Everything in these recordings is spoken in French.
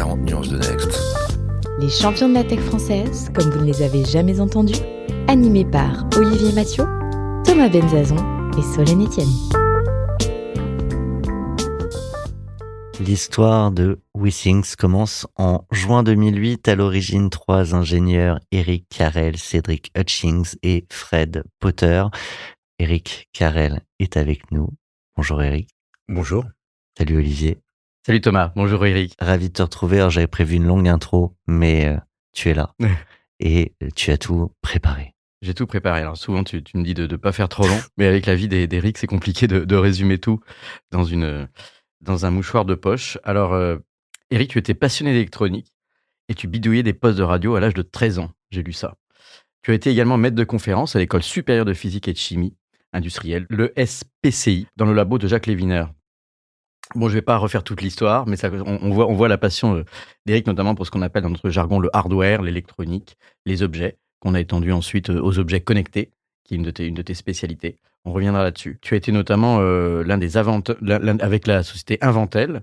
40 nuances de Next. Les champions de la tech française, comme vous ne les avez jamais entendus, animés par Olivier Mathieu, Thomas Benzazon et Solène Etienne. L'histoire de WeThings commence en juin 2008. À l'origine, trois ingénieurs, Eric Carrel, Cédric Hutchings et Fred Potter. Eric Carrel est avec nous. Bonjour Eric. Bonjour. Salut Olivier. Salut Thomas, bonjour Eric. Ravi de te retrouver. Alors j'avais prévu une longue intro, mais euh, tu es là. et tu as tout préparé. J'ai tout préparé. Alors souvent tu, tu me dis de ne pas faire trop long, mais avec la vie d'Eric, c'est compliqué de, de résumer tout dans, une, dans un mouchoir de poche. Alors euh, Eric, tu étais passionné d'électronique et tu bidouillais des postes de radio à l'âge de 13 ans. J'ai lu ça. Tu as été également maître de conférence à l'école supérieure de physique et de chimie industrielle, le SPCI, dans le labo de Jacques Léviner. Bon, je vais pas refaire toute l'histoire, mais ça, on, on voit, on voit la passion euh, d'Eric, notamment pour ce qu'on appelle dans notre jargon le hardware, l'électronique, les objets, qu'on a étendu ensuite euh, aux objets connectés, qui est une de tes, une de tes spécialités. On reviendra là-dessus. Tu as été notamment euh, l'un des inventeurs, avec la société Inventel,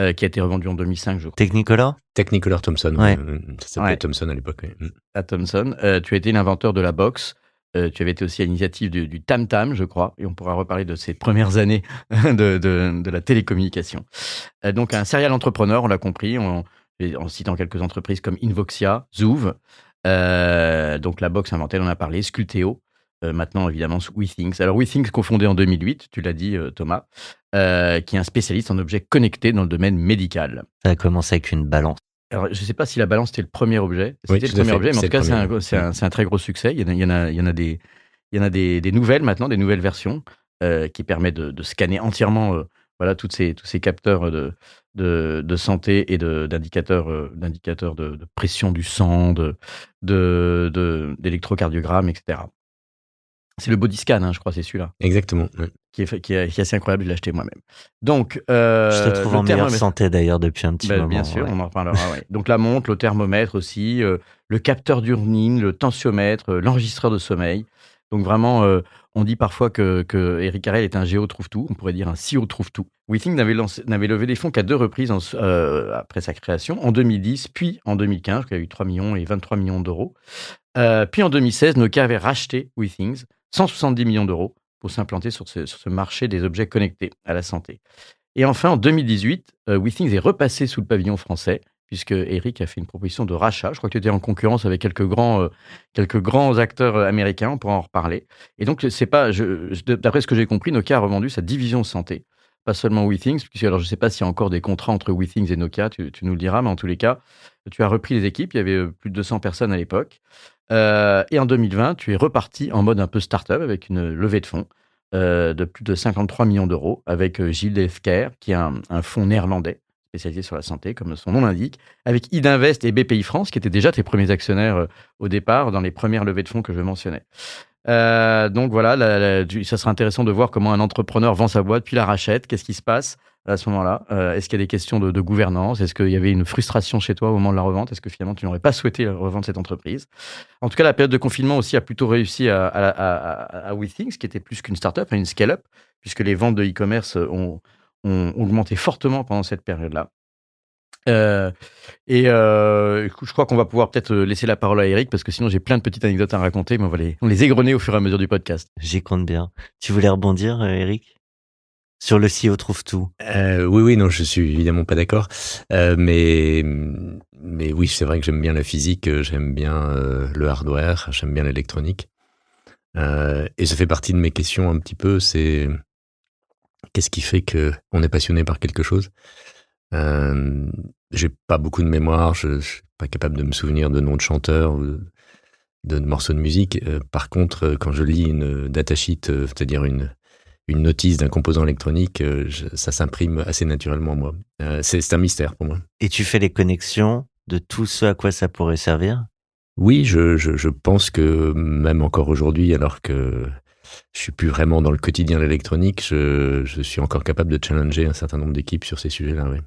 euh, qui a été revendue en 2005, je crois, Technicolor? Technicolor Thomson. Ouais. euh, Ça s'appelait Ouais. Thomson à l'époque. oui. À Thomson. Euh, tu as été l'inventeur de la box. Euh, tu avais été aussi à l'initiative du, du Tam Tam, je crois, et on pourra reparler de ces premières années de, la télécommunication. Euh, donc un serial entrepreneur, on l'a compris, en, citant quelques entreprises comme Invoxia, Zouv, euh, donc la box Inventel, on en a parlé, Sculteo, euh, maintenant évidemment WeThings. Alors WeThings confondé en 2008, tu l'as dit Thomas, qui est un spécialiste en objets connectés dans le domaine médical. Ça a commencé avec une balance. Alors, je ne sais pas si la balance était le premier objet. C'était le premier fait. objet, mais en tout cas, c'est un, très gros succès. Il y en a, il y en a, il y en a des, il y en a des, des nouvelles maintenant, des nouvelles versions euh, qui permettent de, de scanner entièrement euh, voilà, toutes ces, tous ces capteurs de, de, de santé et d'indicateurs euh, d'indicateurs de, pression du sang, de, de, d'électrocardiogramme, etc. C'est le body scan, hein, je crois, c'est celui-là, Exactement. Qui est, fait- qui, est, qui est assez incroyable. Je l'ai acheté moi-même. Donc, euh, Je te trouve en meilleure santé d'ailleurs depuis un petit ben, moment. bien sûr, ouais. on en reparlera. ouais. Donc la montre, le thermomètre aussi, euh, le capteur d'urine, le tensiomètre, euh, l'enregistreur de sommeil. Donc vraiment, euh, on dit parfois que, que Eric Carrel est un géo trouve tout. On pourrait dire un CEO trouve tout. WeThink n'avait, levé des fonds qu'à deux reprises en- euh, après sa création, en 2010 puis en 2015, qui a eu 3 millions et 23 millions d'euros. Euh, puis en 2016, Nokia avait racheté WeThings 170 millions d'euros pour s'implanter sur ce, marché des objets connectés à la santé. Et enfin, en 2018, euh, WeThings est repassé sous le pavillon français, puisque Eric a fait une proposition de rachat. Je crois que tu étais en concurrence avec quelques grands, euh, quelques grands acteurs euh, américains, on pourra en reparler. Et donc, c'est pas, d'après ce que j'ai compris, Nokia a revendu sa division santé, pas seulement WeThings, puisque alors je ne sais pas s'il y a encore des contrats entre WeThings et Nokia, tu, nous le diras, mais en tous les cas, tu as repris les équipes, il y avait plus de 200 personnes à l'époque. Euh, et en 2020, tu es reparti en mode un peu start-up avec une levée de fonds euh, de plus de 53 millions d'euros avec euh, Gilles Defker, qui est un, fonds néerlandais spécialisé sur la santé, comme son nom l'indique, avec Idinvest et BPI France, qui étaient déjà tes premiers actionnaires au départ dans les premières levées de fonds que je mentionnais. Donc voilà, ça sera intéressant de voir comment un entrepreneur vend sa boîte, puis la rachète. Qu'est-ce qui se passe? À ce moment-là Euh, Est-ce qu'il y a des questions de, gouvernance? Est-ce qu'il y avait une frustration chez toi au moment de la revente? Est-ce que finalement tu n'aurais pas souhaité revendre cette entreprise? En tout cas, la période de confinement aussi a plutôt réussi à, à, à, WeThings, qui était plus qu'une startup, à une scale-up, puisque les ventes de e-commerce ont, augmenté fortement pendant cette période-là. Euh, et euh, je crois qu'on va pouvoir peut-être laisser la parole à Eric parce que sinon j'ai plein de petites anecdotes à raconter, mais on va les, on les égrener au fur et à mesure du podcast. J'y compte bien. Tu voulais rebondir, Eric? Sur le CEO trouve tout. Euh, oui, oui, non, je suis évidemment pas d'accord. Euh, mais, mais oui, c'est vrai que j'aime bien la physique, euh, j'aime bien euh, le hardware, j'aime bien l'électronique. Euh, et ça fait partie de mes questions un petit peu, c'est qu'est-ce qui fait que on est passionné par quelque chose? J'ai pas beaucoup de mémoire, je, je suis pas capable de me souvenir de noms de chanteurs ou de, de morceaux de musique. Par contre, quand je lis une datasheet, c'est-à-dire une une notice d'un composant électronique, ça s'imprime assez naturellement moi. c'est un mystère pour moi. Et tu fais les connexions de tout ce à quoi ça pourrait servir? Oui, je, je, je, pense que même encore aujourd'hui, alors que je suis plus vraiment dans le quotidien de l'électronique, je, je, suis encore capable de challenger un certain nombre d'équipes sur ces sujets-là. Oui.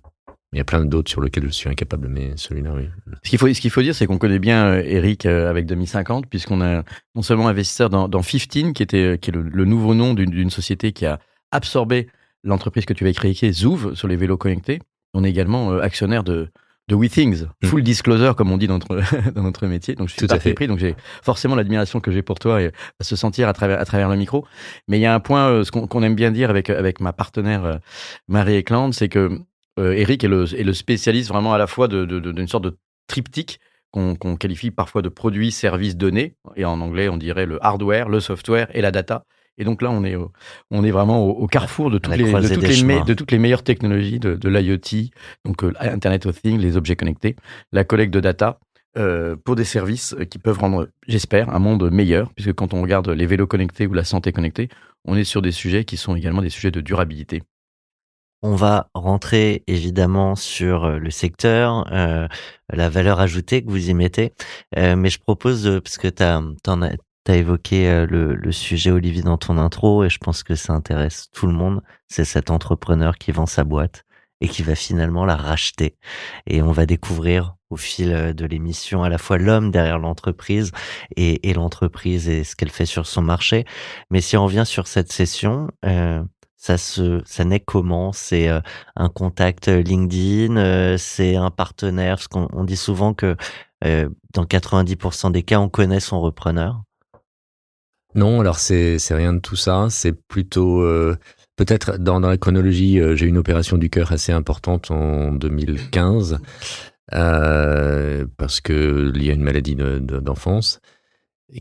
Il y a plein d'autres sur lesquels je suis incapable, mais celui-là, oui. Ce qu'il faut, ce qu'il faut dire, c'est qu'on connaît bien euh, Eric euh, avec 2050, puisqu'on a non seulement investisseur dans, dans 15, qui, était, qui est le, nouveau nom d'une société qui a absorbé l'entreprise que tu avais créée, qui est Zouv, sur les vélos connectés. On est également euh, actionnaire de, de WeThings, mm. full disclosure comme on dit dans notre, dans notre métier. Donc je suis Tout à fait pris, donc j'ai forcément l'admiration que j'ai pour toi et à se sentir à travers, à travers le micro. Mais il y a un point, ce qu'on aime bien dire avec, avec ma partenaire Marie Eklund, c'est que euh, Eric est le, le, spécialiste vraiment à la fois d'une de, sorte de triptyque qu'on qualifie parfois de produits, services, données. Et en anglais, on dirait le hardware, le software et la data. Et donc là, on est, on est vraiment au, carrefour de toutes, les, de, toutes les de toutes les meilleures technologies de, de l'IoT, donc euh, Internet of Things, les objets connectés, la collecte de data, euh, pour des services qui peuvent rendre, j'espère, un monde meilleur, puisque quand on regarde les vélos connectés ou la santé connectée, on est sur des sujets qui sont également des sujets de durabilité. On va rentrer évidemment sur euh, le secteur, euh, la valeur ajoutée que vous y mettez. Euh, mais je propose, parce que tu as, évoqué le, le, sujet, Olivier, dans ton intro, et je pense que ça intéresse tout le monde. C'est cet entrepreneur qui vend sa boîte et qui va finalement la racheter. Et on va découvrir au fil de l'émission à la fois l'homme derrière l'entreprise et, et l'entreprise et ce qu'elle fait sur son marché. Mais si on revient sur cette session, euh, ça se, ça naît comment? C'est euh, un contact euh, LinkedIn, euh, c'est un partenaire? Parce qu'on on dit souvent que dans 90% des cas, on connaît son repreneur. Non, alors c'est c'est rien de tout ça. C'est plutôt peut-être dans, dans la chronologie. j'ai eu une opération du cœur assez importante en 2015 parce que y a une maladie d'enfance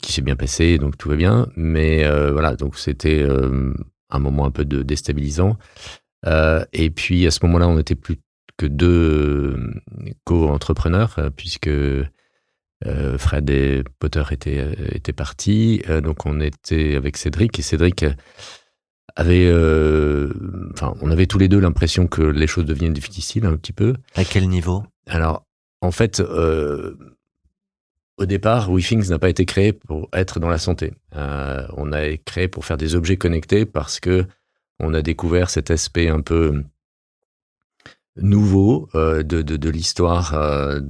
qui s'est bien passée, donc tout va bien. Mais voilà, donc c'était un moment un peu de déstabilisant. Euh, et puis à ce moment-là, on n'était plus que deux euh, co-entrepreneurs, euh, puisque Fred et Potter étaient, étaient partis. donc on était avec Cédric, et Cédric avait, enfin, on avait tous les deux l'impression que les choses deviennent difficiles un petit peu. À quel niveau? Alors, en fait, au départ, WeThings n'a pas été créé pour être dans la santé. Euh, on a créé pour faire des objets connectés parce que on a découvert cet aspect un peu nouveau euh, de, de, l'histoire euh,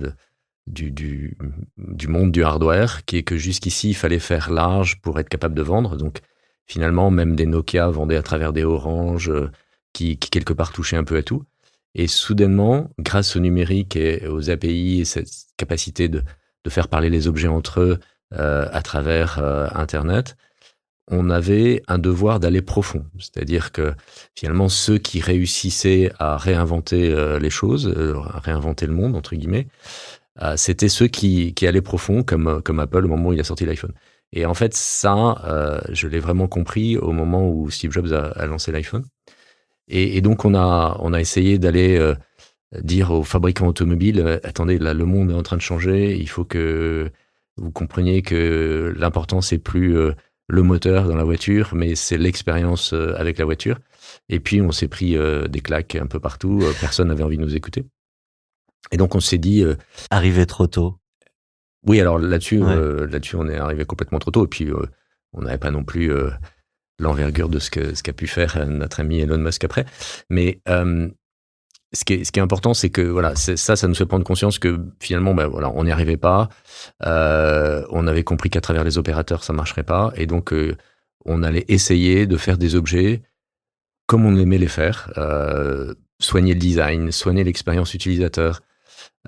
du, du, monde du hardware, qui est que jusqu'ici, il fallait faire large pour être capable de vendre. Donc, finalement, même des Nokia vendaient à travers des Orange, qui, qui quelque part touchaient un peu à tout. Et soudainement, grâce au numérique et aux API et cette capacité de de faire parler les objets entre eux euh, à travers euh, Internet, on avait un devoir d'aller profond. C'est-à-dire que finalement, ceux qui réussissaient à réinventer euh, les choses, à réinventer le monde, entre guillemets, c'était ceux qui, qui allaient profond, comme, comme Apple au moment où il a sorti l'iPhone. Et en fait, ça, je l'ai vraiment compris au moment où Steve Jobs a, lancé l'iPhone. Et, et, donc, on a, on a essayé d'aller dire aux fabricants automobiles, euh, attendez, là, le monde est en train de changer, il faut que vous compreniez que l'important, c'est plus euh, le moteur dans la voiture, mais c'est l'expérience euh, avec la voiture. Et puis, on s'est pris des claques un peu partout, personne n'avait envie de nous écouter. Et donc, on s'est dit... Arrivé trop tôt. Oui, alors là-dessus, là-dessus, on est arrivé complètement trop tôt. Et puis, on n'avait pas non plus l'envergure de ce qu'a ce qu'a pu faire notre ami Elon Musk après. Mais ce qui est, ce qui est important, c'est que voilà, ça, ça nous fait prendre conscience que finalement, ben voilà, on n'y arrivait pas. Euh, on avait compris qu'à travers les opérateurs, ça marcherait pas, et donc euh, on allait essayer de faire des objets comme on aimait les faire, euh, soigner le design, soigner l'expérience utilisateur,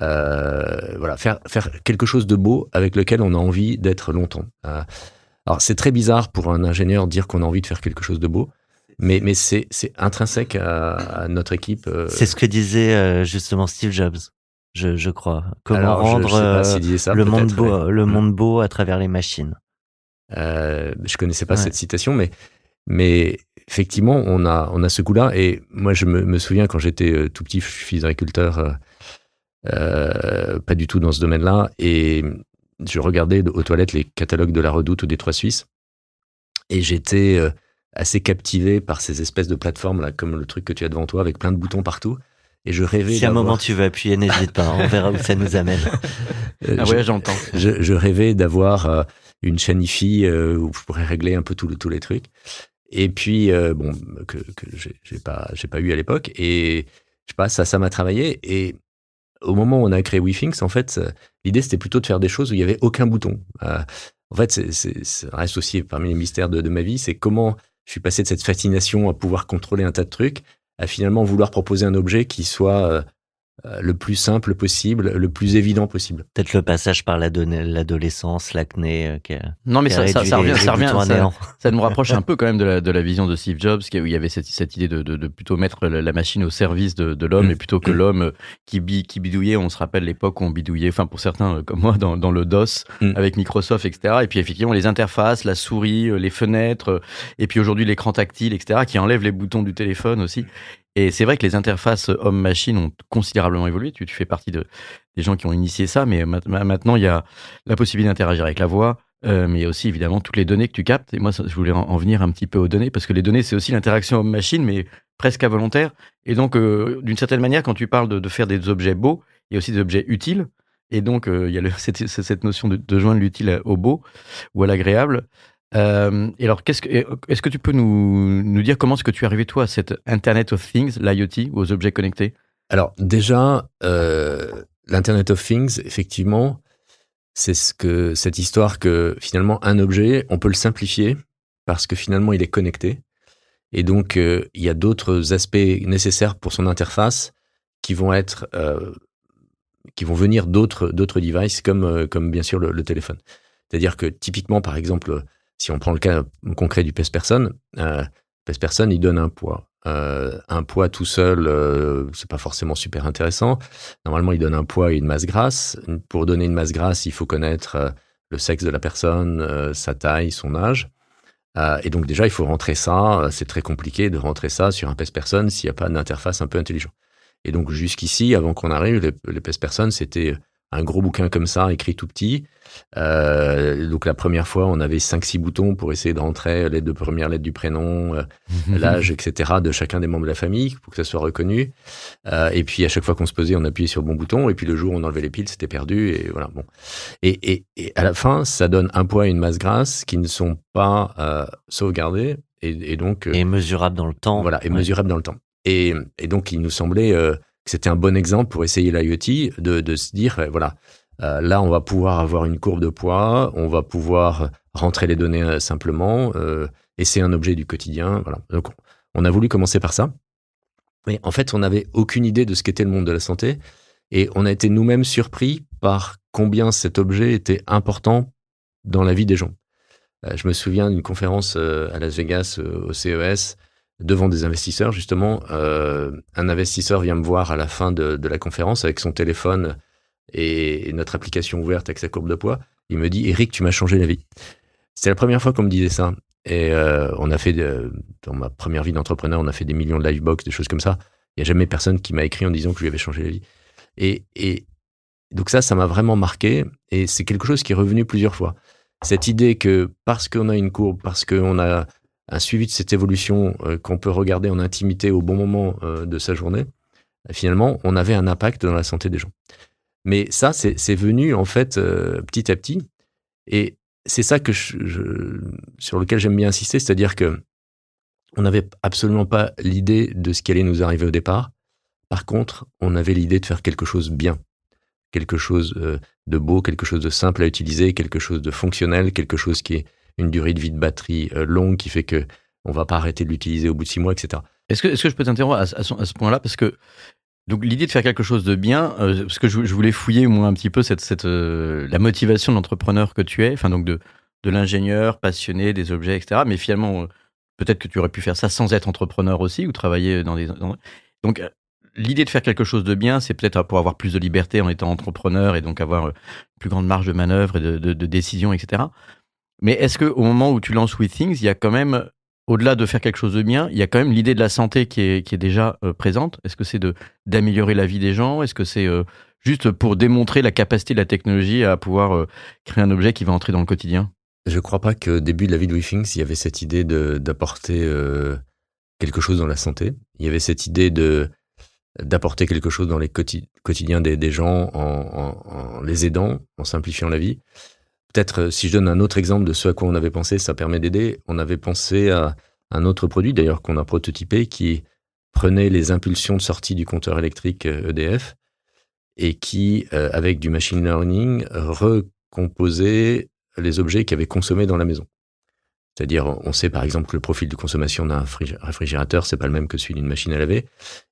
euh, voilà, faire faire quelque chose de beau avec lequel on a envie d'être longtemps. Euh, alors c'est très bizarre pour un ingénieur dire qu'on a envie de faire quelque chose de beau. Mais, mais c'est, intrinsèque à, notre équipe. Euh. C'est ce que disait euh, justement Steve Jobs, je, je crois. Comment rendre euh, le, monde beau, le mm. monde beau à travers les machines. Euh, je connaissais pas cette citation, mais, mais effectivement, on a, on a ce goût-là. Et moi, je me, me souviens quand j'étais tout petit, je suis fils d'agriculteur, euh, pas du tout dans ce domaine-là. Et je regardais aux toilettes les catalogues de la Redoute ou des Trois Suisses. Et j'étais assez captivé par ces espèces de plateformes là, comme le truc que tu as devant toi avec plein de boutons partout. Et je rêvais. Si à un moment tu veux appuyer, n'hésite pas. On verra où ça nous amène. ah ouais, j'entends. Je, je, rêvais d'avoir euh, une chaîne IFI euh, où je pourrais régler un peu tous les trucs. Et puis euh, bon, que, que j'ai pas, j'ai pas eu à l'époque. Et je sais pas, ça, ça m'a travaillé. Et au moment où on a créé WeThings, en fait, l'idée c'était plutôt de faire des choses où il y avait aucun bouton. en fait, c'est, ça reste aussi parmi les mystères de, de ma vie, c'est comment je suis passé de cette fascination à pouvoir contrôler un tas de trucs à finalement vouloir proposer un objet qui soit euh, le plus simple possible, le plus évident possible. Peut-être le passage par l'adolescence, l'acné. Euh, non, mais ça, ça, ça, revient, ça, revient ça, ça, nous rapproche un peu quand même de la, de la vision de Steve Jobs, où il y avait cette, cette idée de, de, de, plutôt mettre la machine au service de, de l'homme, mm. et plutôt que l'homme qui, qui bidouillait. On se rappelle l'époque où on bidouillait, enfin pour certains comme moi, dans, dans le DOS, mm. avec Microsoft, etc. Et puis effectivement, les interfaces, la souris, les fenêtres, et puis aujourd'hui l'écran tactile, etc., qui enlève les boutons du téléphone aussi. Et c'est vrai que les interfaces homme-machine ont considérablement évolué. Tu, fais partie de, des gens qui ont initié ça, mais maintenant, il y a la possibilité d'interagir avec la voix, euh, mais aussi évidemment toutes les données que tu captes. Et moi, je voulais en, venir un petit peu aux données, parce que les données, c'est aussi l'interaction homme-machine, mais presque involontaire. Et donc, euh, d'une certaine manière, quand tu parles de, faire des objets beaux, il y a aussi des objets utiles. Et donc, euh, il y a cette, notion de, de joindre l'utile au beau ou à l'agréable. Euh, et alors, qu'est-ce que, est-ce que tu peux nous, nous dire comment est-ce que tu es arrivé, toi, à cette Internet of Things, l'IoT, aux objets connectés? Alors, déjà, euh, l'Internet of Things, effectivement, c'est ce que, cette histoire que finalement, un objet, on peut le simplifier parce que finalement, il est connecté. Et donc, euh, il y a d'autres aspects nécessaires pour son interface qui vont être, euh, qui vont venir d'autres, devices, comme, euh, comme bien sûr le téléphone. C'est-à-dire que typiquement, par exemple, si on prend le cas concret du pèse-personne, euh, pèse-personne, il donne un poids. Euh, un poids tout seul, euh, c'est pas forcément super intéressant. Normalement, il donne un poids et une masse grasse. Pour donner une masse grasse, il faut connaître euh, le sexe de la personne, euh, sa taille, son âge. et donc déjà, il faut rentrer ça. C'est très compliqué de rentrer ça sur un pèse-personne s'il n'y a pas d'interface un peu intelligent. Et donc jusqu'ici, avant qu'on arrive, les, les pèse-personnes, c'était un gros bouquin comme ça, écrit tout petit. Euh, donc la première fois, on avait 5-6 boutons pour essayer de rentrer les deux premières lettres du prénom, euh, l'âge, etc. de chacun des membres de la famille pour que ça soit reconnu. Euh, et puis à chaque fois qu'on se posait, on appuyait sur le bon bouton. Et puis le jour où on enlevait les piles, c'était perdu. Et voilà. Bon. Et, et, et, à la fin, ça donne un poids et une masse grasse qui ne sont pas euh, sauvegardés et, et donc et mesurables dans le temps. Voilà, et mesurables dans le temps. Et, et donc il nous semblait c'était un bon exemple pour essayer l'IoT de, de se dire, euh, voilà, euh, là, on va pouvoir avoir une courbe de poids, on va pouvoir rentrer les données euh, simplement, euh, et c'est un objet du quotidien. Voilà. Donc, on a voulu commencer par ça. Mais en fait, on n'avait aucune idée de ce qu'était le monde de la santé, et on a été nous-mêmes surpris par combien cet objet était important dans la vie des gens. je me souviens d'une conférence à Las Vegas au CES devant des investisseurs, justement, euh, un investisseur vient me voir à la fin de, la conférence avec son téléphone et, notre application ouverte avec sa courbe de poids. Il me dit, Eric, tu m'as changé la vie. C'était la première fois qu'on me disait ça. Et euh, on a fait, dans ma première vie d'entrepreneur, on a fait des millions de livebox, des choses comme ça. Il n'y a jamais personne qui m'a écrit en disant que je lui avais changé la vie. Et, et donc ça, ça m'a vraiment marqué. Et c'est quelque chose qui est revenu plusieurs fois. Cette idée que parce qu'on a une courbe, parce qu'on a un suivi de cette évolution euh, qu'on peut regarder en intimité au bon moment euh, de sa journée, finalement, on avait un impact dans la santé des gens. Mais ça, c'est venu en fait euh, petit à petit, et c'est ça que sur lequel j'aime bien insister, c'est-à-dire que on n'avait absolument pas l'idée de ce qui allait nous arriver au départ. Par contre, on avait l'idée de faire quelque chose bien, quelque chose de beau, quelque chose de simple à utiliser, quelque chose de fonctionnel, quelque chose qui est une durée de vie de batterie euh, longue qui fait que on va pas arrêter de l'utiliser au bout de six mois, etc. Est-ce que, est-ce que je peux t'interrompre à, ce point-là? Parce que l'idée de faire quelque chose de bien, euh, parce que je, voulais fouiller moi un petit peu cette, cette euh, la motivation de l'entrepreneur que tu es, enfin donc de de l'ingénieur passionné des objets, etc. Mais finalement, peut-être que tu aurais pu faire ça sans être entrepreneur aussi ou travailler dans des donc l'idée de faire quelque chose de bien, c'est peut-être pour avoir plus de liberté en étant entrepreneur et donc avoir une plus grande marge de manœuvre et de, de décision, etc. Mais est-ce qu'au moment où tu lances WeThings, il y a quand même, au-delà de faire quelque chose de bien, il y a quand même l'idée de la santé qui est, déjà euh, présente? Est-ce que c'est d'améliorer la vie des gens? Est-ce que c'est euh, juste pour démontrer la capacité de la technologie à pouvoir euh, créer un objet qui va entrer dans le quotidien? Je crois pas qu'au début de la vie de WeThings, il y avait cette idée d'apporter quelque chose dans la santé. Il y avait cette idée de d'apporter quelque chose dans les quotidiens des, gens en, les aidant, en simplifiant la vie. Peut-être, euh, si je donne un autre exemple de ce à quoi on avait pensé, ça permet d'aider. On avait pensé à un autre produit, d'ailleurs, qu'on a prototypé, qui prenait les impulsions de sortie du compteur électrique EDF euh, e et qui, avec du machine learning, recomposait les objets qu'il avait consommés dans la maison. C'est-à-dire, on sait par exemple que le profil de consommation d'un réfrigérateur, c'est pas le même que celui d'une machine à laver.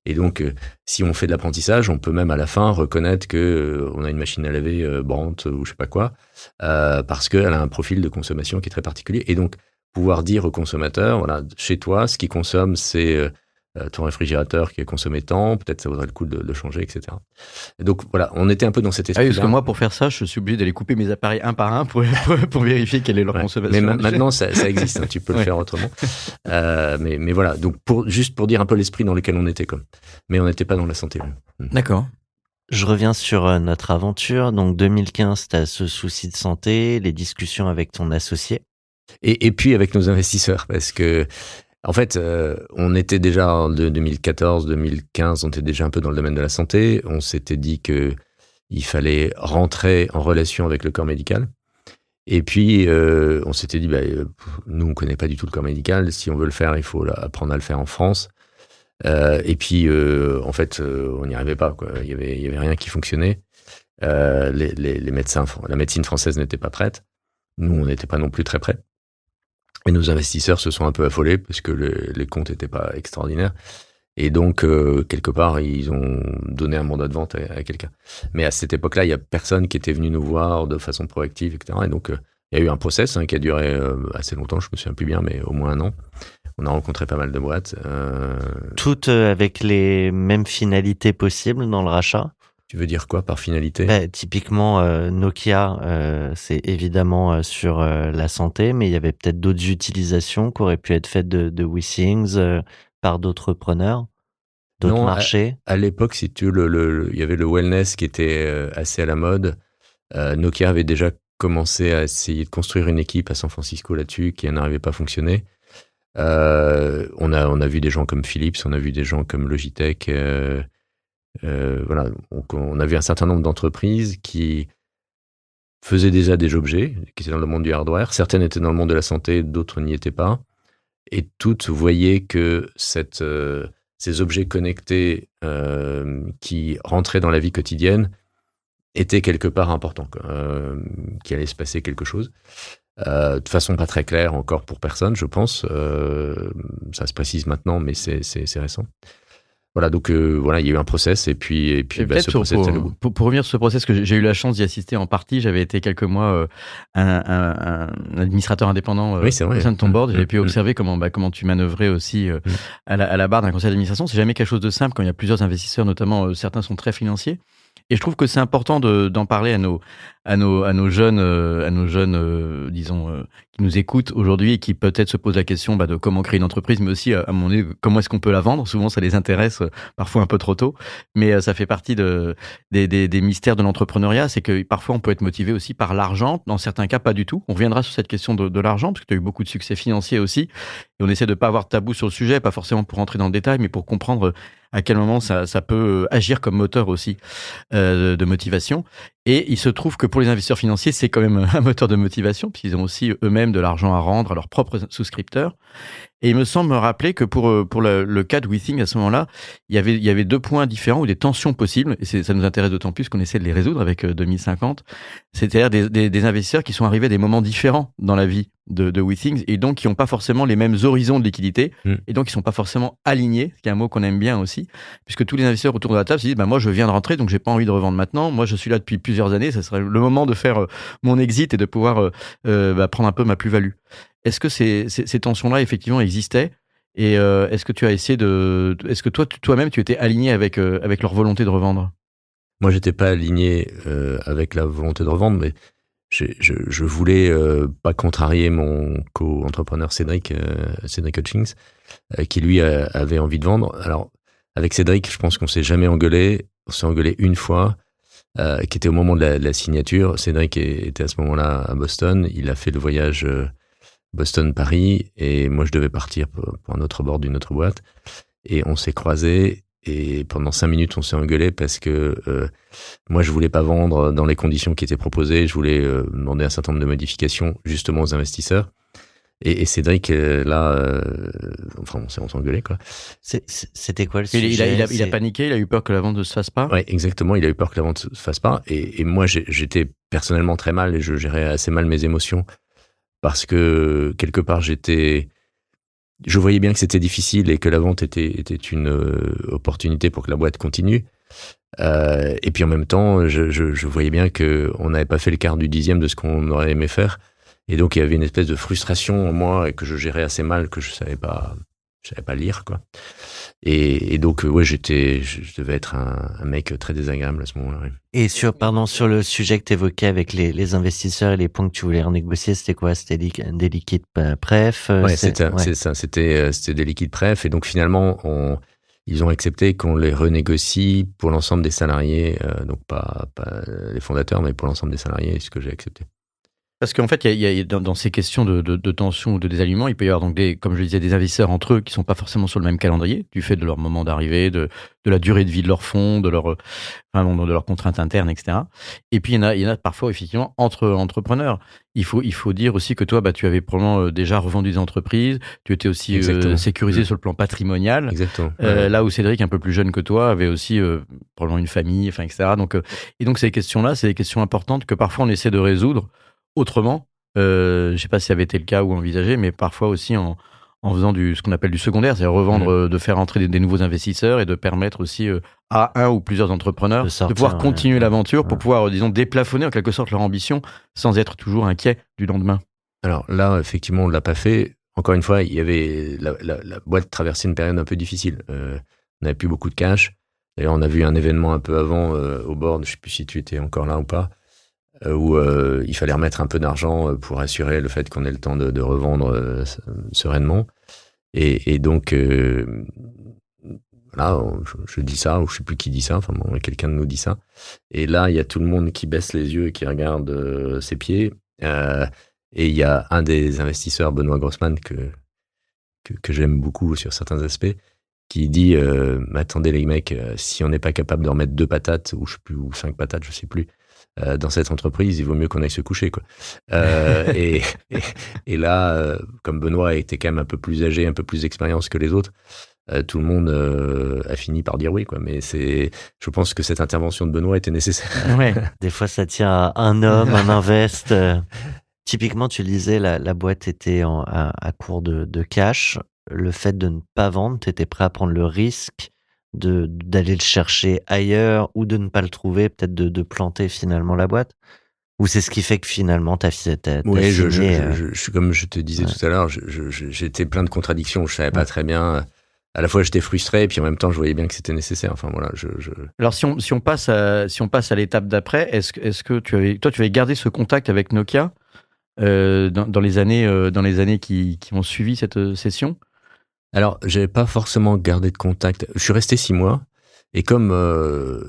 Et donc, euh, si on fait de l'apprentissage, on peut même à la fin reconnaître que euh, on a une machine à laver euh, ou je sais pas quoi, parce qu'elle a un profil de consommation qui est très particulier. Et donc, pouvoir dire au consommateur, voilà, chez toi, ce qui consomme, c'est euh, ton réfrigérateur qui est consommé tant, peut-être ça vaudrait le coup de le changer, etc. donc voilà, on était un peu dans cet esprit. Ah parce que moi, pour faire ça, je suis obligé d'aller couper mes appareils un par un pour, pour, vérifier quelle est leur consommation. Mais maintenant, ça, existe, hein, tu peux le faire autrement. Euh, mais, mais voilà, donc pour, juste pour dire un peu l'esprit dans lequel on était, comme. Mais on n'était pas dans la santé. Hmm. D'accord. Je reviens sur euh, notre aventure. Donc 2015, tu as ce souci de santé, les discussions avec ton associé. Et, et puis avec nos investisseurs, parce que en fait, euh, on était déjà en 2014, 2015, on était déjà un peu dans le domaine de la santé. On s'était dit que il fallait rentrer en relation avec le corps médical. Et puis, euh, on s'était dit, bah, euh, nous, on connaît pas du tout le corps médical. Si on veut le faire, il faut apprendre à le faire en France. et puis, en fait, on n'y arrivait pas. Il y avait, rien qui fonctionnait. Les, médecins, la médecine française n'était pas prête. Nous, on n'était pas non plus très prêts. Et nos investisseurs se sont un peu affolés parce que les comptes n'étaient pas extraordinaires. Et donc, euh, quelque part, ils ont donné un mandat de vente à, quelqu'un. Mais à cette époque-là, il y a personne qui était venu nous voir de façon proactive, etc. Et donc, euh, il y a eu un process hein, qui a duré euh, assez longtemps, je me souviens plus bien, mais au moins un an. On a rencontré pas mal de boîtes. Toutes avec les mêmes finalités possibles dans le rachat? Tu veux dire quoi par finalité? Bah, Typiquement, euh, Nokia, euh, c'est évidemment euh, sur la santé, mais il y avait peut-être d'autres utilisations qui auraient pu être faites de, de WeThings par d'autres preneurs, d'autres marchés. À, l'époque, si tu le, il y avait le wellness qui était assez à la mode. Nokia avait déjà commencé à essayer de construire une équipe à San Francisco là-dessus qui n'arrivait pas à fonctionner. on, a, on a vu des gens comme Philips, on a vu des gens comme Logitech euh, voilà, on avait un certain nombre d'entreprises qui faisaient déjà des objets, qui étaient dans le monde du hardware. Certaines étaient dans le monde de la santé, d'autres n'y étaient pas. Et toutes voyaient que cette, euh, ces objets connectés euh, qui rentraient dans la vie quotidienne étaient quelque part importants, qu'il allait se passer quelque chose. de façon pas très claire encore pour personne, je pense. ça se précise maintenant, mais c'est récent. Voilà, donc euh, voilà, il y a eu un process et puis et puis bah, ce process, pour, pour, revenir sur ce process que j'ai eu la chance d'y assister en partie, j'avais été quelques mois euh, un, un, un, administrateur indépendant euh, au sein de ton board, j'avais pu mm. observer comment bah, comment tu manœuvrais aussi à, la, à la barre d'un conseil d'administration. C'est jamais quelque chose de simple quand il y a plusieurs investisseurs, notamment certains sont très financiers. Et je trouve que c'est important d'en parler à nos, à nos, à nos jeunes, euh, à nos jeunes, euh, disons, euh, qui nous écoutent aujourd'hui et qui peut-être se posent la question bah, de comment créer une entreprise, mais aussi à mon avis comment est-ce qu'on peut la vendre? Souvent, ça les intéresse, parfois un peu trop tôt, mais ça fait partie de, des, des, des mystères de l'entrepreneuriat, c'est que parfois on peut être motivé aussi par l'argent. Dans certains cas, pas du tout. On reviendra sur cette question de, de l'argent parce que tu as eu beaucoup de succès financier aussi, et on essaie de pas avoir de tabou sur le sujet, pas forcément pour rentrer dans le détail, mais pour comprendre à quel moment ça, ça peut agir comme moteur aussi euh, de motivation. Et il se trouve que pour les investisseurs financiers, c'est quand même un moteur de motivation, puisqu'ils ont aussi eux-mêmes de l'argent à rendre à leurs propres souscripteurs. Et il me semble me rappeler que pour, euh, pour le, le cas de WeThing, à ce moment-là, il y, avait, il y avait deux points différents ou des tensions possibles, et ça nous intéresse d'autant plus qu'on essaie de les résoudre avec 2050. Euh, C'est-à-dire des, des, des, investisseurs qui sont arrivés à des moments différents dans la vie de, de WeThings, et donc qui n'ont pas forcément les mêmes horizons de liquidité, hmm. et donc qui sont pas forcément alignés, ce qui est un mot qu'on aime bien aussi, puisque tous les investisseurs autour de la table se disent, bah, moi je viens de rentrer, donc j'ai pas envie de revendre maintenant, moi je suis là depuis plusieurs années, ça serait le moment de faire euh, mon exit et de pouvoir bah, prendre un peu ma plus-value. Est-ce que ces, tensions-là, effectivement, existaient Et euh, est-ce que tu as essayé de. Est-ce que toi, toi-même, tu étais aligné avec, euh, avec leur volonté de revendre? Moi, j'étais pas aligné euh, avec la volonté de revendre, mais je, je, voulais pas contrarier mon co-entrepreneur Cédric, Cédric Hutchings, qui lui avait envie de vendre. Alors, avec Cédric, je pense qu'on s'est jamais engueulé. On s'est engueulé une fois. qui était au moment de la, signature. Cédric était à ce moment-là à Boston. Il a fait le voyage Boston-Paris et moi je devais partir pour, un autre bord d'une autre boîte. Et on s'est croisés et pendant cinq minutes on s'est engueulé parce que euh, moi je voulais pas vendre dans les conditions qui étaient proposées. Je voulais demander un certain nombre de modifications justement aux investisseurs. Et, Cédric, euh, là, euh, enfin, on s'est engueulé, quoi. C'était quoi le sujet il a, il, a, il a, paniqué, il a eu peur que la vente ne se fasse pas Oui, exactement, il a eu peur que la vente ne se fasse pas. Et, et moi, j'étais personnellement très mal et je gérais assez mal mes émotions parce que quelque part, j'étais. Je voyais bien que c'était difficile et que la vente était, était une euh, opportunité pour que la boîte continue. Euh, et puis en même temps, je, je, je voyais bien qu'on n'avait pas fait le quart du dixième de ce qu'on aurait aimé faire. Et donc, il y avait une espèce de frustration en moi et que je gérais assez mal, que je savais pas, je savais pas lire, quoi. Et, donc, ouais, j'étais, je devais être un, mec très désagréable à ce moment-là. Et sur, pardon, sur le sujet que tu évoquais avec les, les, investisseurs et les points que tu voulais renégocier, c'était quoi? C'était des liquides préf euh, Ouais, c'est ça. C'était, euh, c'était des liquides préf. Et donc, finalement, on, ils ont accepté qu'on les renégocie pour l'ensemble des salariés, euh, donc pas, pas les fondateurs, mais pour l'ensemble des salariés, ce que j'ai accepté. Parce qu'en fait, il y a, dans, ces questions de, tension ou de désalignement, il peut y avoir donc des, comme je disais, des investisseurs entre eux qui sont pas forcément sur le même calendrier, du fait de leur moment d'arrivée, de, la durée de vie de leur fonds, de leur, enfin, de leurs contraintes internes, etc. Et puis il y en a, il y en a parfois effectivement entre entrepreneurs. Il faut, il faut dire aussi que toi, bah, tu avais probablement euh, déjà revendu des entreprises, tu étais aussi euh, sécurisé mmh. sur le plan patrimonial. Exactement. Euh, là où Cédric, un peu plus jeune que toi, avait aussi probablement une famille, enfin, etc. Donc, et donc ces questions-là, c'est des questions importantes que parfois on essaie de résoudre autrement. Euh, je ne sais pas si ça avait été le cas ou envisagé, mais parfois aussi en, en faisant du, ce qu'on appelle du secondaire, c'est-à-dire revendre, mmh. euh, de faire entrer des, nouveaux investisseurs et de permettre aussi euh, à un ou plusieurs entrepreneurs de, pouvoir continuer l'aventure pour pouvoir, disons, déplafonner en quelque sorte leur ambition sans être toujours inquiet du lendemain. Alors là, effectivement, on ne l'a pas fait. Encore une fois, il y avait la, boîte traversait une période un peu difficile. on n'avait plus beaucoup de cash. D'ailleurs, on a vu un événement un peu avant au bord. Je ne sais plus si tu étais encore là ou pas. Euh, où euh, il fallait remettre un peu d'argent euh, pour assurer le fait qu'on ait le temps de, revendre sereinement. Et, donc, là, je, dis ça, ou je sais plus qui dit ça, enfin bon, quelqu'un nous dit ça. Et là, il y a tout le monde qui baisse les yeux et qui regarde ses pieds. et il y a un des investisseurs, Benoît Grossman, que, que, j'aime beaucoup sur certains aspects, qui dit attendez les mecs, si on n'est pas capable de remettre deux patates, ou je sais plus, ou cinq patates, je sais plus, euh, dans cette entreprise, il vaut mieux qu'on aille se coucher. Quoi. Euh, et, et, là, euh, comme Benoît était quand même un peu plus âgé, un peu plus d'expérience que les autres, tout le monde a fini par dire oui. Quoi. Mais c'est, je pense que cette intervention de Benoît était nécessaire. Ouais, des fois, ça tient à un homme, un invest. Typiquement, tu le disais, la, la boîte était en, à, à, court de, de cash. Le fait de ne pas vendre, tu étais prêt à prendre le risque de d'aller le chercher ailleurs ou de ne pas le trouver, peut-être de, de planter finalement la boîte? Ou c'est ce qui fait que finalement tu as, Oui, je, je, euh, je, je, comme je te disais tout à l'heure, j'étais plein de contradictions. Je savais pas très bien. À la fois, j'étais frustré, et puis en même temps, je voyais bien que c'était nécessaire. Enfin voilà. Je, Alors si on, si on passe à si on passe à l'étape d'après, est-ce est-ce que tu avais toi tu avais gardé ce contact avec Nokia euh, dans, dans, les années euh, dans les années qui, qui ont suivi cette session? Alors, j'avais pas forcément gardé de contact. Je suis resté six mois. Et comme euh,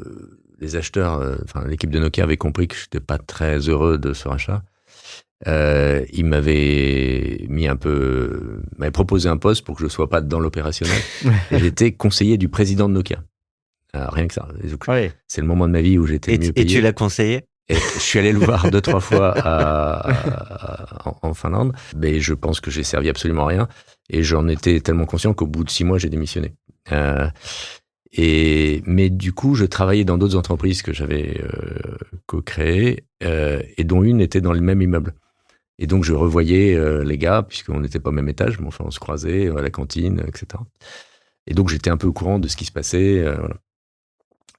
les acheteurs, euh, enfin l'équipe de Nokia avait compris que j'étais pas très heureux de ce rachat, euh, ils m'avaient mis un peu, m'avaient proposé un poste pour que je sois pas dans l'opérationnel. J'étais conseiller du président de Nokia. Alors, rien que ça. C'est le moment de ma vie où j'étais mieux payé. Et tu l'as conseillé? Je suis allé le voir deux, trois fois en, Finlande, mais je pense que j'ai servi absolument à rien. Et j'en étais tellement conscient qu'au bout de six mois, j'ai démissionné. Euh, et, mais du coup, je travaillais dans d'autres entreprises que j'avais euh, co-créées, euh, et dont une était dans le même immeuble. Et donc, je revoyais euh, les gars, puisqu'on n'était pas au même étage, mais enfin, on se croisait à la cantine, etc. Et donc, j'étais un peu au courant de ce qui se passait. Voilà.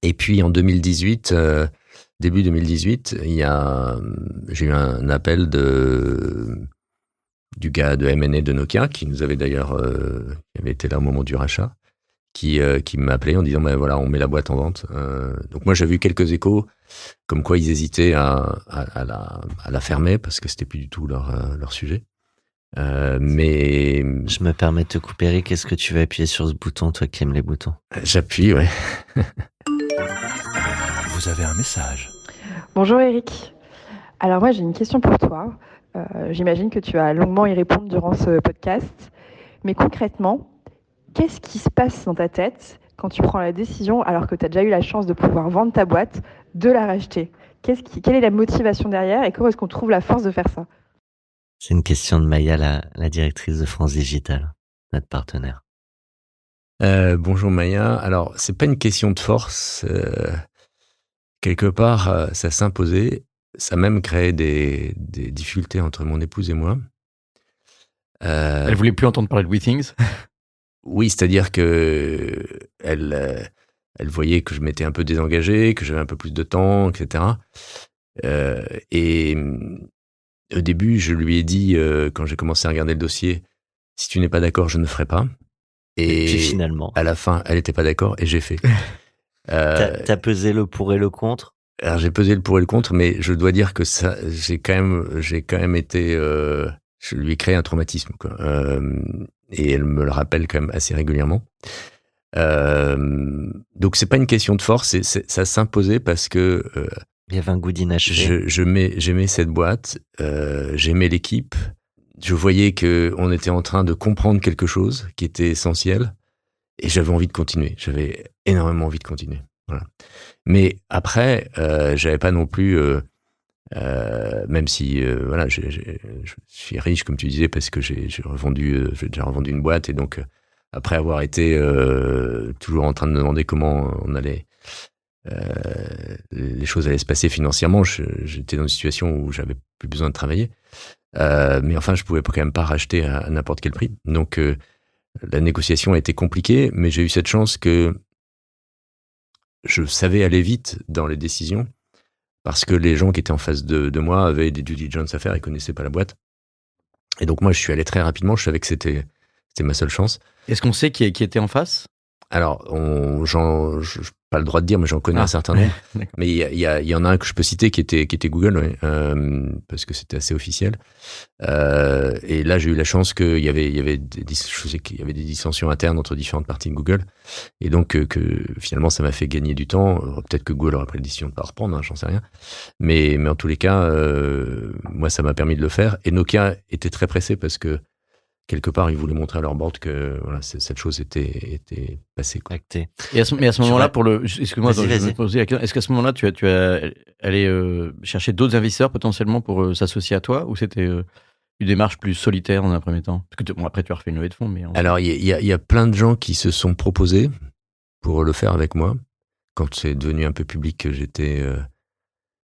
Et puis, en 2018, début 2018, il y a, j'ai eu un appel de, du gars de M&A de Nokia, qui nous avait d'ailleurs, euh, qui avait été là au moment du rachat, qui, euh, qui m'a appelé en disant, ben voilà, on met la boîte en vente. Euh, donc moi, j'avais eu quelques échos, comme quoi ils hésitaient à, à, la, à la, fermer, parce que c'était plus du tout leur, leur sujet. mais... Je me permets de te couper, Eric. Est-ce que tu veux appuyer sur ce bouton, toi qui aimes les boutons? J'appuie, ouais. Vous avez un message. Bonjour Eric. Alors moi j'ai une question pour toi. Euh, J'imagine que tu vas longuement y répondre durant ce podcast. Mais concrètement, qu'est-ce qui se passe dans ta tête quand tu prends la décision, alors que tu as déjà eu la chance de pouvoir vendre ta boîte, de la racheter? Qui, Quelle est la motivation derrière et comment est-ce qu'on trouve la force de faire ça? C'est une question de Maya, la, la directrice de France Digital, notre partenaire. Euh, bonjour Maya. Alors, c'est pas une question de force. euh, quelque part, euh, ça s'imposait. Ça a même créé des, des difficultés entre mon épouse et moi. Euh, Elle voulait plus entendre parler de WeThings. Oui, c'est-à-dire que elle, euh, elle voyait que je m'étais un peu désengagé, que j'avais un peu plus de temps, etc. Euh, et hum, au début, je lui ai dit, euh, quand j'ai commencé à regarder le dossier, si tu n'es pas d'accord, je ne ferai pas. Et, Et, puis finalement, à la fin, elle n'était pas d'accord et j'ai fait. Euh, t'as pesé le pour et le contre? alors j'ai pesé le pour et le contre, mais je dois dire que ça, j'ai quand même, j'ai quand même été, euh, je lui ai créé un traumatisme, quoi. Euh, et elle me le rappelle quand même assez régulièrement. Euh, donc c'est pas une question de force, c'est- c'est- ça s'imposait parce que euh, Il y avait un goût d'inachevé. je, je mets- j'aimais cette boîte, euh, j'aimais l'équipe, je voyais que on était en train de comprendre quelque chose qui était essentiel, et j'avais envie de continuer. J'avais énormément envie de continuer. Mais après, euh, j'avais pas non plus, euh, euh, même si euh, voilà, je suis riche comme tu disais parce que j'ai revendu, j'ai déjà revendu une boîte et donc après avoir été toujours en train de me demander comment on allait, les choses allaient se passer financièrement, j'étais dans une situation où j'avais plus besoin de travailler. Mais enfin, je pouvais quand même pas racheter à, à n'importe quel prix. Donc la négociation a été compliquée, mais j'ai eu cette chance que je savais aller vite dans les décisions parce que les gens qui étaient en face de, moi avaient des due diligence à faire, ils connaissaient pas la boîte. Et donc moi, je suis allé très rapidement. Je savais que c'était c'était ma seule chance. Est-ce qu'on sait qui était en face? Alors, on, j'en, je n'ai pas le droit de dire, mais j'en connais Ah. un certain nombre. Mais il y, a- il y, a- il y en a un que je peux citer qui était, qui était Google, ouais, euh, parce que c'était assez officiel. Euh, et là, j'ai eu la chance qu'il y avait, il y avait des, dis- je sais qu'il y avait des dissensions internes entre différentes parties de Google. Et donc, euh, que finalement, ça m'a fait gagner du temps. Euh, Peut-être que Google aurait pris la décision de ne pas reprendre, hein, j'en sais rien. Mais, mais en tous les cas, euh, moi, ça m'a permis de le faire. Et Nokia était très pressé parce que quelque part, ils voulaient montrer à leur board que voilà, cette chose était, était passée. Quoi. Et à ce, mais à ce Tu moment-là, pour le, excuse-moi, Vas-y, je vais vas-y. me poser la question. Est-ce qu'à ce moment-là, tu as, tu as allé euh, chercher d'autres investisseurs potentiellement pour euh, s'associer à toi, ou c'était euh, une démarche plus solitaire dans un premier temps? Parce que bon, après, tu as refait une levée de fonds, mais en- Alors, il y, a- il y y a plein de gens qui se sont proposés pour le faire avec moi quand c'est devenu un peu public que j'étais euh,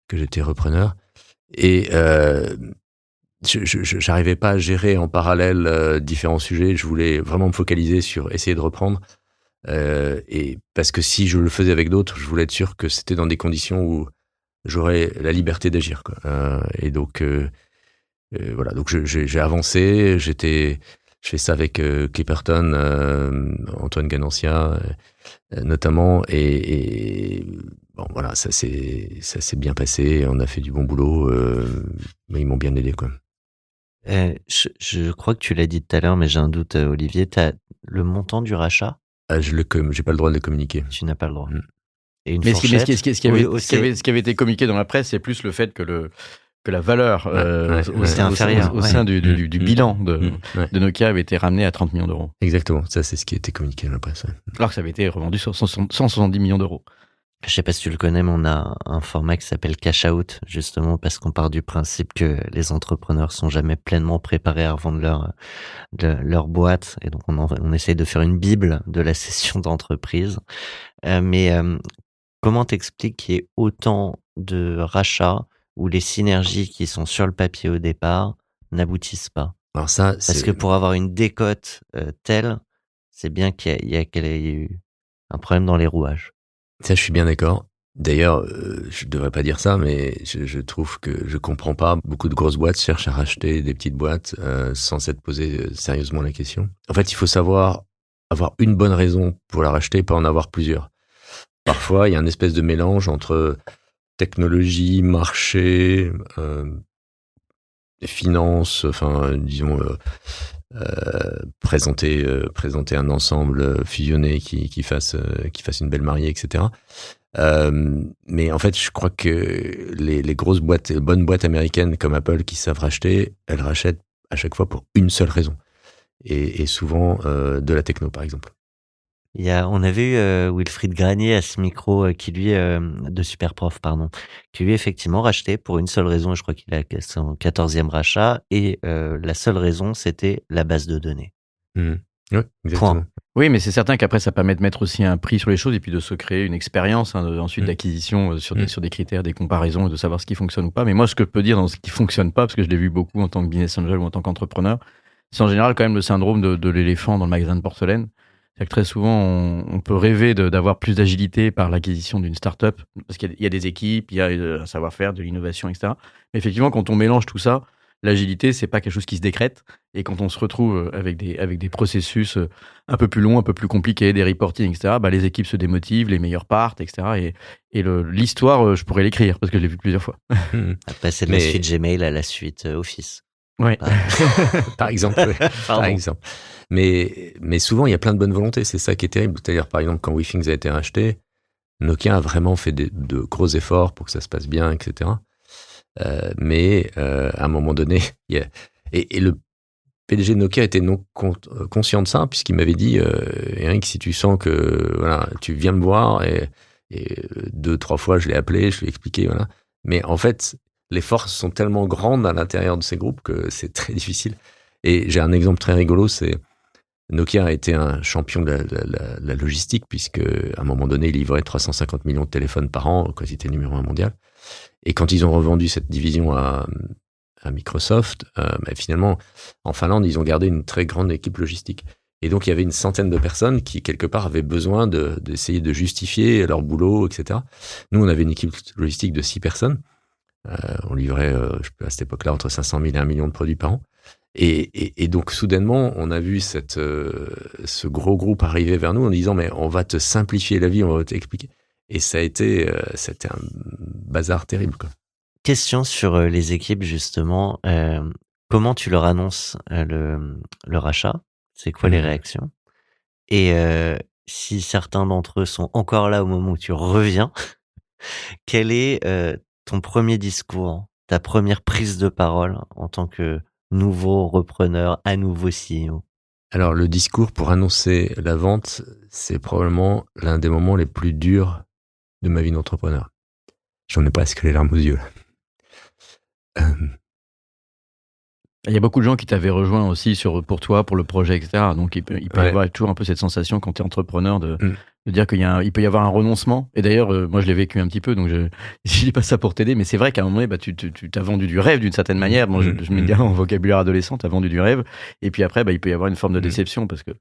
que j'étais repreneur. Et euh, je pas à gérer en parallèle euh, différents sujets. Je voulais vraiment me focaliser sur essayer de reprendre. Euh, et parce que si je le faisais avec d'autres, je voulais être sûr que c'était dans des conditions où j'aurais la liberté d'agir. Euh, et donc euh, euh, voilà, donc j'ai avancé. J'étais je fais ça avec euh, Clipperton, Antoine Ganancia notamment, et, et, bon voilà, ça s'est bien passé. On a fait du bon boulot, mais ils m'ont bien aidé quoi. Euh, je, je crois que tu l'as dit tout à l'heure, mais j'ai un doute, euh, Olivier. T'as le montant du rachat? Ah, je j'ai pas le droit de le communiquer. Tu n'as pas le droit. Et une Mais ce qui, mais ce qui- fourchette ce qui- ce qui avait, Oui, ce qui avait- c'est- ce qui avait été communiqué dans la presse, c'est plus le fait que, le, que la valeur euh, ouais, au, ouais. sein- C'était au sein- inférieur, au ouais. sein du, du- du bilan de, ouais. de Nokia avait été ramené à 30 millions d'euros. Exactement, ça c'est ce qui a été communiqué dans la presse. ouais. Alors que ça avait été revendu sur 160 170 millions d'euros. Je sais pas si tu le connais, mais on a un format qui s'appelle Cash Out, justement parce qu'on part du principe que les entrepreneurs sont jamais pleinement préparés à revendre leur, de- leur boîte. Et donc, on, en- on essaye de faire une bible de la session d'entreprise. Euh, mais euh, comment t'expliques qu'il y ait autant de rachats où les synergies qui sont sur le papier au départ n'aboutissent pas? Alors ça, Parce que pour avoir une décote euh, telle, c'est bien qu'il y a, il y a- qu'il y ait eu un problème dans les rouages. Ça, je suis bien d'accord. D'ailleurs, euh, je devrais pas dire ça, mais je, je trouve que je comprends pas. Beaucoup de grosses boîtes cherchent à racheter des petites boîtes euh, sans s'être posé euh, sérieusement la question. En fait, il faut savoir avoir une bonne raison pour la racheter, pas en avoir plusieurs. Parfois, il y a un espèce de mélange entre technologie, marché, euh, finances, enfin, disons, euh, euh, présenter, euh, présenter un ensemble fusionné qui, qui, fasse, euh, qui fasse une belle mariée, etc. Euh, mais en fait, je crois que les, grosses boîtes, les bonnes boîtes américaines comme Apple qui savent racheter, elles rachètent à chaque fois pour une seule raison. Et, souvent euh, de la techno, par exemple. Il y a, on avait eu euh, Wilfried Granier à ce micro euh, qui lui euh, de Superprof pardon, qui lui effectivement racheté pour une seule raison. Et je crois qu'il a son quatorzième rachat et euh, la seule raison c'était la base de données. Exactement. Point. Oui, mais c'est certain qu'après, ça permet de mettre aussi un prix sur les choses et puis de se créer une expérience hein, de- ensuite Mm. d'acquisition sur, des, Mm. sur des critères, des comparaisons et de savoir ce qui fonctionne ou pas. Mais moi, ce que je peux dire dans ce qui fonctionne pas, parce que je l'ai vu beaucoup en tant que business angel ou en tant qu'entrepreneur, c'est en général quand même le syndrome de, de l'éléphant dans le magasin de porcelaine. C'est-à-dire que très souvent, on, on peut rêver de- d'avoir plus d'agilité par l'acquisition d'une start-up, parce qu'il y, a- il y a des équipes, il y a euh, un savoir-faire, de l'innovation, etc. Mais effectivement, quand on mélange tout ça, l'agilité, c'est pas quelque chose qui se décrète. Et quand on se retrouve euh, avec des, avec des processus euh, un peu plus longs, un peu plus compliqués, des reporting, etc., bah, les équipes se démotivent, les meilleurs partent, etc. Et, l'histoire, je pourrais l'écrire, parce que je l'ai vu plusieurs fois. Après c'est de la suite Gmail à la suite Office. Ah, par exemple. par exemple. Mais, mais souvent, il y a plein de bonne volonté. C'est ça qui est terrible. C'est-à-dire, par exemple, quand WeThings a été racheté, Nokia a vraiment fait de gros efforts pour que ça se passe bien, etc. Euh, mais euh, à un moment donné, il y a, et, et le PDG de Nokia était non con- euh, conscient de ça, puisqu'il m'avait dit, euh, Eric, si tu sens que voilà, tu viens me voir, et, et euh, deux, trois fois, je l'ai appelé, je lui ai expliqué, voilà. Mais en fait, les forces sont tellement grandes à l'intérieur de ces groupes que c'est très difficile. Et j'ai un exemple très rigolo, c'est Nokia a été un champion de la, logistique, puisque à un moment donné, il livrait 350 millions de téléphones par an, quoi, c'était numéro un mondial. Et quand ils ont revendu cette division à, Microsoft, euh, bah, finalement, en Finlande, ils ont gardé une très grande équipe logistique. Et donc, il y avait une centaine de personnes qui, quelque part, avaient besoin de- d'essayer de, justifier leur boulot, etc. Nous, on avait une équipe logistique de six personnes. Euh, on livrait, euh, je à cette époque-là, entre 500 000 et 1 million de produits par an. Et, et, et donc, soudainement, on a vu cette, euh, ce gros groupe arriver vers nous en disant, mais on va te simplifier la vie, on va t'expliquer. Et ça a été, euh, c'était un bazar terrible, quoi. Question sur les équipes justement. Euh, comment tu leur annonces le, le rachat C'est quoi les Mhm. réactions? Et si certains d'entre eux sont encore là au moment où tu reviens, quel est ton premier discours, ta première prise de parole en tant que nouveau repreneur, à nouveau CEO Alors, le discours pour annoncer la vente, c'est probablement l'un des moments les plus durs de ma vie d'entrepreneur. J'en ai presque les larmes aux yeux. Euh, Il y a beaucoup de gens qui t'avaient rejoint aussi sur, pour toi, pour le projet, etc. Donc, il peut, il peut y Ouais. avoir toujours un peu cette sensation quand tu es entrepreneur de, Mm. de dire qu'il peut y avoir un renoncement. Et d'ailleurs, euh, moi, je l'ai vécu un petit peu, donc je je dis pas ça pour t'aider, mais c'est vrai qu'à un moment donné, bah, tu tu- tu t'as vendu du rêve d'une certaine manière. Bon, je, Mm. je mets Mm. bien en vocabulaire adolescent, t'as vendu du rêve. Et puis après, bah, il peut y avoir une forme de Mm. déception parce que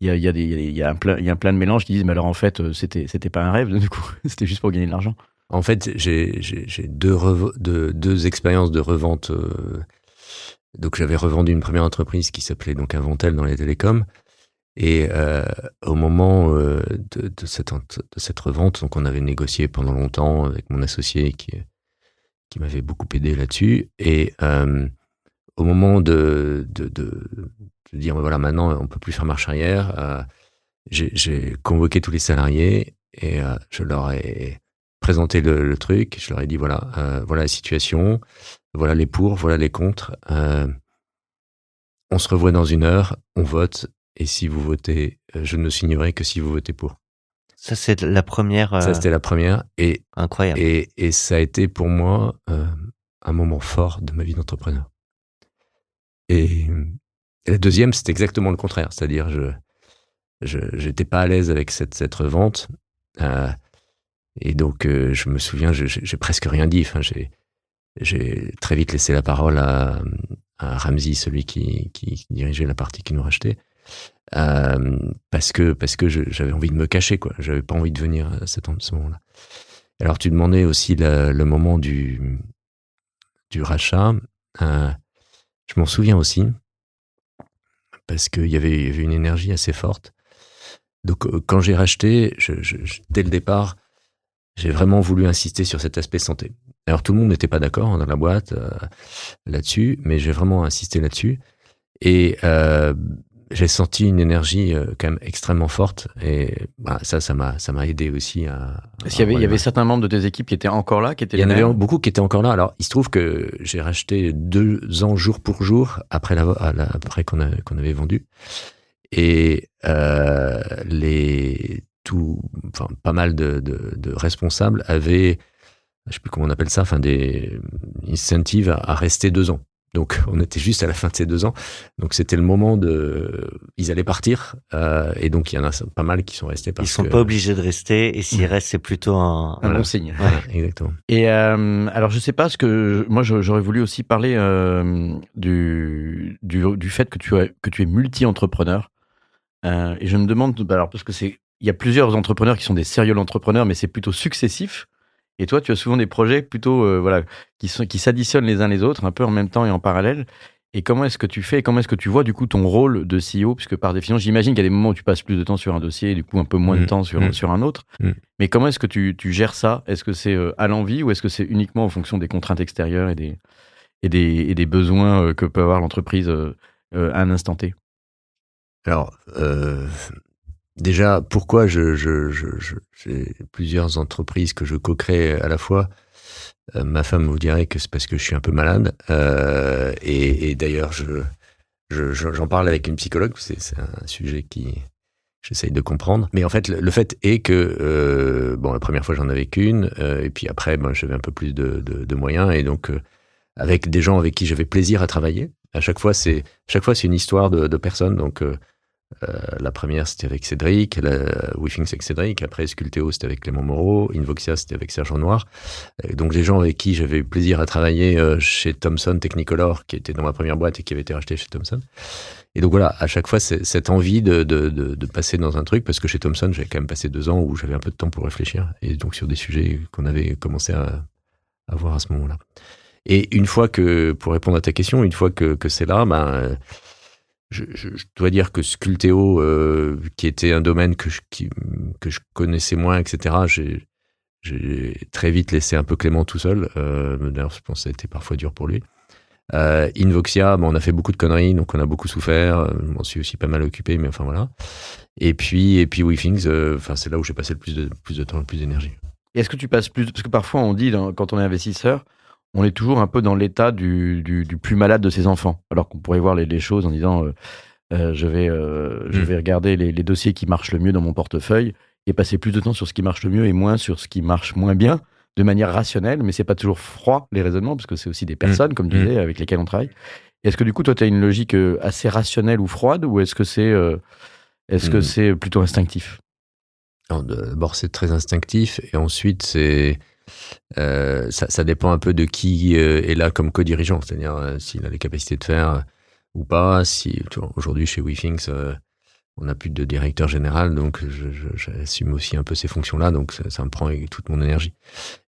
il y a, y, y un plein, il y a un plein de mélanges qui disent, mais alors en fait, euh, c'était c'était pas un rêve, du coup, c'était juste pour gagner de l'argent. En fait, j'ai deux expériences de revente. euh, donc, j'avais revendu une première entreprise qui s'appelait donc Inventel dans les télécoms. Et euh, au moment euh, de, cette, de cette revente, donc on avait négocié pendant longtemps avec mon associé qui, qui m'avait beaucoup aidé là-dessus. Et euh, au moment de, de, dire voilà maintenant on peut plus faire marche arrière, j'ai convoqué tous les salariés et je leur ai présenté le, le truc. Je leur ai dit voilà euh, voilà la situation, voilà les pour, voilà les contre. Euh, on se revoit dans une heure, on vote et si vous votez, euh, je ne signerai que si vous votez pour. Ça, c'est la première. euh, Ça c'était la première et incroyable. et, et ça a été pour moi un moment fort de ma vie d'entrepreneur. Et, et la deuxième, c'était exactement le contraire. C'est-à-dire, je je j'étais pas à l'aise avec cette, cette revente. Et donc, euh, je me souviens, j'ai presque rien dit. Enfin, j'ai très vite laissé la parole à, à Ramsey, celui qui, qui dirigeait la partie qui nous rachetait. Euh, parce que parce que j'avais envie de me cacher quoi j'avais pas envie de venir à cet, ce moment-là alors tu demandais aussi le moment du du rachat Euh, je m'en souviens aussi parce qu'il y y avait une énergie assez forte donc quand j'ai racheté dès le départ j'ai vraiment voulu insister sur cet aspect santé alors tout le monde n'était pas d'accord hein, dans la boîte euh, là-dessus mais j'ai vraiment insisté là-dessus et euh, j'ai senti une énergie euh, quand même extrêmement forte et bah, ça, ça m'a, ça m'a aidé aussi à. Qu'il y avait, il y avait certains membres de tes équipes qui étaient encore là, qui étaient Il y en avait beaucoup qui étaient encore là. Alors, il se trouve que j'ai racheté deux ans jour pour jour après la, après qu'on qu'on avait vendu et euh, les tout, enfin pas mal de, de, de responsables avaient, je sais plus comment on appelle ça, enfin des incentives à, à rester deux ans. Donc, on était juste à la fin de ces deux ans. Donc, c'était le moment de, ils allaient partir, euh, et donc il y en a pas mal qui sont restés Ils parce sont que- pas obligés de rester et s'ils restent, c'est plutôt un. Un Voilà. bon signe. Voilà, exactement. Et euh, alors, je sais pas ce que moi j'aurais voulu aussi parler euh, du, du du fait que tu es que tu es multi-entrepreneur. Euh, et je me demande, bah alors parce que c'est il y a plusieurs entrepreneurs qui sont des sérieux entrepreneurs, mais c'est plutôt successif. Et toi, tu as souvent des projets plutôt euh, voilà qui sont qui s'additionnent les uns les autres, un peu en même temps et en parallèle. Et comment est-ce que tu fais Comment est-ce que tu vois du coup ton rôle de CEO Puisque par définition, j'imagine qu'il y a des moments où tu passes plus de temps sur un dossier et du coup un peu moins de Mm. temps sur Mm. sur un autre. Mm. Mais comment est-ce que tu, tu gères ça? Est-ce que c'est euh, à l'envie ou est-ce que c'est uniquement en fonction des contraintes extérieures et des, et des, et des besoins euh, que peut avoir l'entreprise à un instant T? Alors, euh, déjà, pourquoi je, je, je, je- j'ai plusieurs entreprises que je co-crée à la fois Euh, Ma femme vous dirait que c'est parce que je suis un peu malade. Euh, et, d'ailleurs, je, je- je- j'en parle avec une psychologue. C'est, un sujet qui j'essaye de comprendre. Mais en fait, le, fait est que euh, bon, la première fois j'en avais qu'une, et puis après, ben, j'avais un peu plus de, moyens, et donc avec des gens avec qui j'avais plaisir à travailler. À chaque fois, c'est chaque fois c'est une histoire de, de personnes. Donc la première, c'était avec Cédric, la WeThink, c'est avec Cédric. Après, Sculteo, c'était avec Clément Moreau. Invoxia, c'était avec Serge Noir. Et donc, les gens avec qui j'avais eu plaisir à travailler euh, chez Thomson Technicolor, qui était dans ma première boîte et qui avait été racheté chez Thomson. Et donc, voilà, à chaque fois, cette envie de, de, de, de passer dans un truc, parce que chez Thomson, j'avais quand même passé deux ans où j'avais un peu de temps pour réfléchir. Et donc, sur des sujets qu'on avait commencé à, à voir à ce moment-là. Et une fois que, pour répondre à ta question, une fois que, que c'est là, ben, euh, je, dois dire que Sculteo, euh, qui était un domaine que je, connaissais moins, etc., j'ai, très vite laissé un peu Clément tout seul. Euh, D'ailleurs, je pense que ça a été parfois dur pour lui. Euh, Invoxia, bon, on a fait beaucoup de conneries, donc on a beaucoup souffert. Euh, Je m'en suis aussi pas mal occupé, mais enfin voilà. Et puis, et puis WeThings, enfin, c'est là où j'ai passé le plus de, plus de temps, le plus d'énergie. Est-ce que tu passes plus Parce que parfois on dit, quand on est investisseur, on est toujours un peu dans l'état du, du, du plus malade de ses enfants. Alors qu'on pourrait voir les, les choses en disant euh, euh, je, vais, euh, je Mm. vais regarder les, les dossiers qui marchent le mieux dans mon portefeuille et passer plus de temps sur ce qui marche le mieux et moins sur ce qui marche moins bien de manière rationnelle. Mais c'est pas toujours froid les raisonnements parce que c'est aussi des personnes, comme tu Mm. disais, avec lesquelles on travaille. Est-ce que du coup, toi, tu as une logique assez rationnelle ou froide ou est-ce que c'est est-ce que Mm. c'est plutôt instinctif? D'abord, c'est très instinctif, et ensuite, c'est ça, ça dépend un peu de qui euh, est là comme co-dirigeant, c'est-à-dire euh, s'il a les capacités de faire euh, ou pas. Si aujourd'hui chez WeThings, euh, on n'a plus de directeur général, donc j'assume aussi un peu ces fonctions-là, donc ça, me prend toute mon énergie.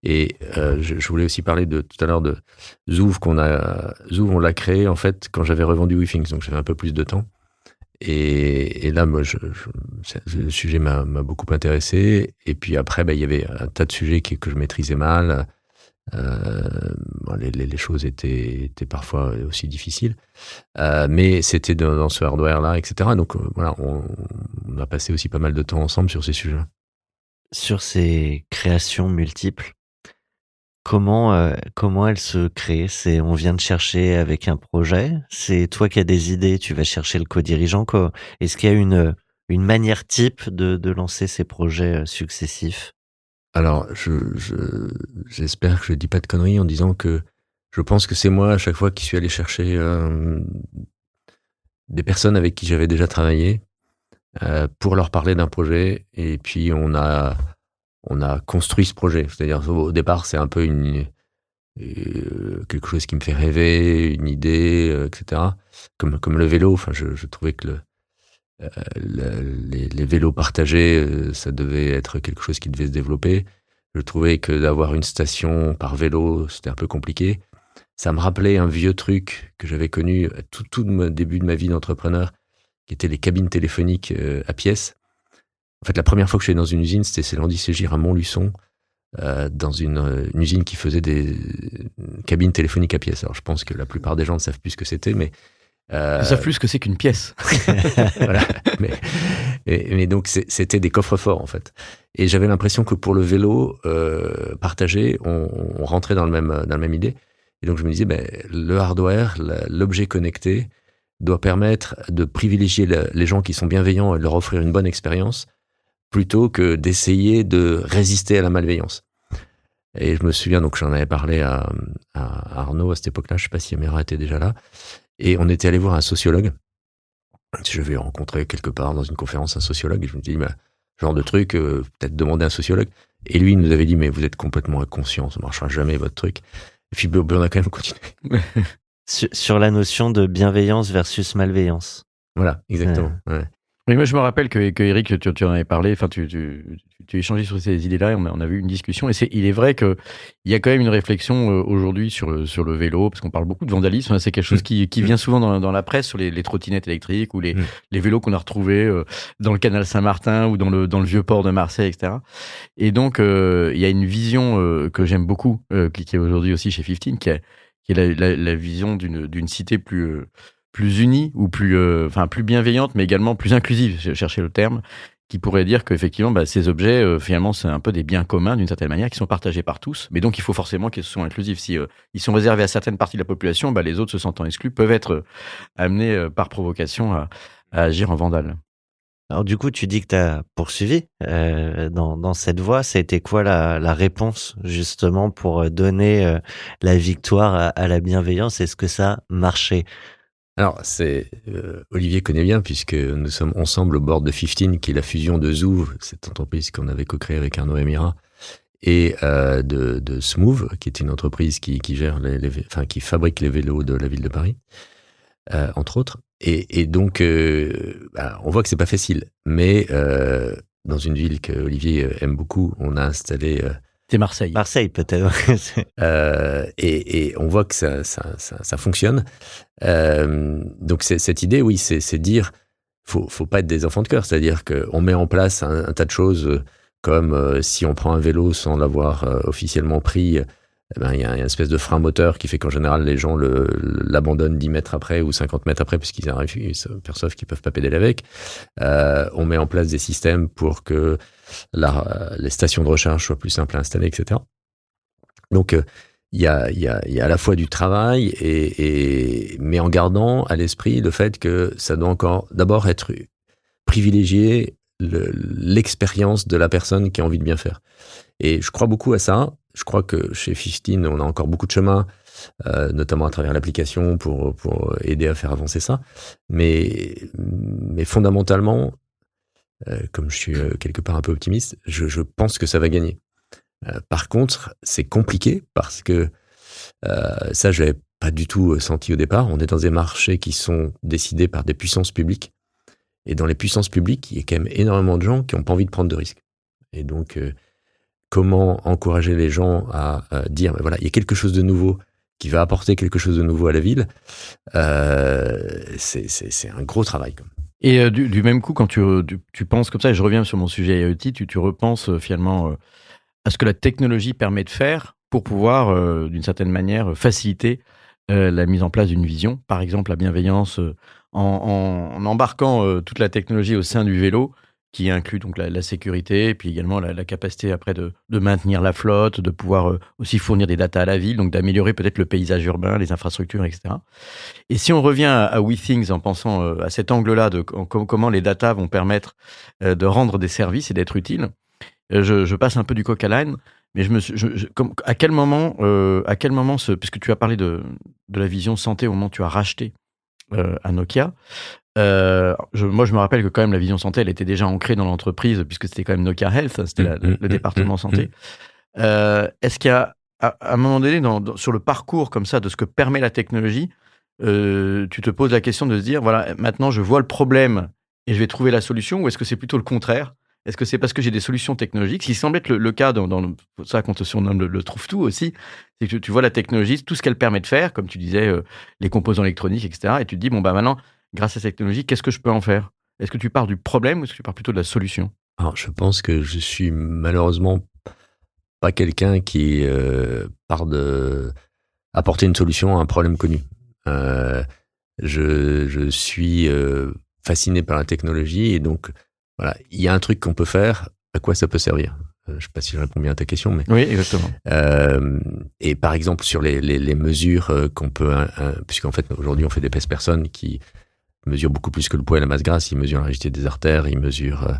Et euh, je, voulais aussi parler de tout à l'heure de Zouv qu'on a, on l'a créé en fait quand j'avais revendu WeThings, donc j'avais un peu plus de temps. Et, et là, moi, je, je- le sujet m'a beaucoup intéressé. Et puis après, bah, il y avait un tas de sujets qui- que je maîtrisais mal. Euh, bon, les, les- choses étaient, étaient parfois aussi difficiles. Euh, mais c'était dans, dans ce hardware-là, etc. Donc euh, voilà, on, on a passé aussi pas mal de temps ensemble sur ces sujets-là. Sur ces créations multiples, comment, euh, comment elles se créent C'est on vient de chercher avec un projet, c'est toi qui as des idées, tu vas chercher le co-dirigeant. Est-ce qu'il y a une, une manière type de, de lancer ces projets euh, successifs? Alors, je- je- j'espère que je dis pas de conneries en disant que je pense que c'est moi à chaque fois qui suis allé chercher euh, des personnes avec qui j'avais déjà travaillé euh, pour leur parler d'un projet. Et puis on a on a construit ce projet. C'est-à-dire au départ c'est un peu une euh, quelque chose qui me fait rêver, une idée, euh, etc. Comme comme le vélo. Enfin, je, je trouvais que le euh, le- les, les vélos partagés, euh, ça devait être quelque chose qui devait se développer. Je trouvais que d'avoir une station par vélo, c'était un peu compliqué. Ça me rappelait un vieux truc que j'avais connu à tout, tout le début de ma vie d'entrepreneur, qui étaient les cabines téléphoniques euh, à pièces. En fait, la première fois que je suis allé dans une usine, c'était chez Landy Ségir à Montluçon, euh, dans une, euh, une usine qui faisait des cabines téléphoniques à pièces. Alors, je pense que la plupart des gens ne savent plus ce que c'était, mais Euh, Ils savent plus ce que c'est qu'une pièce. voilà. Mais, mais donc c'était des coffres forts en fait. Et j'avais l'impression que pour le vélo euh, partagé, on, on, rentrait dans le même dans la même idée. Et donc je me disais, ben, le hardware, l'objet connecté, doit permettre de privilégier les gens qui sont bienveillants et de leur offrir une bonne expérience, plutôt que d'essayer de résister à la malveillance. Et je me souviens, donc j'en avais parlé à, à, Arnaud à cette époque-là, je sais pas si Amira était déjà là, et on était allé voir un sociologue. Je vais rencontrer quelque part dans une conférence un sociologue, et je me dis, bah, genre de truc, euh, peut-être demander à un sociologue. Et lui, il nous avait dit, mais vous êtes complètement inconscient, ça marchera jamais votre truc. Et puis, on a quand même continué. sur, la notion de bienveillance versus malveillance. Voilà, exactement. Ouais. Oui, moi je me rappelle que, que Eric, tu, tu en avais parlé, enfin tu, tu, tu échangé sur ces idées-là, on a, on a eu une discussion, et c'est, il est vrai qu'il y a quand même une réflexion euh, aujourd'hui sur le, sur le vélo, parce qu'on parle beaucoup de vandalisme, c'est quelque chose mm. qui, qui vient souvent dans, dans la presse sur les, les trottinettes électriques ou les, mm. les vélos qu'on a retrouvés euh, dans le canal Saint-Martin ou dans le, dans le vieux port de Marseille, etc. Et donc euh, il y a une vision que j'aime beaucoup, qui est aujourd'hui aussi chez 15, qui est, qui est la, la, la vision d'une, d'une cité plus plus unie ou plus, euh, plus bienveillante, mais également plus inclusive. J'ai cherché le terme qui pourrait dire qu'effectivement, bah, ces objets, euh, finalement, c'est un peu des biens communs d'une certaine manière, qui sont partagés par tous. Mais donc, il faut forcément qu'ils soient inclusifs. Si euh, ils sont réservés à certaines parties de la population, bah, les autres, se sentant exclus, peuvent être amenés par provocation à, agir en vandale. Alors du coup, tu dis que tu as poursuivi dans, dans, cette voie. Ça a été quoi la, la réponse justement pour donner la victoire à, à la bienveillance? Est-ce que ça marchait alors, c'est euh, Olivier connaît bien puisque nous sommes ensemble au bord de 15, qui est la fusion de Zoo, cette entreprise qu'on avait co-créée avec Arnaud Emira, et euh, de, de, Smooth, qui est une entreprise qui, qui gère les, les, enfin, qui fabrique les vélos de la ville de Paris, euh, entre autres. Et, et donc, euh, bah, on voit que c'est pas facile, mais euh, dans une ville que Olivier aime beaucoup, on a installé c'est Marseille. Marseille, peut-être. euh, et, et, on voit que ça, ça, ça, fonctionne. Euh, donc, cette idée, oui, c'est dire faut, faut pas être des enfants de cœur. C'est-à-dire qu'on met en place un, tas de choses euh, comme si on prend un vélo sans l'avoir officiellement pris, eh ben, il y, a une espèce de frein moteur qui fait qu'en général, les gens l'abandonnent 10 mètres après ou 50 mètres après puisqu'ils arrivent, ils perçoivent qu'ils peuvent pas pédaler avec. on met en place des systèmes pour que la, les stations de recharge soient plus simples à installer, etc. Donc, euh, il y, a, y, a, y a à la fois du travail, et, et mais en gardant à l'esprit le fait que ça doit encore d'abord être privilégier l'expérience de la personne qui a envie de bien faire. Et je crois beaucoup à ça. Je crois que chez 15, on a encore beaucoup de chemin, euh, notamment à travers l'application pour, pour aider à faire avancer ça. Mais, mais fondamentalement, euh, comme je suis euh, quelque part un peu optimiste, je, je pense que ça va gagner. Euh, par contre, c'est compliqué parce que ça, je l'avais pas du tout senti au départ. On est dans des marchés qui sont décidés par des puissances publiques. Et dans les puissances publiques, il y a quand même énormément de gens qui n'ont pas envie de prendre de risques. Et donc, comment encourager les gens à, dire, voilà, il y a quelque chose de nouveau qui va apporter quelque chose de nouveau à la ville, euh, c'est un gros travail. Et euh, du, même coup, quand tu, penses comme ça, et je reviens sur mon sujet IoT, tu, tu repenses euh, finalement euh, à ce que la technologie permet de faire pour pouvoir, d'une certaine manière, faciliter la mise en place d'une vision. Par exemple, la bienveillance en, en, embarquant toute la technologie au sein du vélo qui inclut donc la, sécurité, puis également la, capacité après de, maintenir la flotte, de pouvoir euh, aussi fournir des datas à la ville, donc d'améliorer peut-être le paysage urbain, les infrastructures, etc. Et si on revient à, à WeThings en pensant euh, à cet angle-là de comment les datas vont permettre euh, de rendre des services et d'être utiles, je, passe un peu du coq à l'âne, mais à quel moment, à quel moment, puisque tu as parlé de, de la vision santé au moment où tu as racheté à Nokia, euh, je, moi, je me rappelle que quand même la vision santé, elle était déjà ancrée dans l'entreprise puisque c'était quand même Nokia Health, c'était mm, mm, le mm, département santé. Euh, Est-ce qu'il y a, à, un moment donné, dans, sur le parcours comme ça de ce que permet la technologie, euh, tu te poses la question de se dire, voilà, maintenant je vois le problème et je vais trouver la solution, ou est-ce que c'est plutôt le contraire? Est-ce que c'est parce que j'ai des solutions technologiques? Ce qui semble être le, cas dans, dans ça qu'on te surnomme le, trouve-tout aussi, c'est que tu vois la technologie, tout ce qu'elle permet de faire, comme tu disais, euh, les composants électroniques, etc. Et tu te dis, bon, bah maintenant, grâce à cette technologie, qu'est-ce que je peux en faire? Est-ce que tu pars du problème ou est-ce que tu pars plutôt de la solution? Alors, je pense que je suis malheureusement pas quelqu'un qui euh, part de apporter une solution à un problème connu. Euh, je, je suis euh, fasciné par la technologie et donc voilà, il y a un truc qu'on peut faire. À quoi ça peut servir? Je sais pas si je réponds bien à ta question, mais Oui, exactement. euh, et par exemple sur les, les, les mesures qu'on peut, hein, hein, puisqu'en fait aujourd'hui on fait des pèse personnes qui mesurent beaucoup plus que le poids et la masse grasse. Ils mesurent la rigidité des artères, ils mesurent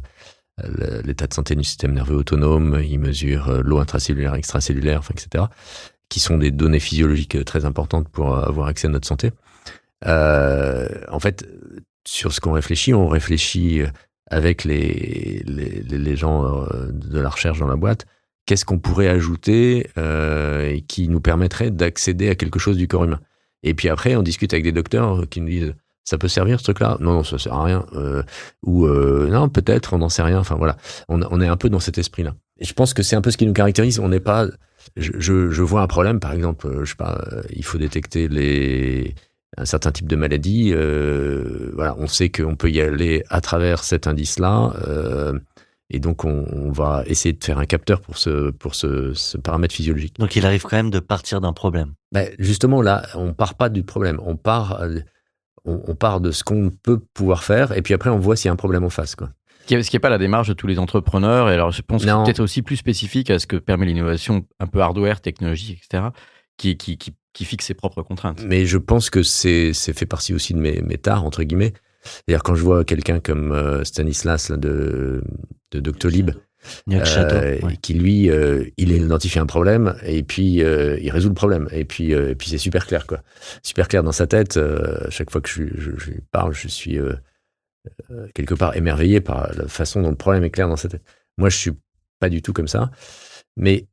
euh, l'état de santé du système nerveux autonome, ils mesurent euh, l'eau intracellulaire, extracellulaire, etc. Qui sont des données physiologiques euh, très importantes pour avoir accès à notre santé. En fait, sur ce qu'on réfléchit, on réfléchit avec les, les, gens de la recherche dans la boîte. Qu'est-ce qu'on pourrait ajouter qui nous permettrait d'accéder à quelque chose du corps humain Et puis après, on discute avec des docteurs qui nous disent ça peut servir ce truc-là? Non, non, ça sert à rien. Euh, ou euh, non, peut-être, on n'en sait rien. Enfin voilà, on, on est un peu dans cet esprit-là. Et je pense que c'est un peu ce qui nous caractérise. On n'est pas. Je, je, je vois un problème, par exemple, euh, je sais pas, il faut détecter les un certain type de maladie. euh, voilà, on sait qu'on peut y aller à travers cet indice-là. et donc, on, on va essayer de faire un capteur pour ce, pour ce, ce paramètre physiologique. Donc il arrive quand même de partir d'un problème. Ben, justement, là, on part pas du problème. On part, on, on part de ce qu'on peut pouvoir faire, et puis après, on voit s'il y a un problème en face. Quoi. Ce qui n'est pas la démarche de tous les entrepreneurs. Et alors, je pense que c'est peut-être aussi plus spécifique à ce que permet l'innovation un peu hardware, technologie, etc., qui, qui, qui, qui fixe ses propres contraintes. Mais je pense que c'est c'est fait partie aussi de mes, mes tares, entre guillemets. C'est-à-dire, quand je vois quelqu'un comme euh, Stanislas là, de, de Doctolib, Château, euh, ouais. qui lui, euh, il identifie un problème et puis euh, il résout le problème. Et puis, et puis c'est super clair, quoi. Super clair dans sa tête. chaque fois que je, je, je lui parle, je suis quelque part émerveillé par la façon dont le problème est clair dans sa tête. Moi, je suis pas du tout comme ça, mais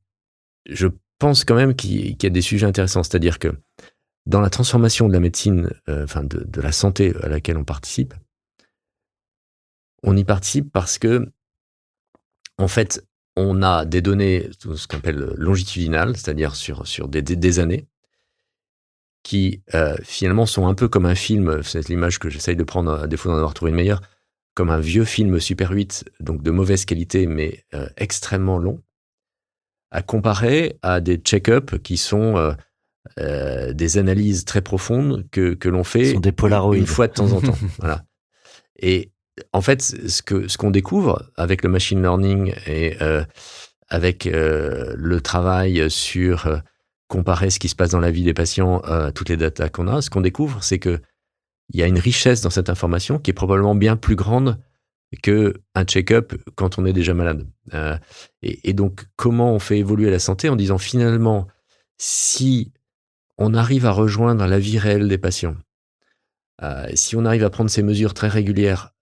je pense quand même qu'il y a des sujets intéressants. C'est-à-dire que dans la transformation de la médecine, euh, enfin de, de la santé à laquelle on participe, on y participe parce que en fait, on a des données, ce qu'on appelle longitudinales, c'est-à-dire sur, sur des, des, des années, qui euh, finalement sont un peu comme un film, c'est l'image que j'essaye de prendre, à défaut d'en avoir trouvé une meilleure, comme un vieux film Super 8, donc de mauvaise qualité, mais euh, extrêmement long, à comparer à des check-up qui sont euh, euh, des analyses très profondes que, que l'on fait sont des une fois de temps en temps. voilà. Et en fait, ce que ce qu'on découvre avec le machine learning et euh, avec euh, le travail sur euh, comparer ce qui se passe dans la vie des patients à toutes les datas qu'on a, ce qu'on découvre, c'est que il y a une richesse dans cette information qui est probablement bien plus grande que un check-up quand on est déjà malade. Euh, et, et donc, comment on fait évoluer la santé en disant finalement, si on arrive à rejoindre la vie réelle des patients, euh, si on arrive à prendre ces mesures très régulières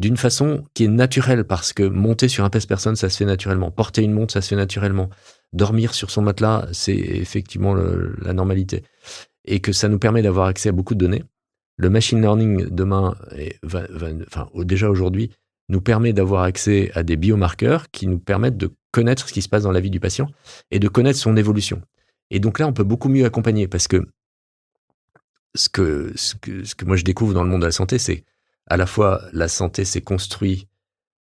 d'une façon qui est naturelle, parce que monter sur un pèse-personne, ça se fait naturellement. Porter une montre, ça se fait naturellement. Dormir sur son matelas, c'est effectivement la normalité. Et que ça nous permet d'avoir accès à beaucoup de données. Le machine learning demain, va- enfin déjà aujourd'hui, nous permet d'avoir accès à des biomarqueurs qui nous permettent de connaître ce qui se passe dans la vie du patient et de connaître son évolution. Et donc là, on peut beaucoup mieux accompagner parce que ce que, ce que, ce que moi je découvre dans le monde de la santé, c'est à la fois la santé s'est construite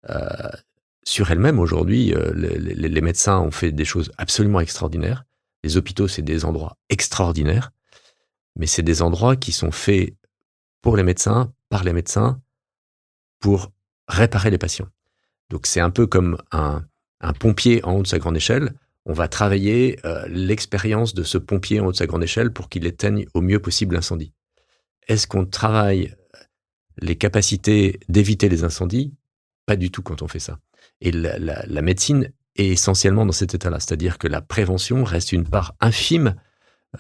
euh, sur elle-même aujourd'hui. euh, les, médecins ont fait des choses absolument extraordinaires. Les hôpitaux, c'est des endroits extraordinaires, mais c'est des endroits qui sont faits pour les médecins, par les médecins, pour réparer les patients. Donc c'est un peu comme un, un pompier en haut de sa grande échelle. On va travailler euh, l'expérience de ce pompier en haut de sa grande échelle pour qu'il éteigne au mieux possible l'incendie. Est-ce qu'on travaille les capacités d'éviter les incendies Pas du tout quand on fait ça. Et la, médecine est essentiellement dans cet état-là, c'est-à-dire que la prévention reste une part infime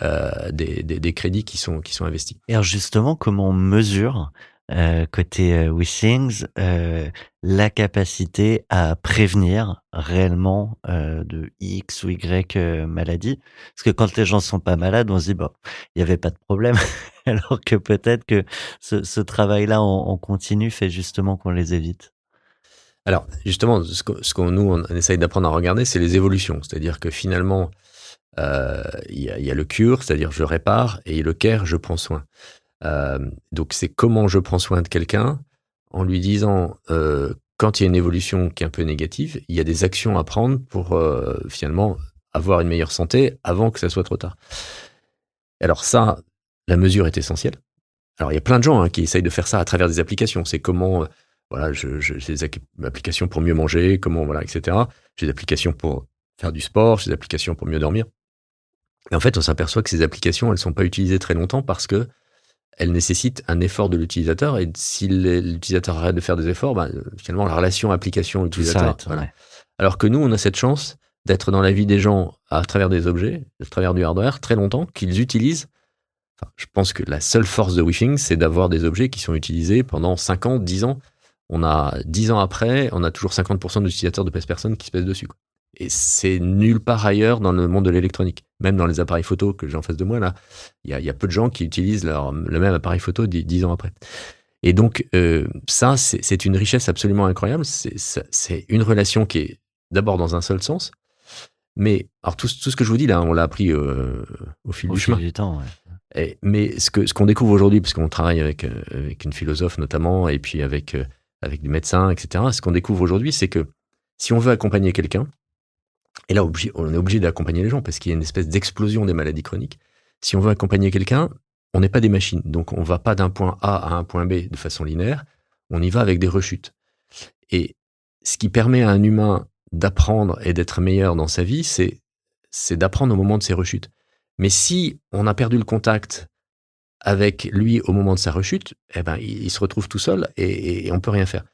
euh, des crédits qui sont, qui sont investis. Et alors justement, comment on mesure euh, côté euh, WeThings euh, la capacité à prévenir réellement de X ou Y maladie Parce que quand les gens sont pas malades, on se dit bon, il n'y avait pas de problème, alors que peut-être que ce, travail-là en, en continu fait justement qu'on les évite. Alors, justement, ce qu'on nous, on essaye d'apprendre à regarder, c'est les évolutions. C'est-à-dire que finalement, il y, y a le cure, c'est-à-dire je répare, et le care, je prends soin. Euh, donc, c'est comment je prends soin de quelqu'un en lui disant, euh, quand il y a une évolution qui est un peu négative, il y a des actions à prendre pour euh, finalement avoir une meilleure santé avant que ça soit trop tard. Alors ça, la mesure est essentielle. alors il y a plein de gens hein, qui essayent de faire ça à travers des applications. C'est comment, euh, voilà, j'ai des applications pour mieux manger, comment, voilà, etc. J'ai des applications pour faire du sport, j'ai des applications pour mieux dormir. Et en fait, on s'aperçoit que ces applications, elles sont pas utilisées très longtemps parce que elles nécessitent un effort de l'utilisateur. Et si l'utilisateur arrête de faire des efforts, bah, finalement, la relation application-utilisateur. Voilà. Alors que nous, on a cette chance d'être dans la vie des gens à travers des objets, à travers du hardware, très longtemps, qu'ils utilisent. je pense que la seule force de Wishing, c'est d'avoir des objets qui sont utilisés pendant 5 ans, 10 ans. On a 10 ans après, on a toujours 50% d'utilisateurs de PES qui se pèsent dessus. Et c'est nulle part ailleurs dans le monde de l'électronique. Même dans les appareils photo que j'ai en face de moi, là, il y a, peu de gens qui utilisent leur, le même appareil photo dix, ans après. Et donc, euh, ça, c'est une richesse absolument incroyable. C'est une relation qui est d'abord dans un seul sens. Mais, alors, tout, tout, ce que je vous dis, là, on l'a appris euh, au fil du chemin. Du temps, mais ce qu'on ce qu'on découvre aujourd'hui, puisqu'on travaille avec, euh, avec une philosophe notamment, et puis avec, avec des médecins, etc., ce qu'on découvre aujourd'hui, c'est que si on veut accompagner quelqu'un, et là, on est obligé d'accompagner les gens parce qu'il y a une espèce d'explosion des maladies chroniques. Si on veut accompagner quelqu'un, on n'est pas des machines. Donc, on va pas d'un point A à un point B de façon linéaire. On y va avec des rechutes. Et ce qui permet à un humain d'apprendre et d'être meilleur dans sa vie, c'est, c'est d'apprendre au moment de ses rechutes. Mais si on a perdu le contact avec lui au moment de sa rechute, eh ben, il, se retrouve tout seul et, et on peut rien faire.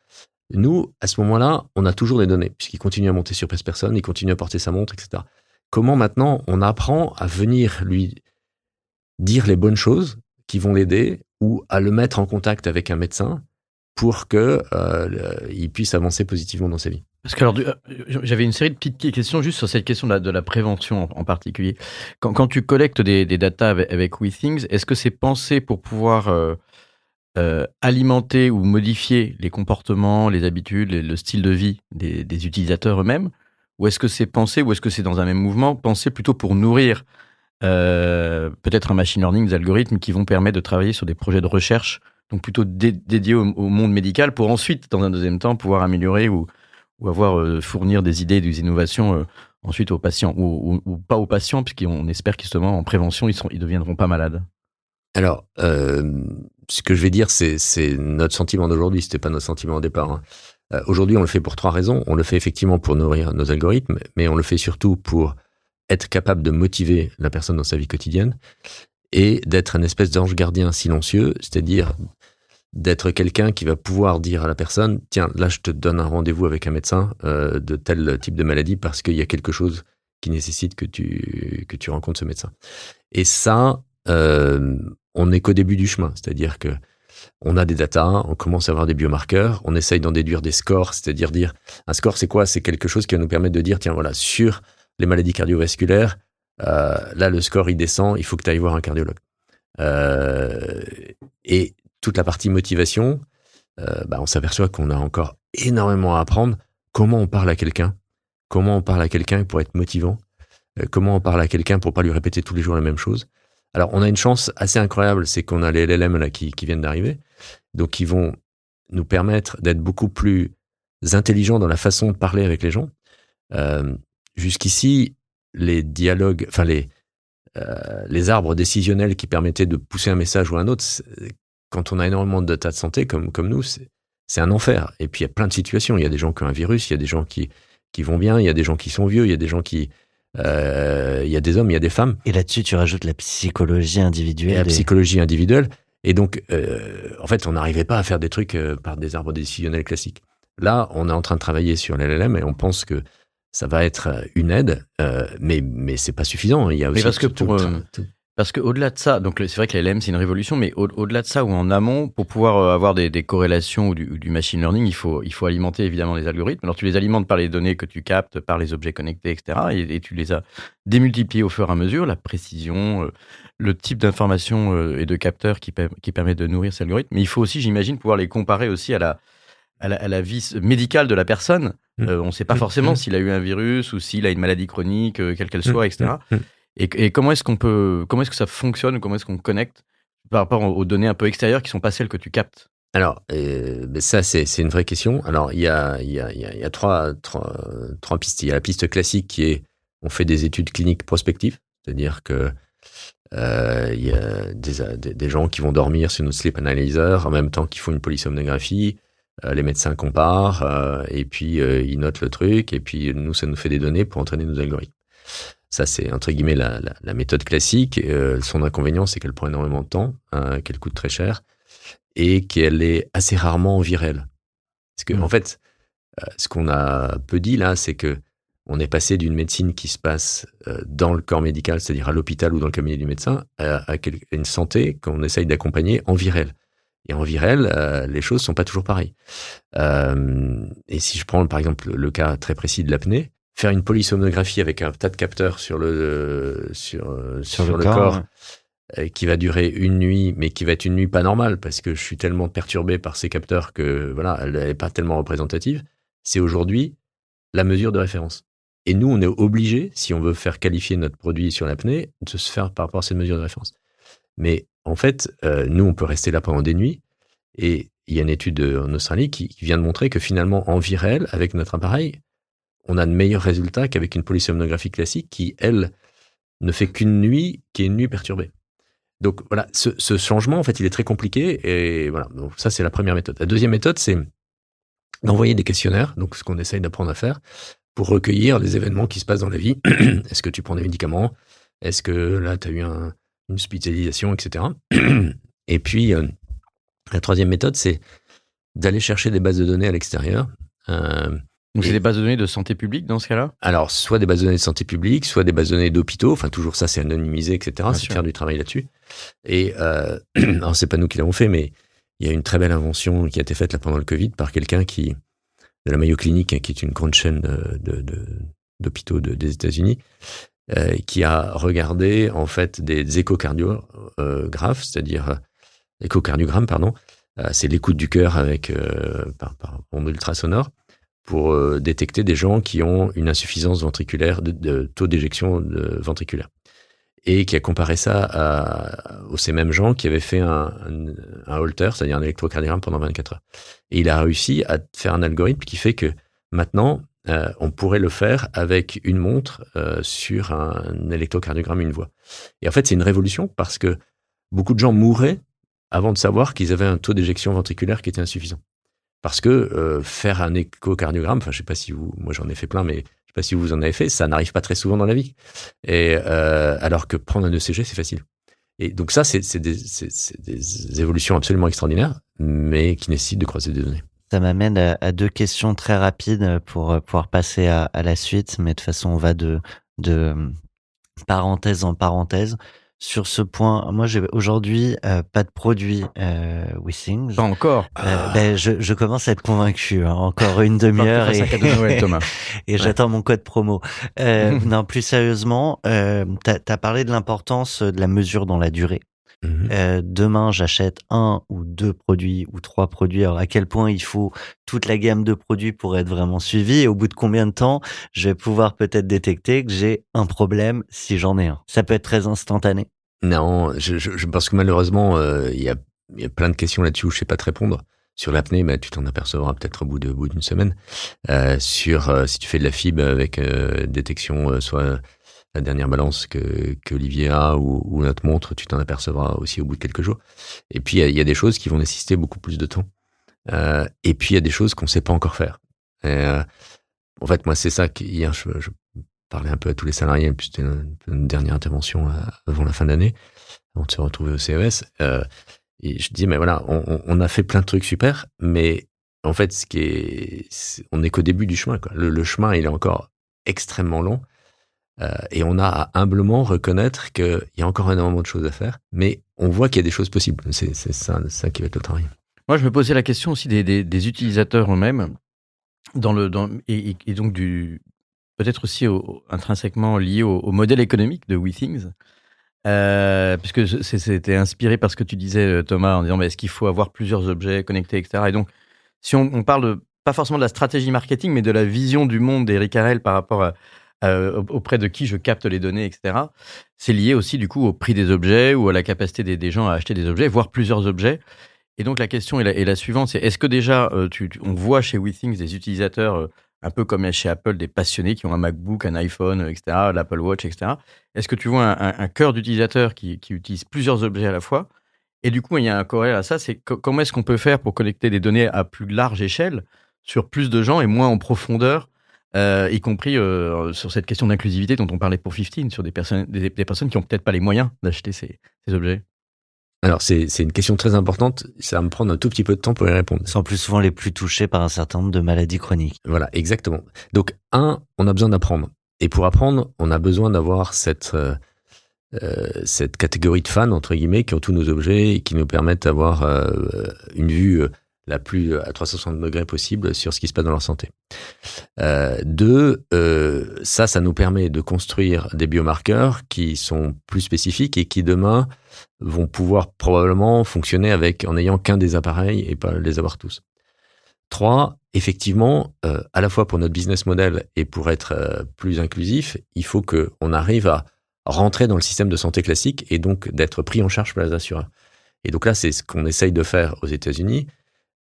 Nous, à ce moment-là, on a toujours des données, puisqu'il continue à monter sur Presse Personne, il continue à porter sa montre, etc. Comment maintenant on apprend à venir lui dire les bonnes choses qui vont l'aider ou à le mettre en contact avec un médecin pour que euh, il puisse avancer positivement dans sa vie? Parce que euh, j'avais une série de petites questions juste sur cette question de la, prévention en, particulier. Quand, tu collectes des, des avec, avec WeThings, est-ce que c'est pensé pour pouvoir euh, euh, alimenter ou modifier les comportements, les habitudes, le style de vie des, utilisateurs eux-mêmes? Ou est-ce que c'est pensé, ou est-ce que c'est dans un même mouvement, pensé plutôt pour nourrir euh, peut-être un machine learning, des algorithmes qui vont permettre de travailler sur des projets de recherche, donc plutôt dédiés au, monde médical, pour ensuite, dans un deuxième temps, pouvoir améliorer ou, avoir euh, fournir des idées, des innovations ensuite aux patients, ou, pas aux patients, puisqu'on espère justement en prévention, ils, ils deviendront pas malades? Alors, ce que je vais dire, c'est notre sentiment d'aujourd'hui, c'était pas notre sentiment au départ. Hein. Euh, aujourd'hui, on le fait pour trois raisons. On le fait effectivement pour nourrir nos algorithmes, mais on le fait surtout pour être capable de motiver la personne dans sa vie quotidienne et d'être un espèce d'ange gardien silencieux, c'est-à-dire d'être quelqu'un qui va pouvoir dire à la personne, tiens, là, je te donne un rendez-vous avec un médecin euh, de tel type de maladie parce qu'il y a quelque chose qui nécessite que tu, que tu rencontres ce médecin. Et ça, euh, on n'est qu'au début du chemin, c'est-à-dire que on a des datas, on commence à avoir des biomarqueurs, on essaye d'en déduire des scores, c'est-à-dire dire un score c'est quoi? C'est quelque chose qui va nous permettre de dire tiens voilà sur les maladies cardiovasculaires, euh, là le score il descend, il faut que tu ailles voir un cardiologue. Euh, et toute la partie motivation, euh, bah, on s'aperçoit qu'on a encore énormément à apprendre. Comment on parle à quelqu'un? Comment on parle à quelqu'un pour être motivant? Comment on parle à quelqu'un pour pas lui répéter tous les jours la même chose? Alors, on a une chance assez incroyable, c'est qu'on a les LLM là qui, viennent d'arriver, donc qui vont nous permettre d'être beaucoup plus intelligents dans la façon de parler avec les gens. Euh, jusqu'ici, les dialogues, enfin les, euh, les arbres décisionnels qui permettaient de pousser un message ou un autre, quand on a énormément de tas de santé comme, comme nous, c'est un enfer. Et puis il y a plein de situations. Il y a des gens qui ont un virus, il y a des gens qui, qui vont bien, il y a des gens qui sont vieux, il y a des gens qui, euh, il y a des hommes, il y a des femmes. Et là-dessus, tu rajoutes la psychologie individuelle. la psychologie individuelle. Et donc, euh, en fait, on n'arrivait pas à faire des trucs euh, par des arbres décisionnels classiques. Là, on est en train de travailler sur l'LLM et on pense que ça va être une aide, mais mais c'est pas suffisant. Il y a aussi mais parce que pour, parce qu'au-delà de ça, donc c'est vrai que LLM c'est une révolution, mais au-delà de ça ou en amont, pour pouvoir euh, avoir des, corrélations ou du, machine learning, il faut, il faut alimenter évidemment les algorithmes. Alors tu les alimentes par les données que tu captes, par les objets connectés, etc. Et, tu les as démultipliés au fur et à mesure, la précision, euh, le type d'information euh, et de capteurs qui, qui permet de nourrir ces algorithmes. Mais il faut aussi, j'imagine, pouvoir les comparer aussi à la, à la, vie médicale de la personne. Mmh. on ne sait pas mmh. forcément mmh. s'il a eu un virus ou s'il a une maladie chronique, quelle qu'elle soit, etc. Et, comment est-ce qu'on peut, comment est-ce que ça fonctionne, comment est-ce qu'on connecte par rapport aux données un peu extérieures qui sont pas celles que tu captes? Alors, euh, ça, c'est, une vraie question. Alors, il y a, il y a, il y a trois, trois, trois, pistes. Il y a la piste classique qui est, on fait des études cliniques prospectives, c'est-à-dire que Euh, il y a des, des, des, gens qui vont dormir sur notre sleep analyzer en même temps qu'ils font une polysomnographie. Euh, les médecins comparent euh, et puis euh, ils notent le truc et puis nous, ça nous fait des données pour entraîner nos algorithmes. Ça, c'est entre guillemets la, la, la méthode classique. son inconvénient, c'est qu'elle prend énormément de temps, qu'elle coûte très cher et qu'elle est assez rarement en virelle. Parce que, mmh. en fait, ce qu'on a peu dit là, c'est que on est passé d'une médecine qui se passe euh, dans le corps médical, c'est-à-dire à, l'hôpital ou dans le cabinet du médecin, à, une santé qu'on essaye d'accompagner en virel. Et en virel, euh, les choses sont pas toujours pareilles. Euh, et si je prends par exemple le cas très précis de l'apnée, faire une polysomnographie avec un tas de capteurs sur le sur sur, le, corps, qui va durer une nuit, mais qui va être une nuit pas normale parce que je suis tellement perturbé par ces capteurs que voilà, elle n'est pas tellement représentative. C'est aujourd'hui la mesure de référence. Et nous, on est obligé, si on veut faire qualifier notre produit sur l'apnée, de se faire par rapport à cette mesure de référence. Mais en fait, euh, nous, on peut rester là pendant des nuits. Et il y a une étude en Australie qui, vient de montrer que finalement, en vie réelle, avec notre appareil, on a de meilleurs résultats qu'avec une polysomnographie classique qui, elle, ne fait qu'une nuit, qui est une nuit perturbée. Donc voilà, ce, changement, en fait, il est très compliqué. Et voilà, donc ça, c'est la première méthode. La deuxième méthode, c'est d'envoyer des questionnaires, donc ce qu'on essaye d'apprendre à faire, pour recueillir les événements qui se passent dans la vie. Est-ce que tu prends des médicaments? Est-ce que là, tu as eu un, une hospitalisation, etc. Et puis, euh, la troisième méthode, c'est d'aller chercher des bases de données à l'extérieur. Euh, donc, c'est des bases de données de santé publique dans ce cas-là? Alors, soit des bases de données de santé publique, soit des bases de données d'hôpitaux. Enfin, toujours ça, c'est anonymisé, etc. C'est faire du travail là-dessus. Et, euh, alors, c'est pas nous qui l'avons fait, mais il y a une très belle invention qui a été faite là pendant le Covid par quelqu'un qui de la Mayo Clinic, hein, qui est une grande chaîne d'hôpitaux de, des États-Unis, euh, qui a regardé en fait des échocardiographes, c'est-à-dire euh, échocardiogramme, pardon, euh, c'est l'écoute du cœur avec par, par onde ultrasonore pour détecter des gens qui ont une insuffisance ventriculaire de, taux d'éjection ventriculaire et qui a comparé ça à, aux ces mêmes gens qui avaient fait un, un, holter, c'est-à-dire un électrocardiogramme pendant 24 heures. Et il a réussi à faire un algorithme qui fait que maintenant, euh, on pourrait le faire avec une montre euh, sur un électrocardiogramme, une voix. Et en fait, c'est une révolution parce que beaucoup de gens mouraient avant de savoir qu'ils avaient un taux d'éjection ventriculaire qui était insuffisant. Parce que euh, faire un échocardiogramme, enfin, je sais pas si vous, moi j'en ai fait plein, mais je sais pas si vous en avez fait, ça n'arrive pas très souvent dans la vie. Et euh, alors que prendre un ECG, c'est facile. Et donc ça, c'est des, évolutions absolument extraordinaires, mais qui nécessitent de croiser des données. Ça m'amène à, deux questions très rapides pour euh, pouvoir passer à, la suite, mais de toute façon, on va de parenthèse en parenthèse sur ce point. Moi, j'ai aujourd'hui euh, pas de produit euh. Pas encore. Euh, ben, je, je, commence à être convaincu. Hein. Encore une demi-heure et, Noël, Thomas. et j'attends mon code promo. Euh, non, plus sérieusement, euh, tu as, parlé de l'importance de la mesure dans la durée. Mmh euh, demain, j'achète un ou deux produits ou trois produits. Alors, à quel point il faut toute la gamme de produits pour être vraiment suivi et au bout de combien de temps je vais pouvoir peut-être détecter que j'ai un problème si j'en ai un. Ça peut être très instantané. Non, je, je, je pense que malheureusement, euh, il y, a, y a plein de questions là-dessus où je sais pas te répondre. Sur l'apnée, bah, tu t'en apercevras peut-être au bout de bout d'une semaine. Euh, sur si tu fais de la fibre avec détection soit la dernière balance que, que Olivier a ou, ou notre montre, tu t'en apercevras aussi au bout de quelques jours. Et puis, il y, a des choses qui vont nécessiter beaucoup plus de temps. Euh, et puis, il y a des choses qu'on sait pas encore faire. Euh, en fait, moi, c'est ça qu'hier, je, je, parlais un peu à tous les salariés, puis c'était une, dernière intervention euh, avant la fin de l'année, avant de se retrouver au CES. Euh, et je dis, mais voilà, on, on, a fait plein de trucs super, mais en fait, ce qui est, on n'est qu'au début du chemin. Quoi. Le, le, chemin, il est encore extrêmement long. Euh, et on a à humblement reconnaître qu'il y a encore énormément de choses à faire, mais on voit qu'il y a des choses possibles. C'est ça, qui va être le travail. Moi, je me posais la question aussi des, utilisateurs eux-mêmes, dans le, et, donc du peut-être aussi au, intrinsèquement lié au, modèle économique de WeThings, euh, puisque c'était inspiré par ce que tu disais, euh, Thomas, en disant est-ce qu'il faut avoir plusieurs objets connectés, etc. Et donc, si on, parle pas forcément de la stratégie marketing, mais de la vision du monde d'Eric Harel par rapport à, euh, auprès de qui je capte les données, etc. C'est lié aussi du coup au prix des objets ou à la capacité des, gens à acheter des objets, voire plusieurs objets. Et donc la question est la, suivante, c'est est-ce que déjà euh, on voit chez WeThings des utilisateurs euh, un peu comme chez Apple, des passionnés qui ont un MacBook, un iPhone, etc., l'Apple Watch, etc. Est-ce que tu vois un, cœur d'utilisateur qui, utilise plusieurs objets à la fois? Et du coup, il y a un corrèle à ça, c'est comment est-ce qu'on peut faire pour connecter des données à plus large échelle sur plus de gens et moins en profondeur euh, y compris euh, sur cette question d'inclusivité dont on parlait pour 15, sur des personnes, des, personnes qui n'ont peut-être pas les moyens d'acheter ces, objets alors, c'est une question très importante. Ça va me prendre un tout petit peu de temps pour y répondre. Ils sont plus souvent les plus touchés par un certain nombre de maladies chroniques. Voilà, exactement. Donc, un, on a besoin d'apprendre. Et pour apprendre, on a besoin d'avoir cette, euh, cette catégorie de fans, entre guillemets, qui ont tous nos objets et qui nous permettent d'avoir une vue la plus euh, à 360 degrés possible sur ce qui se passe dans leur santé. Euh, deux, euh, ça, ça nous permet de construire des biomarqueurs qui sont plus spécifiques et qui demain vont pouvoir probablement fonctionner avec en n'ayant qu'un des appareils et pas les avoir tous. Trois, effectivement, à la fois pour notre business model et pour être plus inclusif, il faut que on arrive à rentrer dans le système de santé classique et donc d'être pris en charge par les assureurs. Et donc là, c'est ce qu'on essaye de faire aux États-Unis.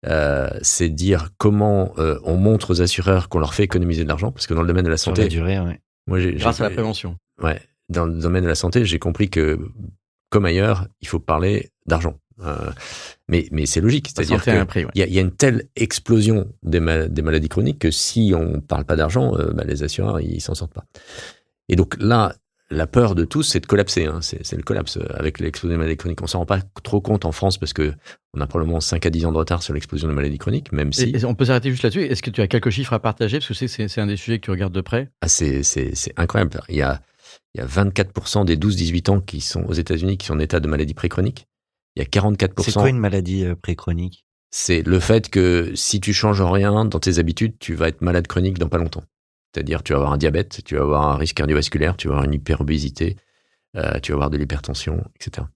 Euh, c'est dire comment euh, on montre aux assureurs qu'on leur fait économiser de l'argent, parce que dans le domaine de la santé, grâce à la prévention. Ouais, dans le domaine de la santé, j'ai compris que comme ailleurs, il faut parler d'argent. Euh, mais mais c'est logique, c'est-à-dire qu'il y, a, y, a une telle explosion des, des, maladies chroniques que si on parle pas d'argent, bah, les assureurs ils s'en sortent pas. Et donc là, la peur de tous, c'est de collapser. Hein. C'est le collapse avec l'explosion des maladies chroniques. On s'en rend pas trop compte en France parce que on a probablement 5 à 10 ans de retard sur l'explosion des maladies chroniques, même si. on peut s'arrêter juste là-dessus. Est-ce que tu as quelques chiffres à partager? Parce que c'est un des sujets que tu regardes de près. Ah, c'est incroyable. Il y a, il y a 24% des 12-18 ans qui sont aux États-Unis qui sont en état de maladie préchronique. Il y a 44%. C'est quoi une maladie euh, préchronique? C'est le fait que si tu changes rien dans tes habitudes, tu vas être malade chronique dans pas longtemps. C'est-à-dire, tu vas avoir un diabète, tu vas avoir un risque cardiovasculaire, tu vas avoir une hyperobésité, euh, tu vas avoir de l'hypertension, etc.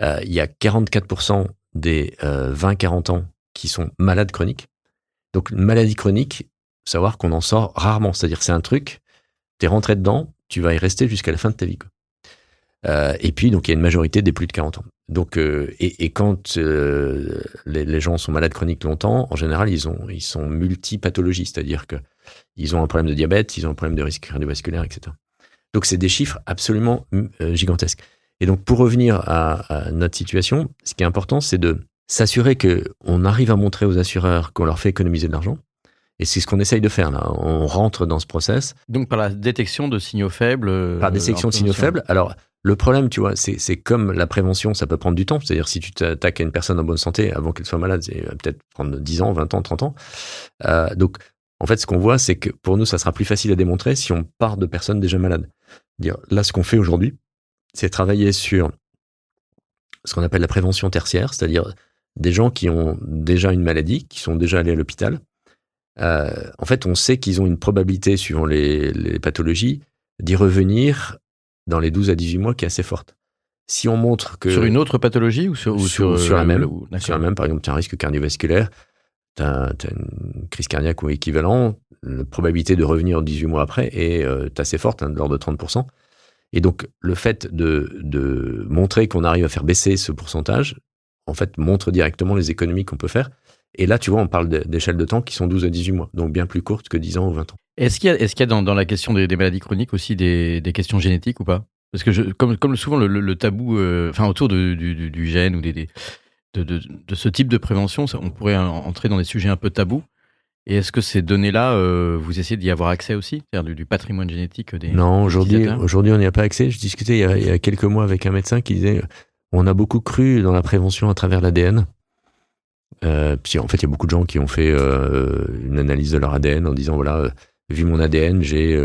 Euh, il y a 44% des 20-40 euh, ans qui sont malades chroniques. Donc, une maladie chronique, savoir qu'on en sort rarement. C'est-à-dire, c'est un truc, tu es rentré dedans, tu vas y rester jusqu'à la fin de ta vie. et puis, donc, il y a une majorité des plus de 40 ans. Donc, et, quand les, gens sont malades chroniques longtemps, en général, ils, ont, ils sont multipathologies, c'est-à-dire que ils ont un problème de diabète, ils ont un problème de risque cardiovasculaire, etc. Donc c'est des chiffres absolument euh, gigantesques. Et donc pour revenir à, notre situation, ce qui est important, c'est de s'assurer que on arrive à montrer aux assureurs qu'on leur fait économiser de l'argent. Et c'est ce qu'on essaye de faire là. On rentre dans ce process. Donc par la détection de signaux faibles. Euh, par détection de signaux faibles. Alors le problème, tu vois, c'est comme la prévention, ça peut prendre du temps. C'est-à-dire si tu t'attaques à une personne en bonne santé avant qu'elle soit malade, c'est peut-être prendre 10 ans, 20 ans, 30 ans. Euh, donc en fait, ce qu'on voit, c'est que pour nous, ça sera plus facile à démontrer si on part de personnes déjà malades. Dire, là, ce qu'on fait aujourd'hui, c'est travailler sur ce qu'on appelle la prévention tertiaire, c'est-à-dire des gens qui ont déjà une maladie, qui sont déjà allés à l'hôpital. Euh, en fait, on sait qu'ils ont une probabilité, suivant les, pathologies, d'y revenir dans les 12 à 18 mois qui est assez forte. Si on montre que... Sur une autre pathologie ou sur, sur, la même Sur la même, par exemple, tu as un risque cardiovasculaire, tu as, une crise cardiaque ou équivalent, la probabilité de revenir 18 mois après est euh, assez forte, hein, de l'ordre de 30%. Et donc, le fait de, de montrer qu'on arrive à faire baisser ce pourcentage, en fait, montre directement les économies qu'on peut faire. Et là, tu vois, on parle d'échelles de temps qui sont 12 à 18 mois, donc bien plus courtes que 10 ans ou 20 ans. Est-ce qu'il y a, est qu'il y a dans, dans, la question des, maladies chroniques aussi des, des, questions génétiques ou pas? Parce que je, comme, comme souvent le, tabou, euh, enfin autour du, du, du, gène ou des, de, ce type de prévention, on pourrait entrer dans des sujets un peu tabous. Et est-ce que ces données-là, euh, vous essayez d'y avoir accès aussi, c'est-à-dire du, patrimoine génétique des Non, aujourd'hui, aujourd'hui, on n'y a pas accès. Je discutais il y, a, quelques mois avec un médecin qui disait on a beaucoup cru dans la prévention à travers l'ADN. Euh, puis en fait, il y a beaucoup de gens qui ont fait euh, une analyse de leur ADN en disant voilà, vu mon ADN, j'ai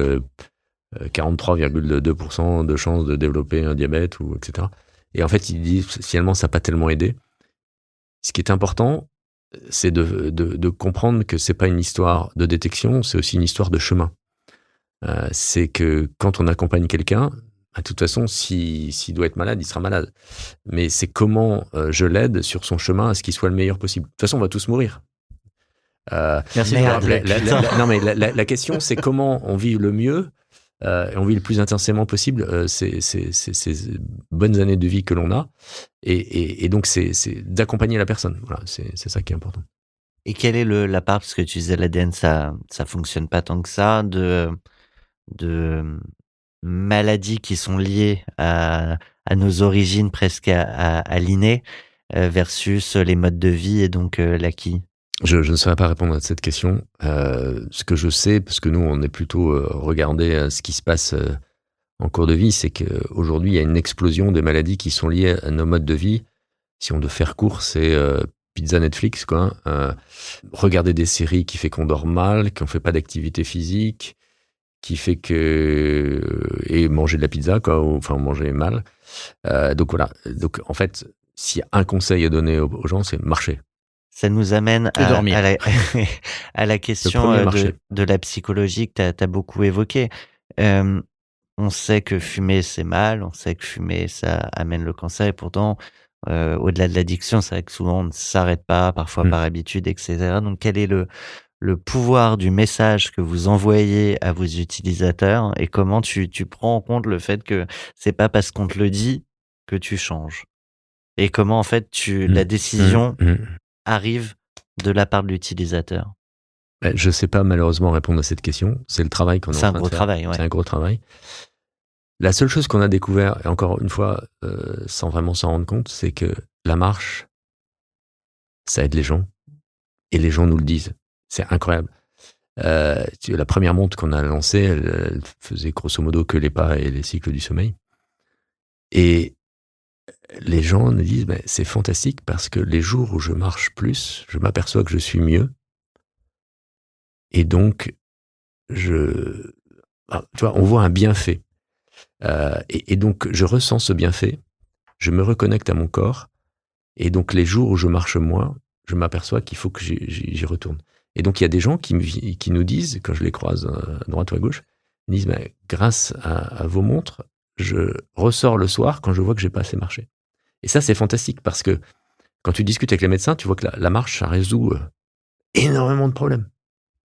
43,2% de chances de développer un diabète ou etc. Et en fait, il dit finalement, ça n'a pas tellement aidé. Ce qui est important, c'est de, de, comprendre que c'est pas une histoire de détection, c'est aussi une histoire de chemin. Euh, c'est que quand on accompagne quelqu'un, bah, de toute façon, s'il doit être malade, il sera malade. Mais c'est comment euh, je l'aide sur son chemin à ce qu'il soit le meilleur possible. De toute façon, on va tous mourir. Euh, Merci. non, mais la question, c'est comment on vit le mieux euh, on vit le plus intensément possible euh, ces, bonnes années de vie que l'on a. Et, donc, c'est d'accompagner la personne. Voilà, c'est ça qui est important. Et quelle est le, la part, parce que tu disais l'ADN, ça, ça fonctionne pas tant que ça, de, de maladies qui sont liées à, à nos origines presque à, à, à l'inné euh, versus les modes de vie et donc euh, l'acquis? Je, je, ne saurais pas répondre à cette question. Euh, ce que je sais, parce que nous, on est plutôt euh, regardé à ce qui se passe euh, en cours de vie, c'est qu'aujourd'hui, il y a une explosion des maladies qui sont liées à nos modes de vie. Si on doit faire court, c'est pizza Netflix, quoi. regarder des séries qui fait qu'on dort mal, qu'on fait pas d'activité physique, qui fait que et manger de la pizza, quoi, enfin manger mal. donc voilà. Donc en fait, s'il y a un conseil à donner aux, gens, c'est marcher. Ça nous amène à, à, la, à, la, question euh, de, de, la psychologie que tu as, beaucoup évoquée. Euh, on sait que fumer, c'est mal, on sait que fumer, ça amène le cancer, et pourtant, euh, au-delà de l'addiction, c'est vrai que souvent on ne s'arrête pas, parfois mmh. par habitude, etc. Donc, quel est le, le pouvoir du message que vous envoyez à vos utilisateurs et comment tu, tu prends en compte le fait que c'est pas parce qu'on te le dit que tu changes? Et comment en fait tu mmh. la décision mmh. Arrive de la part de l'utilisateur? Ben, Je sais pas malheureusement répondre à cette question. C'est le travail qu'on a. C'est un gros travail. C'est un gros travail. La seule chose qu'on a découvert, et encore une fois, euh, sans vraiment s'en rendre compte, c'est que la marche, ça aide les gens. Et les gens nous le disent. C'est incroyable. Euh, la première montre qu'on a lancée, elle, elle, faisait grosso modo que les pas et les cycles du sommeil. Et les gens nous disent, ben, c'est fantastique parce que les jours où je marche plus, je m'aperçois que je suis mieux. Et donc, je, ah, tu vois, on voit un bienfait. Euh, et, donc, je ressens ce bienfait, je me reconnecte à mon corps, et donc les jours où je marche moins, je m'aperçois qu'il faut que j'y retourne. Et donc, il y a des gens qui, nous disent, quand je les croise euh, à droite ou à gauche, ils disent, ben, grâce à, à, vos montres, je ressors le soir quand je vois que j'ai pas assez marché. Et ça, c'est fantastique parce que quand tu discutes avec les médecins, tu vois que la, la marche, ça résout euh, énormément de problèmes.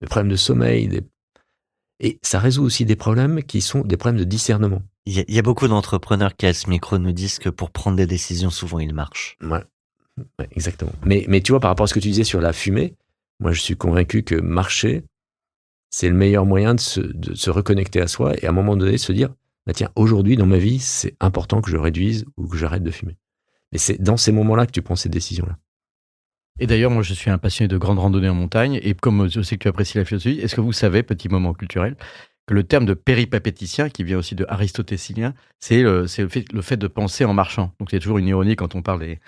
Des problèmes de sommeil, des... et ça résout aussi des problèmes qui sont des problèmes de discernement. Il y, y, a beaucoup d'entrepreneurs qui à ce micro nous disent que pour prendre des décisions, souvent ils marchent. Ouais, ouais exactement. Mais, mais tu vois, par rapport à ce que tu disais sur la fumée, moi je suis convaincu que marcher, c'est le meilleur moyen de se, de se reconnecter à soi et à un moment donné de se dire, bah tiens, aujourd'hui dans ma vie, c'est important que je réduise ou que j'arrête de fumer. Et c'est dans ces moments-là que tu prends ces décisions-là. Et d'ailleurs, moi, je suis un passionné de grande randonnée en montagne. Et comme je sais que tu apprécies la philosophie, est-ce que vous savez, petit moment culturel, que le terme de péripapéticien, qui vient aussi de aristotélicien, c'est le, le, fait, le fait de penser en marchant. Donc, il y a toujours une ironie quand on parle des,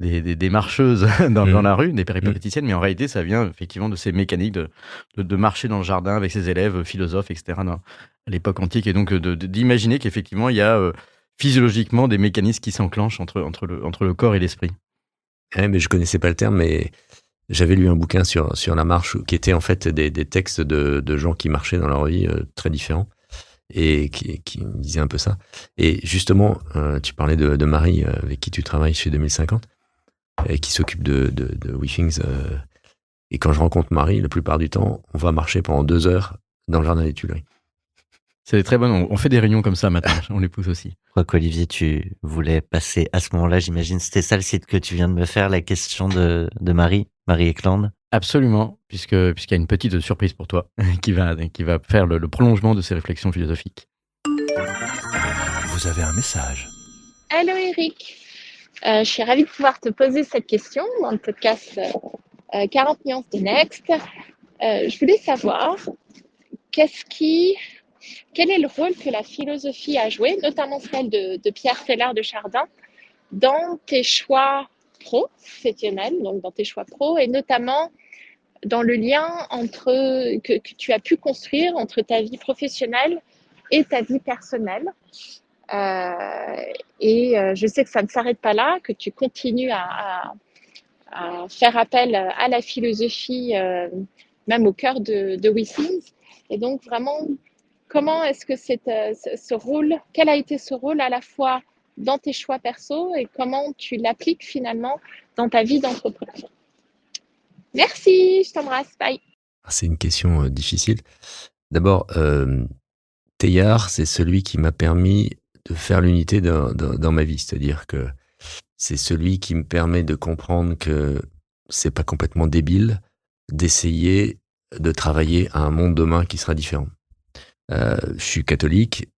des, des, des marcheuses dans, mmh. dans, la rue, des péripapéticiennes, mmh. mais en réalité, ça vient effectivement de ces mécaniques de, de, de marcher dans le jardin avec ses élèves, philosophes, etc., dans, à l'époque antique. Et donc, d'imaginer qu'effectivement, il y a... Euh, physiologiquement des mécanismes qui s'enclenchent entre, entre, le, entre le corps et l'esprit. Ouais, mais je connaissais pas le terme, mais j'avais lu un bouquin sur, sur la marche qui était en fait des, des textes de, de, gens qui marchaient dans leur vie euh, très différents et qui, disaient un peu ça. Et justement, euh, tu parlais de, de, Marie euh, avec qui tu travailles chez 2050 et qui s'occupe de, de, de et quand je rencontre Marie, la plupart du temps, on va marcher pendant deux heures dans le jardin des Tuileries. C'est très bon. On fait des réunions comme ça maintenant. On les pousse aussi. Je crois qu'Olivier, tu voulais passer à ce moment-là, j'imagine. C'était ça le site que tu viens de me faire, la question de, de Marie, Marie Eklund. Absolument, puisque puisqu'il y a une petite surprise pour toi qui va qui va faire le, le prolongement de ces réflexions philosophiques. Vous avez un message. Allô Eric, euh, je suis ravie de pouvoir te poser cette question dans le podcast euh, 40 nuances de Next. Euh, je voulais savoir qu'est-ce qui quel est le rôle que la philosophie a joué, notamment celle de, Pierre Feller de Chardin, dans tes choix professionnels, donc dans tes choix pro, et notamment dans le lien entre, que, tu as pu construire entre ta vie professionnelle et ta vie personnelle? Euh, et euh, je sais que ça ne s'arrête pas là, que tu continues à, faire appel à la philosophie, euh, même au cœur de, de. Et donc vraiment comment est-ce que euh, ce rôle, quel a été ce rôle à la fois dans tes choix perso et comment tu l'appliques finalement dans ta vie d'entrepreneur? Merci, je t'embrasse, bye. Ah, c'est une question euh, difficile. D'abord, euh, c'est celui qui m'a permis de faire l'unité dans, dans, dans, ma vie, c'est-à-dire que c'est celui qui me permet de comprendre que c'est pas complètement débile d'essayer de travailler à un monde demain qui sera différent. Euh, je suis catholique.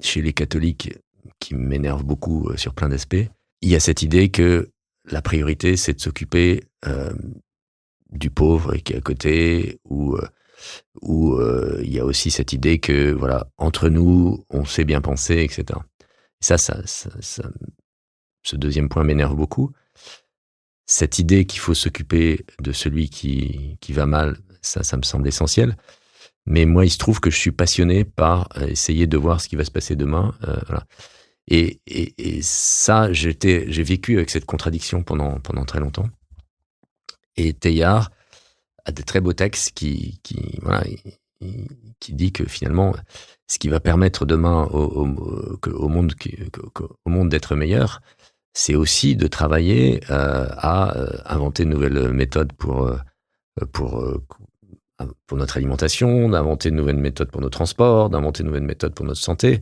Chez les catholiques, qui m'énerve beaucoup euh, sur plein d'aspects, il y a cette idée que la priorité, c'est de s'occuper euh, du pauvre qui est à côté, ou où il y a aussi cette idée que voilà entre nous, on sait bien penser, etc. ça, ça, ça, ça ce deuxième point m'énerve beaucoup. Cette idée qu'il faut s'occuper de celui qui, qui va mal, ça, ça me semble essentiel. Mais moi, il se trouve que je suis passionné par euh, essayer de voir ce qui va se passer demain. Euh, voilà. et, et, et, ça, j'ai vécu avec cette contradiction pendant, pendant très longtemps. Et Teilhard a des très beaux textes qui, qui, voilà, qui dit que finalement, ce qui va permettre demain au, au, au monde, au monde d'être meilleur, c'est aussi de travailler euh, à euh, inventer de nouvelles méthodes pour, euh, pour, pour notre alimentation, d'inventer de nouvelles méthodes pour nos transports, d'inventer de nouvelles méthodes pour notre santé.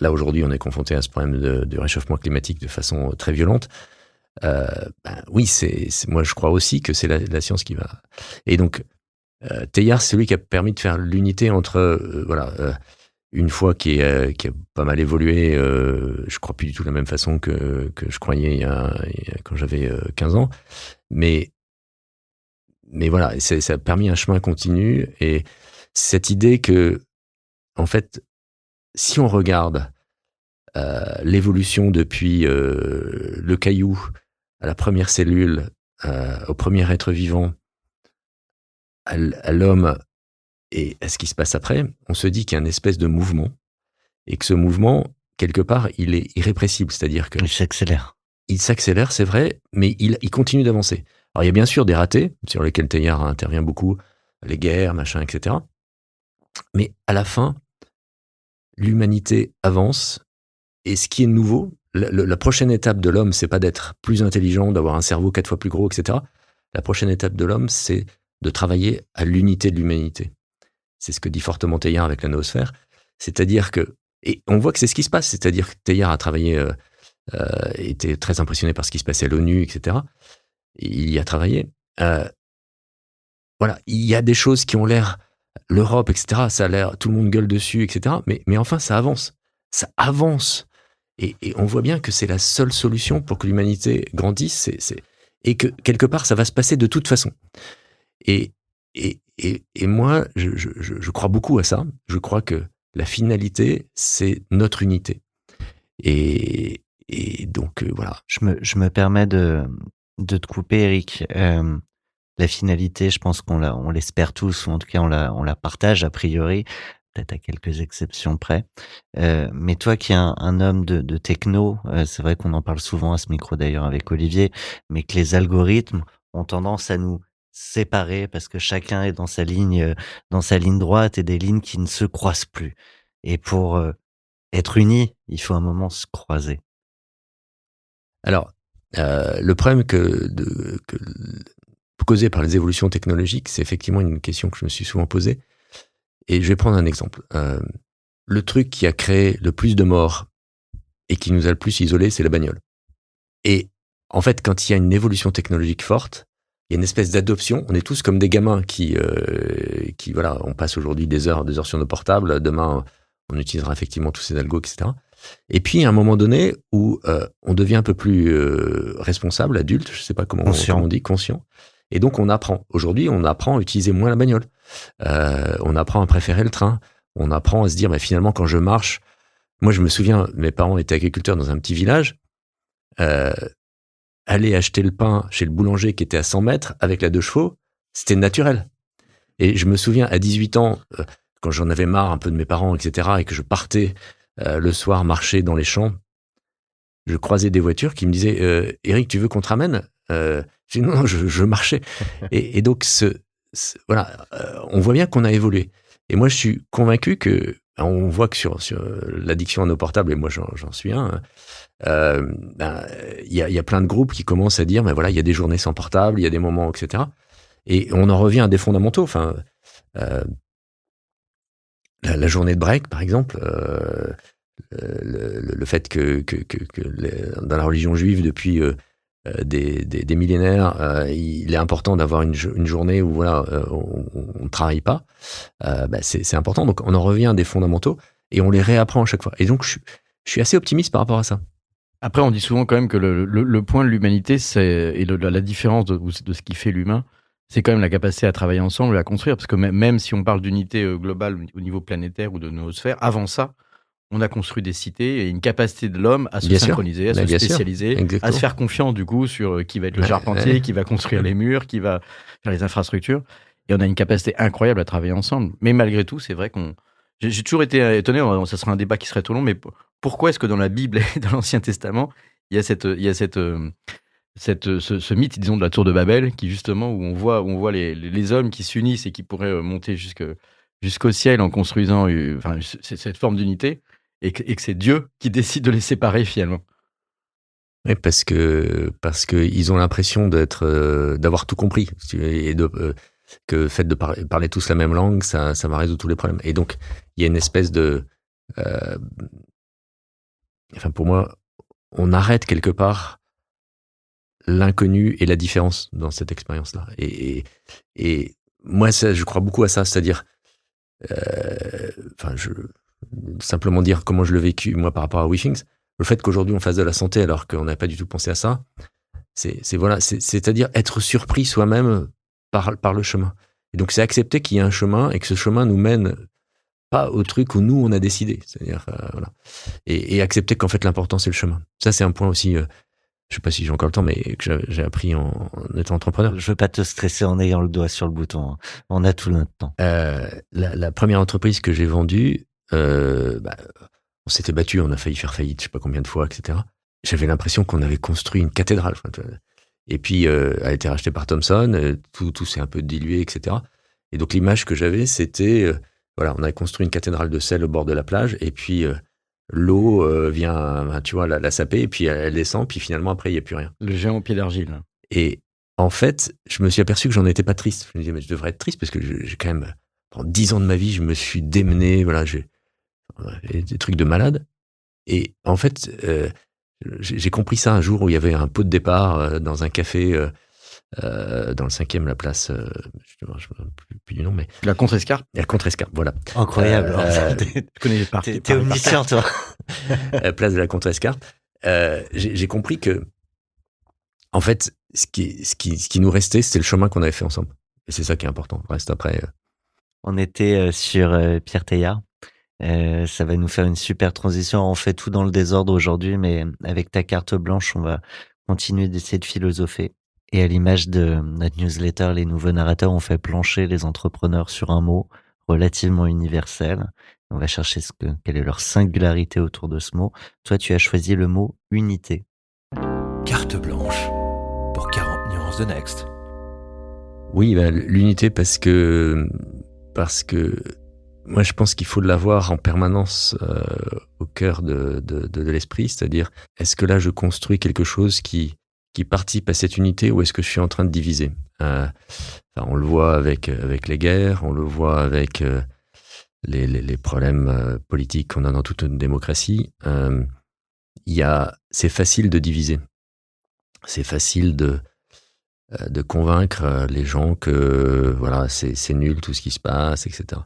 Là, aujourd'hui, on est confronté à ce problème de, réchauffement climatique de façon très violente. Euh, ben, oui, c'est moi je crois aussi que c'est la, science qui va. Et donc, euh, Teilhard, c'est celui qui a permis de faire l'unité entre voilà une foi qui, est, qui a pas mal évolué, euh, je crois plus du tout de la même façon que, que je croyais quand j'avais 15 euh, ans. Mais, mais voilà, ça a permis un chemin continu et cette idée que, en fait, si on regarde euh, l'évolution depuis euh, le caillou à la première cellule, euh, au premier être vivant, à l'homme et à ce qui se passe après, on se dit qu'il y a une espèce de mouvement et que ce mouvement, quelque part, il est irrépressible, c'est-à-dire que il s'accélère. Il s'accélère, c'est vrai, mais il, il continue d'avancer. Alors il y a bien sûr des ratés sur lesquels Teilhard intervient beaucoup, les guerres, machin, etc. Mais à la fin, l'humanité avance et ce qui est nouveau, la, prochaine étape de l'homme, c'est pas d'être plus intelligent, d'avoir un cerveau quatre fois plus gros, etc. La prochaine étape de l'homme, c'est de travailler à l'unité de l'humanité. C'est ce que dit fortement Teilhard avec la noosphère. C'est-à-dire que, et on voit que c'est ce qui se passe, c'est-à-dire que Teilhard a travaillé, euh, euh, était très impressionné par ce qui se passait à l'ONU, etc. il y a travaillé. Euh, voilà, il y a des choses qui ont l'air, l'Europe, etc., ça a l'air, tout le monde gueule dessus, etc. Mais, mais enfin, ça avance. Ça avance. Et, on voit bien que c'est la seule solution pour que l'humanité grandisse, et que quelque part, ça va se passer de toute façon. Et, et, et, moi, je, crois beaucoup à ça. Je crois que la finalité, c'est notre unité. Et, et donc, euh, voilà. Je me, je me permets de, de te couper, Eric. Euh, la finalité, je pense qu'on l'espère tous, ou en tout cas on la, on la partage a priori, peut-être à quelques exceptions près. Euh, mais toi qui es un, homme de, techno, euh, c'est vrai qu'on en parle souvent à ce micro d'ailleurs avec Olivier, mais que les algorithmes ont tendance à nous séparés parce que chacun est dans sa ligne, dans sa ligne droite et des lignes qui ne se croisent plus. Et pour être unis, il faut un moment se croiser. Alors, euh, le problème que, de, que, causé par les évolutions technologiques, c'est effectivement une question que je me suis souvent posée. Et je vais prendre un exemple. Euh, le truc qui a créé le plus de morts et qui nous a le plus isolés, c'est la bagnole. Et en fait, quand il y a une évolution technologique forte, il y a une espèce d'adoption. On est tous comme des gamins qui, euh, qui voilà, on passe aujourd'hui des heures, des heures sur nos portables. Demain, on utilisera effectivement tous ces algos, etc. Et puis, à un moment donné où euh, on devient un peu plus euh, responsable, adulte, je sais pas comment, on dit, conscient. Et donc, on apprend. Aujourd'hui, on apprend à utiliser moins la bagnole. Euh, on apprend à préférer le train. On apprend à se dire, bah, finalement, quand je marche, moi, je me souviens, mes parents étaient agriculteurs dans un petit village. Euh, aller acheter le pain chez le boulanger qui était à 100 mètres avec la deux chevaux, c'était naturel. Et je me souviens à 18 ans, euh, quand j'en avais marre un peu de mes parents, etc., et que je partais euh, le soir marcher dans les champs, je croisais des voitures qui me disaient euh, Eric, tu veux qu'on te ramène? Euh, Je dis non, je, marchais. et, et, donc, ce, voilà, on voit bien qu'on a évolué. Et moi, je suis convaincu que on voit que sur, sur l'addiction à nos portables, et moi j'en suis un, euh, ben, il y, a, y, a, plein de groupes qui commencent à dire, mais voilà, il y a des journées sans portable, il y a des moments, etc. Et on en revient à des fondamentaux. Enfin, euh, la, la, journée de break, par exemple, euh, le, fait que, dans la religion juive, depuis euh, des, des, millénaires, euh, il est important d'avoir une, journée où voilà, euh, on ne travaille pas. Bah, c'est important. Donc on en revient à des fondamentaux et on les réapprend à chaque fois. Et donc je, suis assez optimiste par rapport à ça. Après, on dit souvent quand même que le point de l'humanité, c'est et la différence de, de, ce qui fait l'humain, c'est quand même la capacité à travailler ensemble et à construire. Parce que même si on parle d'unité globale au niveau planétaire ou de nos sphères, avant ça, on a construit des cités et une capacité de l'homme à se synchroniser, à se spécialiser, à se faire confiance du coup sur euh, qui va être le charpentier, qui va construire les murs, qui va faire les infrastructures. Et on a une capacité incroyable à travailler ensemble. Mais malgré tout, c'est vrai qu'on. J'ai toujours été étonné, ça sera un débat qui serait trop long, mais pourquoi est-ce que dans la Bible et dans l'Ancien Testament, il y a cette, il y a cette, euh, cette, ce, mythe, disons, de la tour de Babel, qui justement, où on voit, où on voit les, les hommes qui s'unissent et qui pourraient euh, monter jusqu'au ciel en construisant enfin, cette forme d'unité? Et que, c'est Dieu qui décide de les séparer finalement. Oui, parce que parce que ils ont l'impression d'être euh, d'avoir tout compris et de euh, que le fait de parler tous la même langue, ça ça va résoudre tous les problèmes. Et donc il y a une espèce de euh, enfin pour moi, on arrête quelque part l'inconnu et la différence dans cette expérience-là. Et, et, et, moi, je crois beaucoup à ça, c'est-à-dire, enfin, je simplement dire comment je l'ai vécu moi par rapport à Wishings. Le fait qu'aujourd'hui on fasse de la santé alors qu'on n'a pas du tout pensé à ça, c'est voilà, c'est-à-dire être surpris soi-même par, par le chemin. Et donc c'est accepter qu'il y a un chemin et que ce chemin nous mène pas au truc où nous on a décidé, c'est-à-dire euh, voilà, et, accepter qu'en fait l'important c'est le chemin. Ça c'est un point aussi. Euh, je sais pas si j'ai encore le temps, mais que j'ai appris en, étant entrepreneur. Je veux pas te stresser en ayant le doigt sur le bouton. Hein. On a tout notre temps. Euh, la, la, première entreprise que j'ai vendue, euh, bah, on s'était battu, on a failli faire faillite, je sais pas combien de fois, etc. J'avais l'impression qu'on avait construit une cathédrale. Et puis, euh, elle a été rachetée par Thomson, euh, tout, tout s'est un peu dilué, etc. Et donc, l'image que j'avais, c'était, euh, voilà, on avait construit une cathédrale de sel au bord de la plage, et puis l'eau vient, tu vois, la, la, saper, et puis elle descend, puis finalement, après, il n'y a plus rien. Le géant au pied d'argile. Et en fait, je me suis aperçu que j'en étais pas triste. Je me disais, mais je devrais être triste parce que j'ai quand même, pendant dix ans de ma vie, je me suis démené, voilà, j'ai des trucs de malade. Et en fait, euh, j'ai compris ça un jour où il y avait un pot de départ euh, dans un café euh, dans le cinquième, la place, je ne me plus, plus, du nom, mais la Contrescarpe. La Contrescarpe, voilà. Incroyable. tu connais par T'es omniscient, toi. place de la Contrescarpe. j'ai compris que, en fait, ce qui, ce qui, ce qui nous restait, c'était le chemin qu'on avait fait ensemble. Et c'est ça qui est important. Reste après. On était sur Pierre Teilhard euh, ça va nous faire une super transition. On fait tout dans le désordre aujourd'hui, mais avec ta carte blanche, on va continuer d'essayer de philosopher. Et à l'image de notre newsletter, les nouveaux narrateurs ont fait plancher les entrepreneurs sur un mot relativement universel. On va chercher ce que, quelle est leur singularité autour de ce mot. Toi, tu as choisi le mot unité. Carte blanche pour 40 nuances de Next. Oui, bah, l'unité parce que parce que moi, je pense qu'il faut l'avoir en permanence euh, au cœur de, de, de, l'esprit, c'est-à-dire, est-ce que là, je construis quelque chose qui, qui participe à cette unité ou est-ce que je suis en train de diviser? Euh, On le voit avec, avec les guerres, on le voit avec euh, les, les, les, problèmes euh, politiques qu'on a dans toute une démocratie. Euh, y a, c'est facile de diviser. C'est facile de, de convaincre les gens que voilà, c'est nul tout ce qui se passe, etc.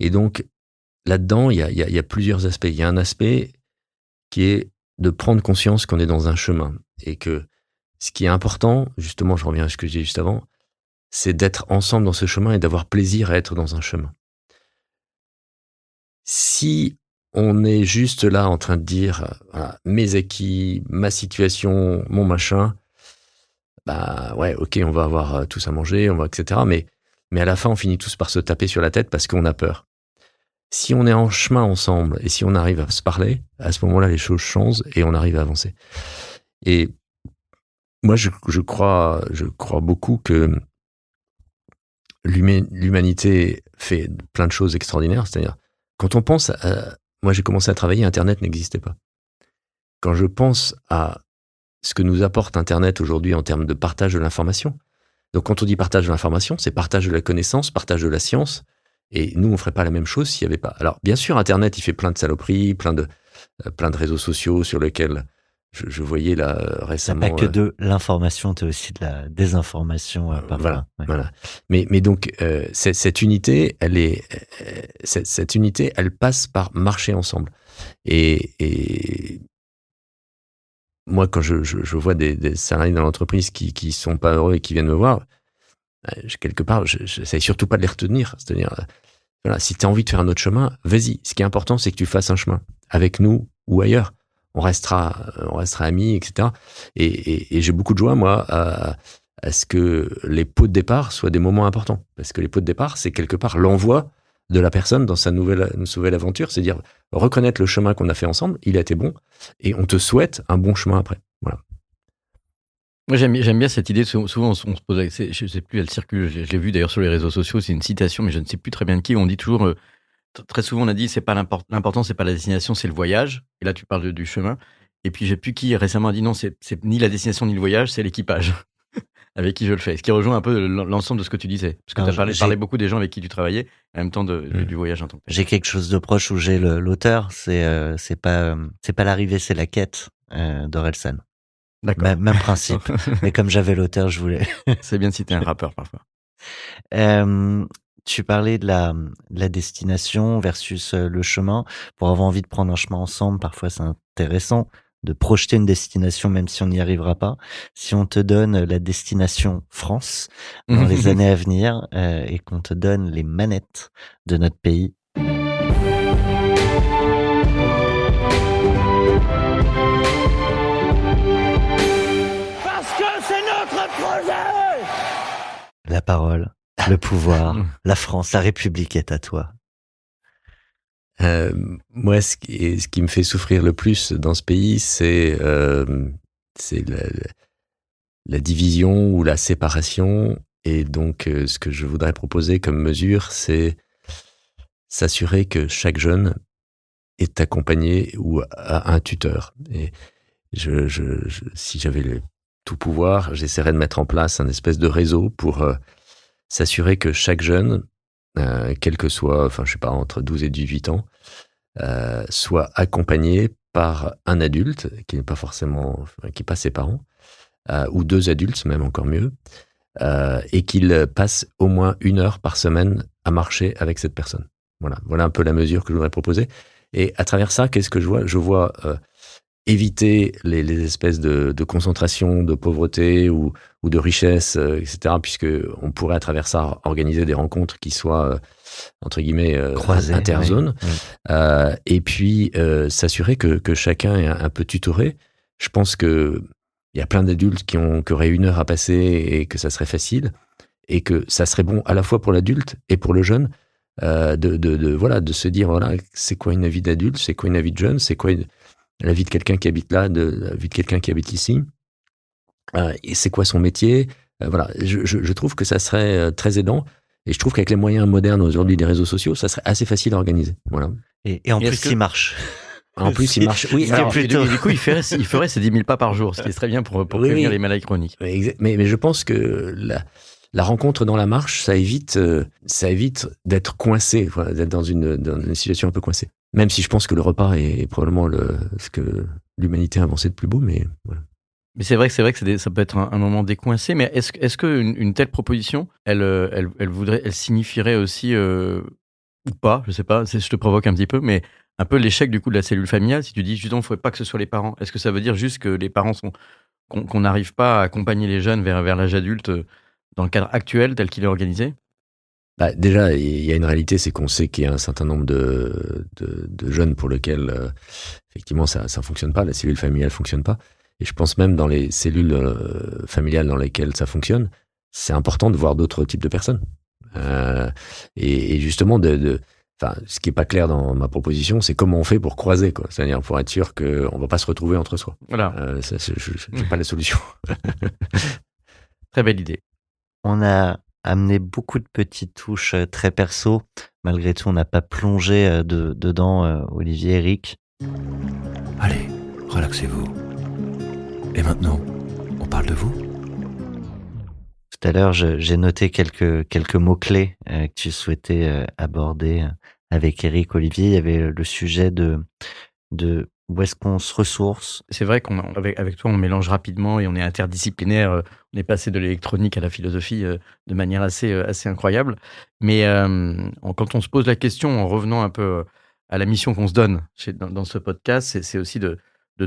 Et donc, là-dedans, il y a, plusieurs aspects. Il y a un aspect qui est de prendre conscience qu'on est dans un chemin et que ce qui est important, justement, je reviens à ce que j'ai juste avant, c'est d'être ensemble dans ce chemin et d'avoir plaisir à être dans un chemin. Si on est juste là en train de dire mes acquis, ma situation, mon machin, bah ouais, ok, on va avoir euh, tous à manger, on va etc. Mais mais à la fin, on finit tous par se taper sur la tête parce qu'on a peur si on est en chemin ensemble et si on arrive à se parler, à ce moment-là, les choses changent et on arrive à avancer. Et moi, je, crois, je crois beaucoup que l'humanité fait plein de choses extraordinaires. C'est-à-dire, quand on pense à, moi, j'ai commencé à travailler, Internet n'existait pas. Quand je pense à ce que nous apporte Internet aujourd'hui en termes de partage de l'information, donc quand on dit partage de l'information, c'est partage de la connaissance, partage de la science, et nous, on ferait pas la même chose s'il y avait pas. Alors, bien sûr, Internet, il fait plein de saloperies, plein de, euh, plein de réseaux sociaux sur lesquels je, je voyais là euh, récemment. pas que euh, de l'information, t'as aussi de la désinformation euh, parfois. Voilà, Ouais. voilà. Mais, mais donc, cette, unité, elle est, cette, cette unité, elle passe par marcher ensemble. Et, et moi, quand je, je, je vois des, des salariés dans l'entreprise qui, qui sont pas heureux et qui viennent me voir, quelque part, je j'essaie surtout pas de les retenir. C'est-à-dire, euh, voilà, si tu as envie de faire un autre chemin, vas-y. Ce qui est important, c'est que tu fasses un chemin avec nous ou ailleurs. On restera, euh, on restera amis, etc. Et, et, et j'ai beaucoup de joie, moi, à, à ce que les pots de départ soient des moments importants. Parce que les pots de départ, c'est quelque part l'envoi de la personne dans sa nouvelle, nouvelle aventure. C'est dire reconnaître le chemin qu'on a fait ensemble, il a été bon, et on te souhaite un bon chemin après. Moi, j'aime bien cette idée. Sou- Souvent, on, se pose, je sais plus, elle circule. Je, l'ai- vu d'ailleurs sur les réseaux sociaux. C'est une citation, mais je ne sais plus très bien de qui. On dit toujours, euh, très souvent, on a dit, c'est pas l'import- l'important, c'est pas la destination, c'est le voyage. Et là, tu parles de- du chemin. Et puis, j'ai plus qui récemment a dit non, c'est ni la destination ni le voyage, c'est l'équipage avec qui je le fais. Ce qui rejoint un peu l'ensemble de ce que tu disais. Parce que tu as parlé, beaucoup des gens avec qui tu travaillais, en même temps de, du- du voyage en tant que. J'ai quelque chose de proche où j'ai l'auteur. C'est euh, c'est pas euh, c'est pas l'arrivée, c'est la quête euh, d'Orelsan. D'accord. Même, même principe. Mais comme j'avais l'auteur, je voulais. c'est bien de citer un rappeur parfois. Euh, tu parlais de la, de la destination versus euh, le chemin. Pour avoir envie de prendre un chemin ensemble, parfois c'est intéressant de projeter une destination même si on n'y arrivera pas. Si on te donne la destination France dans les années à venir euh, et qu'on te donne les manettes de notre pays, la parole, le pouvoir, la France, la République est à toi. Euh, moi, ce qui, ce qui me fait souffrir le plus dans ce pays, c'est euh, la, la division ou la séparation. Et donc, euh, ce que je voudrais proposer comme mesure, c'est s'assurer que chaque jeune est accompagné ou a un tuteur. Et je, je, je- si j'avais le tout pouvoir, j'essaierais de mettre en place un espèce de réseau pour euh, s'assurer que chaque jeune, euh, quel que soit, enfin, je sais pas, entre 12 et 18 ans, euh, soit accompagné par un adulte qui n'est pas forcément, qui pas ses parents, ou deux adultes, même encore mieux, et qu'il passe au moins une heure par semaine à marcher avec cette personne. Voilà, voilà un peu la mesure que je voudrais proposer. Et à travers ça, qu'est-ce que je vois? Je vois éviter les, les espèces de, de concentration, de pauvreté ou, ou de richesse, euh, etc. Puisque on pourrait à travers ça organiser des rencontres qui soient euh, entre guillemets euh, Croisées, interzones. oui, oui. Et puis s'assurer que, que chacun est un, un peu tutoré. Je pense que il y a plein d'adultes qui ont qui auraient une heure à passer et que ça serait facile et que ça serait bon à la fois pour l'adulte et pour le jeune de, de, de voilà de se dire voilà c'est quoi une vie d'adulte, c'est quoi une vie de jeune, c'est quoi une- la vie de quelqu'un qui habite là, de la vie de quelqu'un qui habite ici, Euh, et c'est quoi son métier? Euh, voilà, je, je, je trouve que ça serait euh, très aidant. Et je trouve qu'avec les moyens modernes aujourd'hui des réseaux sociaux, ça serait assez facile à organiser. Voilà. Et, et en Et plus, que- il marche. En plus, il marche. Oui, alors, plus- du, coup, il ferait, il ferait ses 10 000 pas par jour, ce qui est très bien pour, pour Oui, prévenir oui. les maladies chroniques. Mais, exa- mais, mais je pense que la, la rencontre dans la marche, ça évite, euh, ça évite d'être coincé, voilà, d'être dans une, dans une situation un peu coincée. Même si je pense que le repas est, probablement le, ce que l'humanité a avancé de plus beau, mais voilà. Mais c'est vrai que c'est vrai que des- ça peut être un, moment décoincé. Mais est-ce est-ce qu'une une telle proposition, elle, euh, elle, voudrait, elle signifierait aussi euh, ou pas, je sais pas, je te provoque un petit peu, mais un peu l'échec du coup de la cellule familiale. Si tu dis justement, il ne faudrait pas que ce soit les parents. Est-ce que ça veut dire juste que les parents sont qu'on n'arrive pas à accompagner les jeunes vers vers l'âge adulte euh, dans le cadre actuel tel qu'il est organisé? Bah, déjà, il y a une réalité, c'est qu'on sait qu'il y a un certain nombre de, de, de jeunes pour lesquels, euh, effectivement, ça ne fonctionne pas, la cellule familiale fonctionne pas. Et je pense même dans les cellules euh, familiales dans lesquelles ça fonctionne, c'est important de voir d'autres types de personnes. Euh, et, et justement, de, de, enfin, ce qui est pas clair dans ma proposition, c'est comment on fait pour croiser, quoi. C'est-à-dire pour être sûr qu'on va pas se retrouver entre soi. Voilà, Euh, ça, c'est- je n'ai pas la solution. très belle idée. On a amené beaucoup de petites touches euh, très perso. Malgré tout, on n'a pas plongé euh, de- dedans, euh, Olivier, Eric. Allez, relaxez-vous. Et maintenant, on parle de vous Tout à l'heure, j'ai noté quelques, quelques mots-clés euh, que tu souhaitais euh, aborder avec Eric, Olivier. Il y avait le sujet de, de Où est-ce qu'on se ressource? C'est vrai qu'avec avec toi, on mélange rapidement et on est interdisciplinaire. euh, On est passé de l'électronique à la philosophie euh, de manière assez, euh, assez incroyable. Mais quand on se pose la question, en revenant un peu à la mission qu'on se donne dans, ce podcast, c'est- aussi de,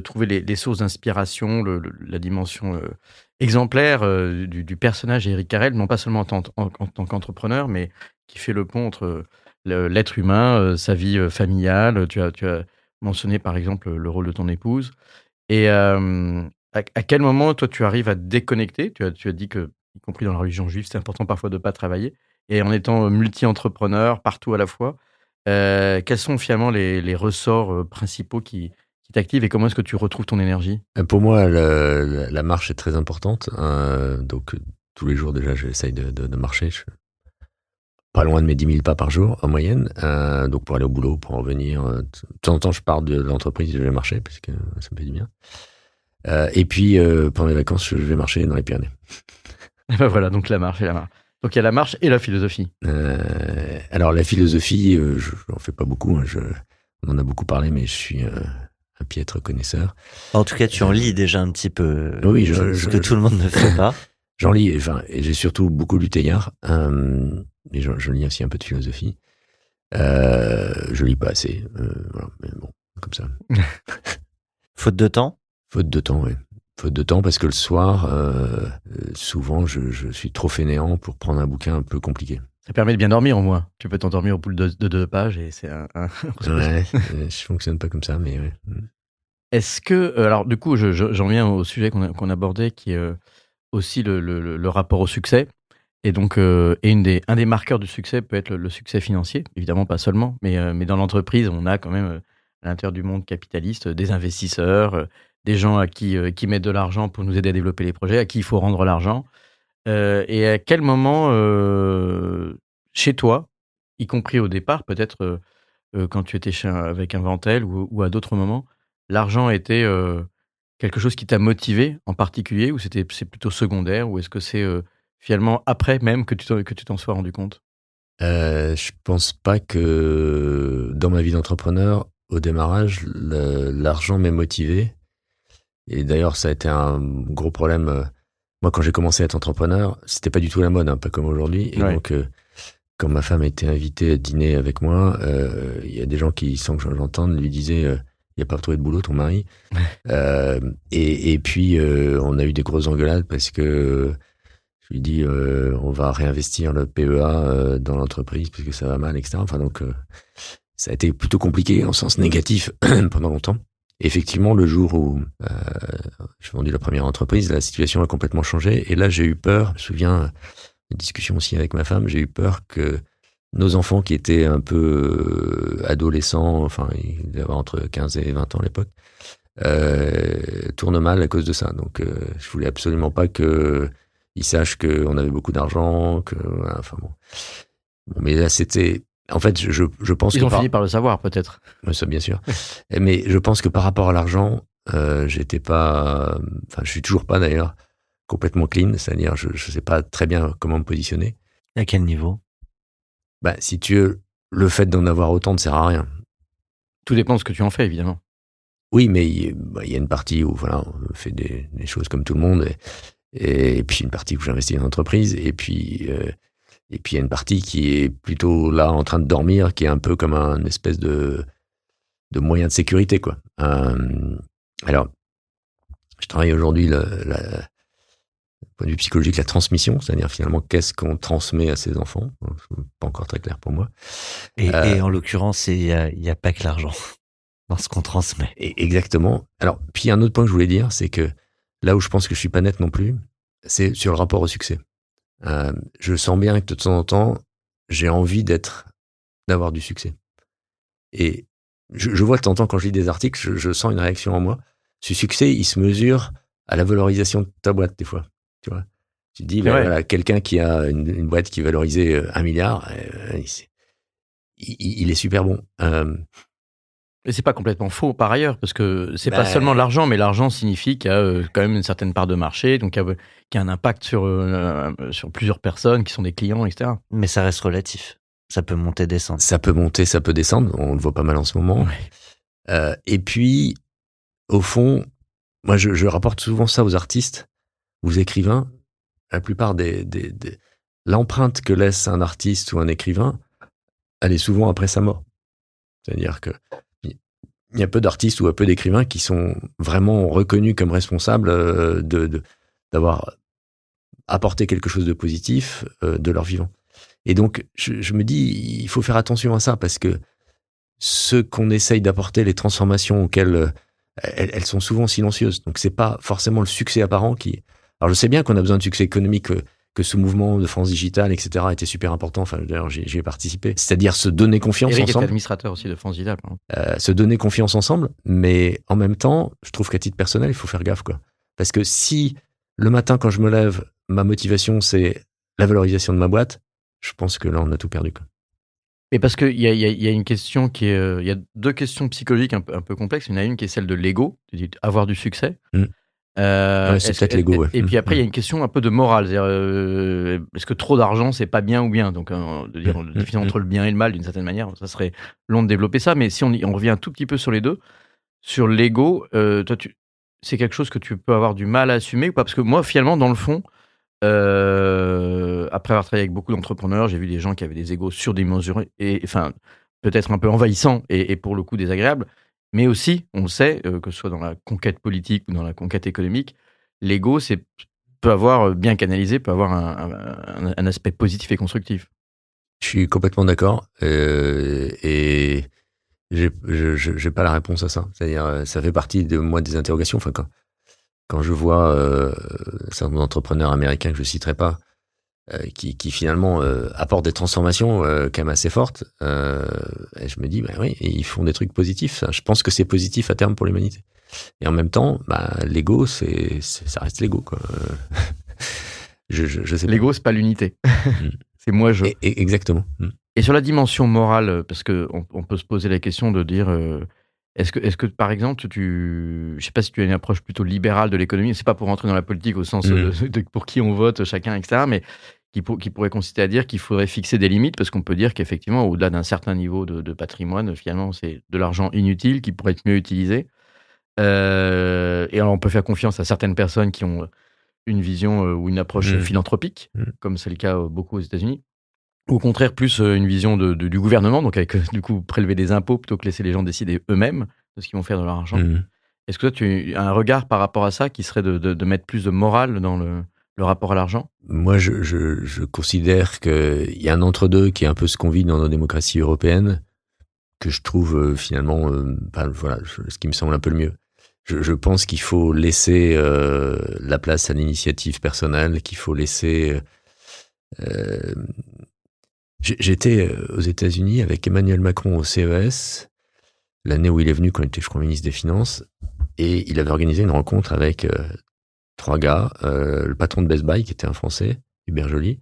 trouver les, sources d'inspiration, la dimension exemplaire du, personnage Eric Carrel, non pas seulement en tant, en- en tant qu'entrepreneur, mais qui fait le pont entre l'être humain, sa vie familiale. Tu as mentionné par exemple le rôle de ton épouse. Et à, quel moment, toi, tu arrives à te déconnecter? Tu as, tu as dit que, y compris dans la religion juive, c'est important parfois de ne pas travailler. Et en étant multi-entrepreneur partout à la fois, quels sont finalement les, les ressorts principaux qui, qui t'activent et comment est-ce que tu retrouves ton énergie? Euh, Pour moi, la, marche est très importante. euh, donc, tous les jours, déjà, j'essaye de, de- marcher. Pas loin de mes 10 000 pas par jour, en moyenne. Euh, donc, pour aller au boulot, pour en revenir. euh, De temps en temps, je pars de l'entreprise et je vais marcher, parce que ça me fait du bien. Euh, et puis, euh, pendant les vacances, je vais marcher dans les Pyrénées. Et ben voilà, donc la marche et la marche. Donc il y a la marche et la philosophie. Euh, alors, la philosophie, euh, je n'en fais pas beaucoup. hein, je, on en a beaucoup parlé, mais je suis euh, un piètre connaisseur. En tout cas, tu en lis déjà un petit peu. Oui, je- ce je- que tout le monde ne fait pas. J'en lis, et, enfin, et j'ai surtout beaucoup lu Teilhard, euh, mais je, je lis aussi un peu de philosophie. Euh, je lis pas assez, euh, voilà, mais bon, comme ça. Faute de temps? Faute de temps, oui. Faute de temps parce que le soir, euh, euh, souvent, je, je suis trop fainéant pour prendre un bouquin un peu compliqué. Ça permet de bien dormir au moins. Tu peux t'endormir au bout de, de deux pages et c'est un, un- Ouais, je fonctionne pas comme ça, mais ouais. Est-ce que, alors du coup, je- je- j'en viens au sujet qu'on abordait, qui est aussi le, le- le- le rapport au succès. Et donc, euh, un des marqueurs du succès peut être le, succès financier, évidemment pas seulement, mais, euh, mais dans l'entreprise, on a quand même euh, à l'intérieur du monde capitaliste euh, des investisseurs, des gens à qui, qui mettent de l'argent pour nous aider à développer les projets, à qui il faut rendre l'argent. Et à quel moment, chez toi, y compris au départ, peut-être quand tu étais chez avec Inventel ou, ou à d'autres moments, l'argent était quelque chose qui t'a motivé en particulier ou c'était c'est plutôt secondaire ou est-ce que c'est finalement après même que tu t'en, que tu t'en sois rendu compte? Euh, je pense pas que dans ma vie d'entrepreneur, au démarrage, l'argent m'ait motivé. Et d'ailleurs, ça a été un gros problème. euh, Moi, quand j'ai commencé à être entrepreneur, c'était pas du tout la mode, hein, pas comme aujourd'hui. Et Ouais. donc, euh, quand ma femme a été invitée à dîner avec moi, euh, il y a des gens qui, sans que j'entende, lui disaient euh, il n'y a pas trouvé de boulot, ton mari? Et, et puis, on a eu des grosses engueulades parce que lui dis euh, on va réinvestir le PEA euh, dans l'entreprise parce que ça va mal, etc. Enfin, donc, euh, ça a été plutôt compliqué en sens négatif pendant longtemps. Effectivement, le jour où euh, j'ai vendu la première entreprise, la situation a complètement changé. Et là, j'ai eu peur. Je me souviens, une discussion aussi avec ma femme, j'ai eu peur que nos enfants qui étaient un peu euh, adolescents, enfin, ils devaient avoir entre 15 et 20 ans à l'époque, euh, tournent mal à cause de ça. Donc, euh, je voulais absolument pas que ils sachent qu'on avait beaucoup d'argent, que, voilà, enfin bon. Bon, mais là, c'était, en fait, je, je pense Ils que ont par- fini par le savoir peut-être. Ça, bien sûr. Mais je pense que par rapport à l'argent, euh, j'étais pas, enfin, je suis toujours pas d'ailleurs complètement clean, c'est-à-dire je, je sais pas très bien comment me positionner. À quel niveau? Bah, si tu veux, le fait d'en avoir autant ne sert à rien. Tout dépend de ce que tu en fais évidemment. Oui, mais il bah, il y a une partie où voilà, on fait des, des choses comme tout le monde, et, puis une partie où j'investis dans l'entreprise, et puis euh, et puis il y a une partie qui est plutôt là en train de dormir, qui est un peu comme un espèce de de moyen de sécurité quoi. Euh, alors, je travaille aujourd'hui le, la, du point de vue psychologique la transmission, c'est-à-dire finalement qu'est-ce qu'on transmet à ses enfants? Pas encore très clair pour moi. et, Euh, et en l'occurrence, il n'y a, a pas que l'argent dans ce qu'on transmet. Et- Exactement. Alors, puis un autre point que je voulais dire, c'est que là où je pense que je suis pas net non plus, c'est sur le rapport au succès. Euh, je sens bien que de temps en temps, j'ai envie d'être, d'avoir du succès. Et je, je vois de temps en temps quand je lis des articles, je, je sens une réaction en moi. Ce succès, il se mesure à la valorisation de ta boîte des fois. Tu vois. Tu te dis, ben voilà, quelqu'un qui a une, une boîte qui est valorisée euh, un milliard, euh, il, c'est- il- il est super bon. Euh, Et c'est pas complètement faux par ailleurs, parce que c'est pas Bah, seulement l'argent, mais l'argent signifie qu'il y a euh, quand même une certaine part de marché, donc qu'il y a, qu'il y a un impact sur, euh, euh, sur plusieurs personnes qui sont des clients, etc. Mais ça reste relatif. Ça peut monter, descendre. Ça peut monter, ça peut descendre. On le voit pas mal en ce moment. Ouais. Euh, et puis, au fond, moi, je, je rapporte souvent ça aux artistes, aux écrivains. La plupart des, des, des- l'empreinte que laisse un artiste ou un écrivain, elle est souvent après sa mort. C'est-à-dire que il y a peu d'artistes ou peu d'écrivains qui sont vraiment reconnus comme responsables euh, de, de- d'avoir apporté quelque chose de positif euh, de leur vivant. Et donc, je, je me dis, il faut faire attention à ça parce que ce qu'on essaye d'apporter, les transformations auxquelles euh, elles, elles sont souvent silencieuses. Donc, c'est pas forcément le succès apparent qui. Alors, je sais bien qu'on a besoin de succès économique, que, ce mouvement de France Digitale, etc., était super important. Enfin, d'ailleurs, j'y ai participé. C'est-à-dire se donner confiance Eric ensemble administrateur aussi de France Digital. pardon. euh, se donner confiance ensemble, mais en même temps, je trouve qu'à titre personnel, il faut faire gaffe, quoi. Parce que si le matin, quand je me lève, ma motivation, c'est la valorisation de ma boîte, je pense que là, on a tout perdu, quoi. Mais parce qu'il y a, y a- il y a une question qui est. euh, Il y a deux questions psychologiques un peu, un peu complexes. Il y en a une qui est celle de l'ego, avoir du succès. Mm. Euh, Ouais, c'est peut-être l'ego, ouais. Et puis Mm. après, il y a une question un peu de morale. Euh, est-ce que trop d'argent, c'est pas bien ou bien? Donc, euh, de dire Mm. entre le bien et le mal, d'une certaine manière, ça serait long de développer ça. Mais si on, y- on revient un tout petit peu sur les deux, sur l'ego, euh, toi, c'est quelque chose que tu peux avoir du mal à assumer ou pas? Parce que moi, finalement, dans le fond, après avoir travaillé avec beaucoup d'entrepreneurs, j'ai vu des gens qui avaient des égos surdimensionnés et enfin peut-être un peu envahissants et, et pour le coup désagréables. Mais aussi, on sait, euh, que ce soit dans la conquête politique ou dans la conquête économique, l'ego, peut avoir euh, bien canalisé, peut avoir un, aspect positif et constructif. Je suis complètement d'accord. euh, et je- j'ai pas la réponse à ça. C'est-à-dire, ça fait partie de moi des interrogations. Enfin, quand, quand je vois euh, certains entrepreneurs américains que je citerai pas, qui, qui finalement euh, apportent des transformations euh, quand même assez fortes, euh, et je me dis, bah oui, ils font des trucs positifs. Je pense que c'est positif à terme pour l'humanité. Et en même temps, bah, l'ego, c'est, ça reste l'ego. Quoi. Euh, je, je, je sais pas. L'ego, c'est pas l'unité. Mm. c'est moi, je. Et- et- exactement. Mm. Et sur la dimension morale, euh, parce que on, on peut se poser la question de dire, euh, est-ce que, est-ce que par exemple, tu, je sais pas si tu as une approche plutôt libérale de l'économie, c'est pas pour rentrer dans la politique au sens Mhm. euh, de, pour qui on vote chacun, etc., mais qui, pour- qui pourrait consister à dire qu'il faudrait fixer des limites, parce qu'on peut dire qu'effectivement, au-delà d'un certain niveau de, de patrimoine, finalement, c'est de l'argent inutile qui pourrait être mieux utilisé. Euh, et alors, on peut faire confiance à certaines personnes qui ont une vision euh, ou une approche Mhm. philanthropique, Mhm. comme c'est le cas beaucoup aux États-Unis. Au contraire, plus euh, une vision de- de- du gouvernement, donc avec euh, du coup prélever des impôts plutôt que laisser les gens décider eux-mêmes de ce qu'ils vont faire de leur argent. Mm. Est-ce que toi, tu as un regard par rapport à ça qui serait de, de- mettre plus de morale dans le, le rapport à l'argent? Moi, je, je, je considère qu'il y a un entre-deux qui est un peu ce qu'on vit dans nos démocraties européennes, que je trouve euh, finalement, euh, enfin, voilà, ce qui me semble un peu le mieux. Je, je pense qu'il faut laisser euh, la place à l'initiative personnelle, qu'il faut laisser. euh, J'étais euh, aux États-Unis avec Emmanuel Macron au CES, l'année où il est venu, quand il était, je crois, ministre des Finances, et il avait organisé une rencontre avec euh, trois gars, euh, le patron de Best Buy, qui était un Français, Hubert Joly,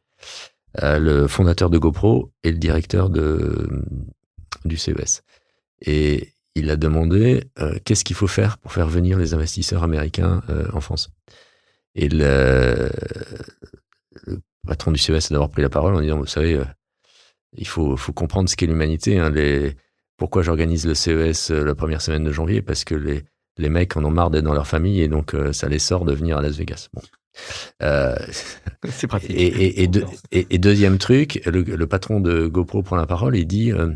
le fondateur de GoPro et le directeur du CES. Et il a demandé qu'est-ce qu'il faut faire pour faire venir les investisseurs américains en France? Et le, patron du CES a d'abord pris la parole en disant, vous savez, il faut, faut comprendre ce qu'est l'humanité. hein, les, pourquoi j'organise le CES euh, la première semaine de janvier Parce que les, les mecs en ont marre d'être dans leur famille et donc euh, ça les sort de venir à Las Vegas. Bon. Euh, C'est pratique. et, et, et, deux- et- et deuxième truc, le, le patron de GoPro prend la parole et dit, euh,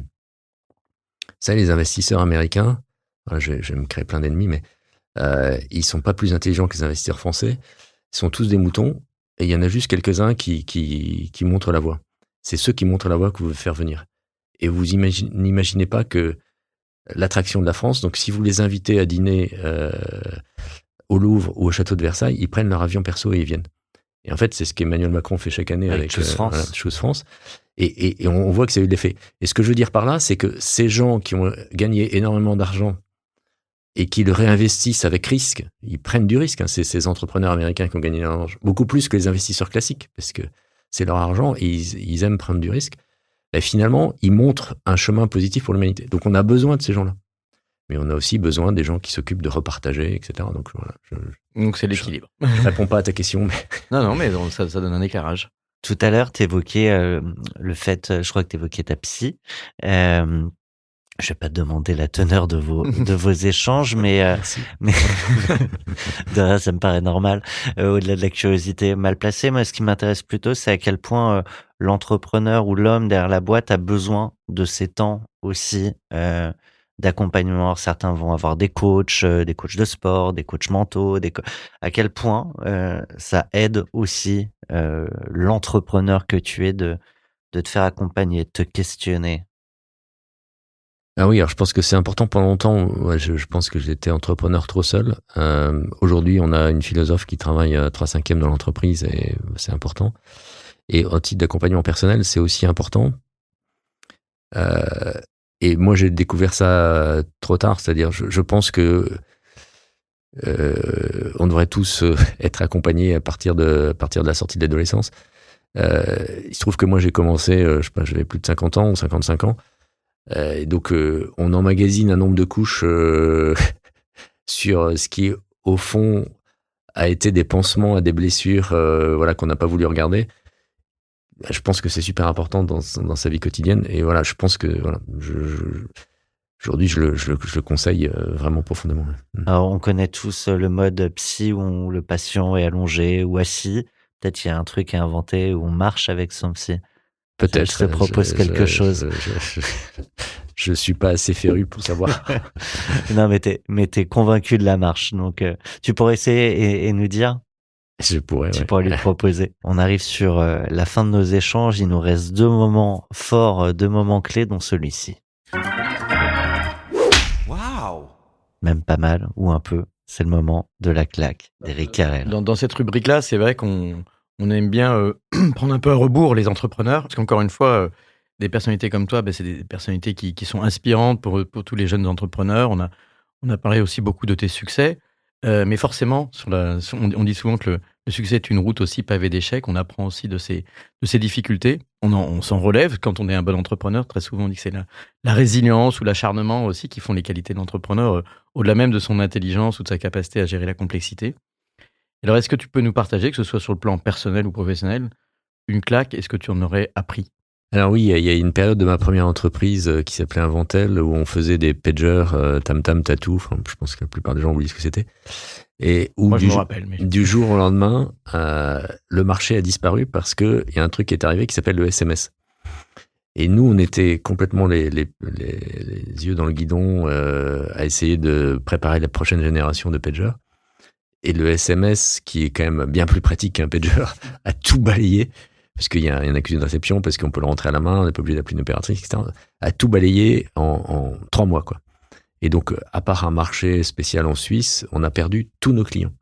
ça, les investisseurs américains, ah, je, vais- je vais me créer plein d'ennemis, mais ils sont pas plus intelligents que les investisseurs français. Ils sont tous des moutons et il y en a juste quelques-uns qui, qui, qui montrent la voie. C'est ceux qui montrent la voie que vous voulez faire venir. Et vous imagine- n'imaginez pas que l'attraction de la France, donc si vous les invitez à dîner euh, au Louvre ou au château de Versailles, ils prennent leur avion perso et ils viennent. Et en fait, c'est ce qu'Emmanuel Macron fait chaque année Avec avec, Choose France. voilà, Choose France. Et, et- et on voit que ça a eu de l'effet. Et ce que je veux dire par là, c'est que ces gens qui ont gagné énormément d'argent et qui le réinvestissent avec risque, ils prennent du risque. hein. C'est ces entrepreneurs américains qui ont gagné leur argent, beaucoup plus que les investisseurs classiques, parce que c'est leur argent et ils, ils aiment prendre du risque. Et finalement, ils montrent un chemin positif pour l'humanité. Donc on a besoin de ces gens-là. Mais on a aussi besoin des gens qui s'occupent de repartager, etc. Donc voilà, je Donc c'est l'équilibre. ne réponds pas à ta question, mais Non, non, mais donc, ça, ça donne un éclairage. Tout à l'heure, tu évoquais le fait, euh, je crois que tu évoquais ta psy. Euh, je vais pas te demander la teneur de vos de vos échanges, mais euh, mais de ça me paraît normal. Euh, au-delà de la curiosité mal placée, moi, ce qui m'intéresse plutôt, c'est à quel point euh, l'entrepreneur ou l'homme derrière la boîte a besoin de ces temps aussi d'accompagnement. Certains vont avoir des coachs, des coachs de sport, des coachs mentaux. Des à quel point ça aide aussi l'entrepreneur que tu es de de te faire accompagner, de te questionner? Ah oui, alors je pense que c'est important. Pendant longtemps, ouais, je, je, pense que j'étais entrepreneur trop seul. Euh, Aujourd'hui, on a une philosophe qui travaille à 3 5 dans l'entreprise et c'est important. Et au titre d'accompagnement personnel, c'est aussi important. Euh, et moi, j'ai découvert ça trop tard. C'est-à-dire, je, je, pense que euh, on devrait tous euh, être accompagnés à partir de, à partir de la sortie de l'adolescence. Euh, il se trouve que moi, j'ai commencé, euh, je sais pas, j'avais plus de 50 ans ou 55 ans. Euh, donc, euh, on emmagasine un nombre de couches euh, sur ce qui, au fond, a été des pansements à des blessures voilà, qu'on n'a pas voulu regarder. Bah, je pense que c'est super important dans, dans, sa vie quotidienne. Et voilà, je pense que voilà, aujourd'hui, je le, je, je le, conseille vraiment profondément. Mm. Alors, on connaît tous le mode psy où le patient est allongé ou assis. Peut-être qu'il y a un truc à inventer où on marche avec son psy. Peut-être. Je te propose je, quelque chose. Je, je, suis pas assez féru pour savoir. non, mais t'es, mais t'es convaincu de la marche. Donc, euh, tu pourrais essayer et, et, nous dire? Je pourrais. Tu ouais. pourrais lui proposer. On arrive sur euh, la fin de nos échanges. Il nous reste deux moments forts, euh, deux moments clés, dont celui-ci. Waouh Même pas mal ou un peu. C'est le moment de la claque d'Eric Carrel. Dans, dans cette rubrique-là, c'est vrai qu'on on aime bien euh, prendre un peu à rebours les entrepreneurs, parce qu'encore une fois, euh, des personnalités comme toi, ben, c'est des personnalités qui, sont inspirantes pour, tous les jeunes entrepreneurs. On a, parlé aussi beaucoup de tes succès, euh, mais forcément, on, dit souvent que le, succès est une route aussi pavée d'échecs. On apprend aussi de ces difficultés. On, en, on s'en relève quand on est un bon entrepreneur. Très souvent, on dit que c'est la, résilience ou l'acharnement aussi qui font les qualités de l'entrepreneur, au-delà même de son intelligence ou de sa capacité à gérer la complexité. Alors, est-ce que tu peux nous partager, que ce soit sur le plan personnel ou professionnel, une claque Est-ce que tu en aurais appris? Alors oui, il y a une période de ma première entreprise qui s'appelait Inventel où on faisait des pagers euh, tam tam tatou. Enfin, je pense que la plupart des gens oublient ce que c'était. Et où Moi, du, rappelle, mais... du, jour au lendemain, euh, le marché a disparu parce que il y a un truc qui est arrivé qui s'appelle le SMS. Et nous, on était complètement les, les, les, les yeux dans le guidon euh, à essayer de préparer la prochaine génération de pagers. Et le SMS, qui est quand même bien plus pratique qu'un pager, a tout balayé parce qu'il y a un accusé de réception, parce qu'on peut le rentrer à la main, on n'est pas obligé d'appeler une opératrice, etc. A tout balayé en, en trois mois, quoi. Et donc, à part un marché spécial en Suisse, on a perdu tous nos clients.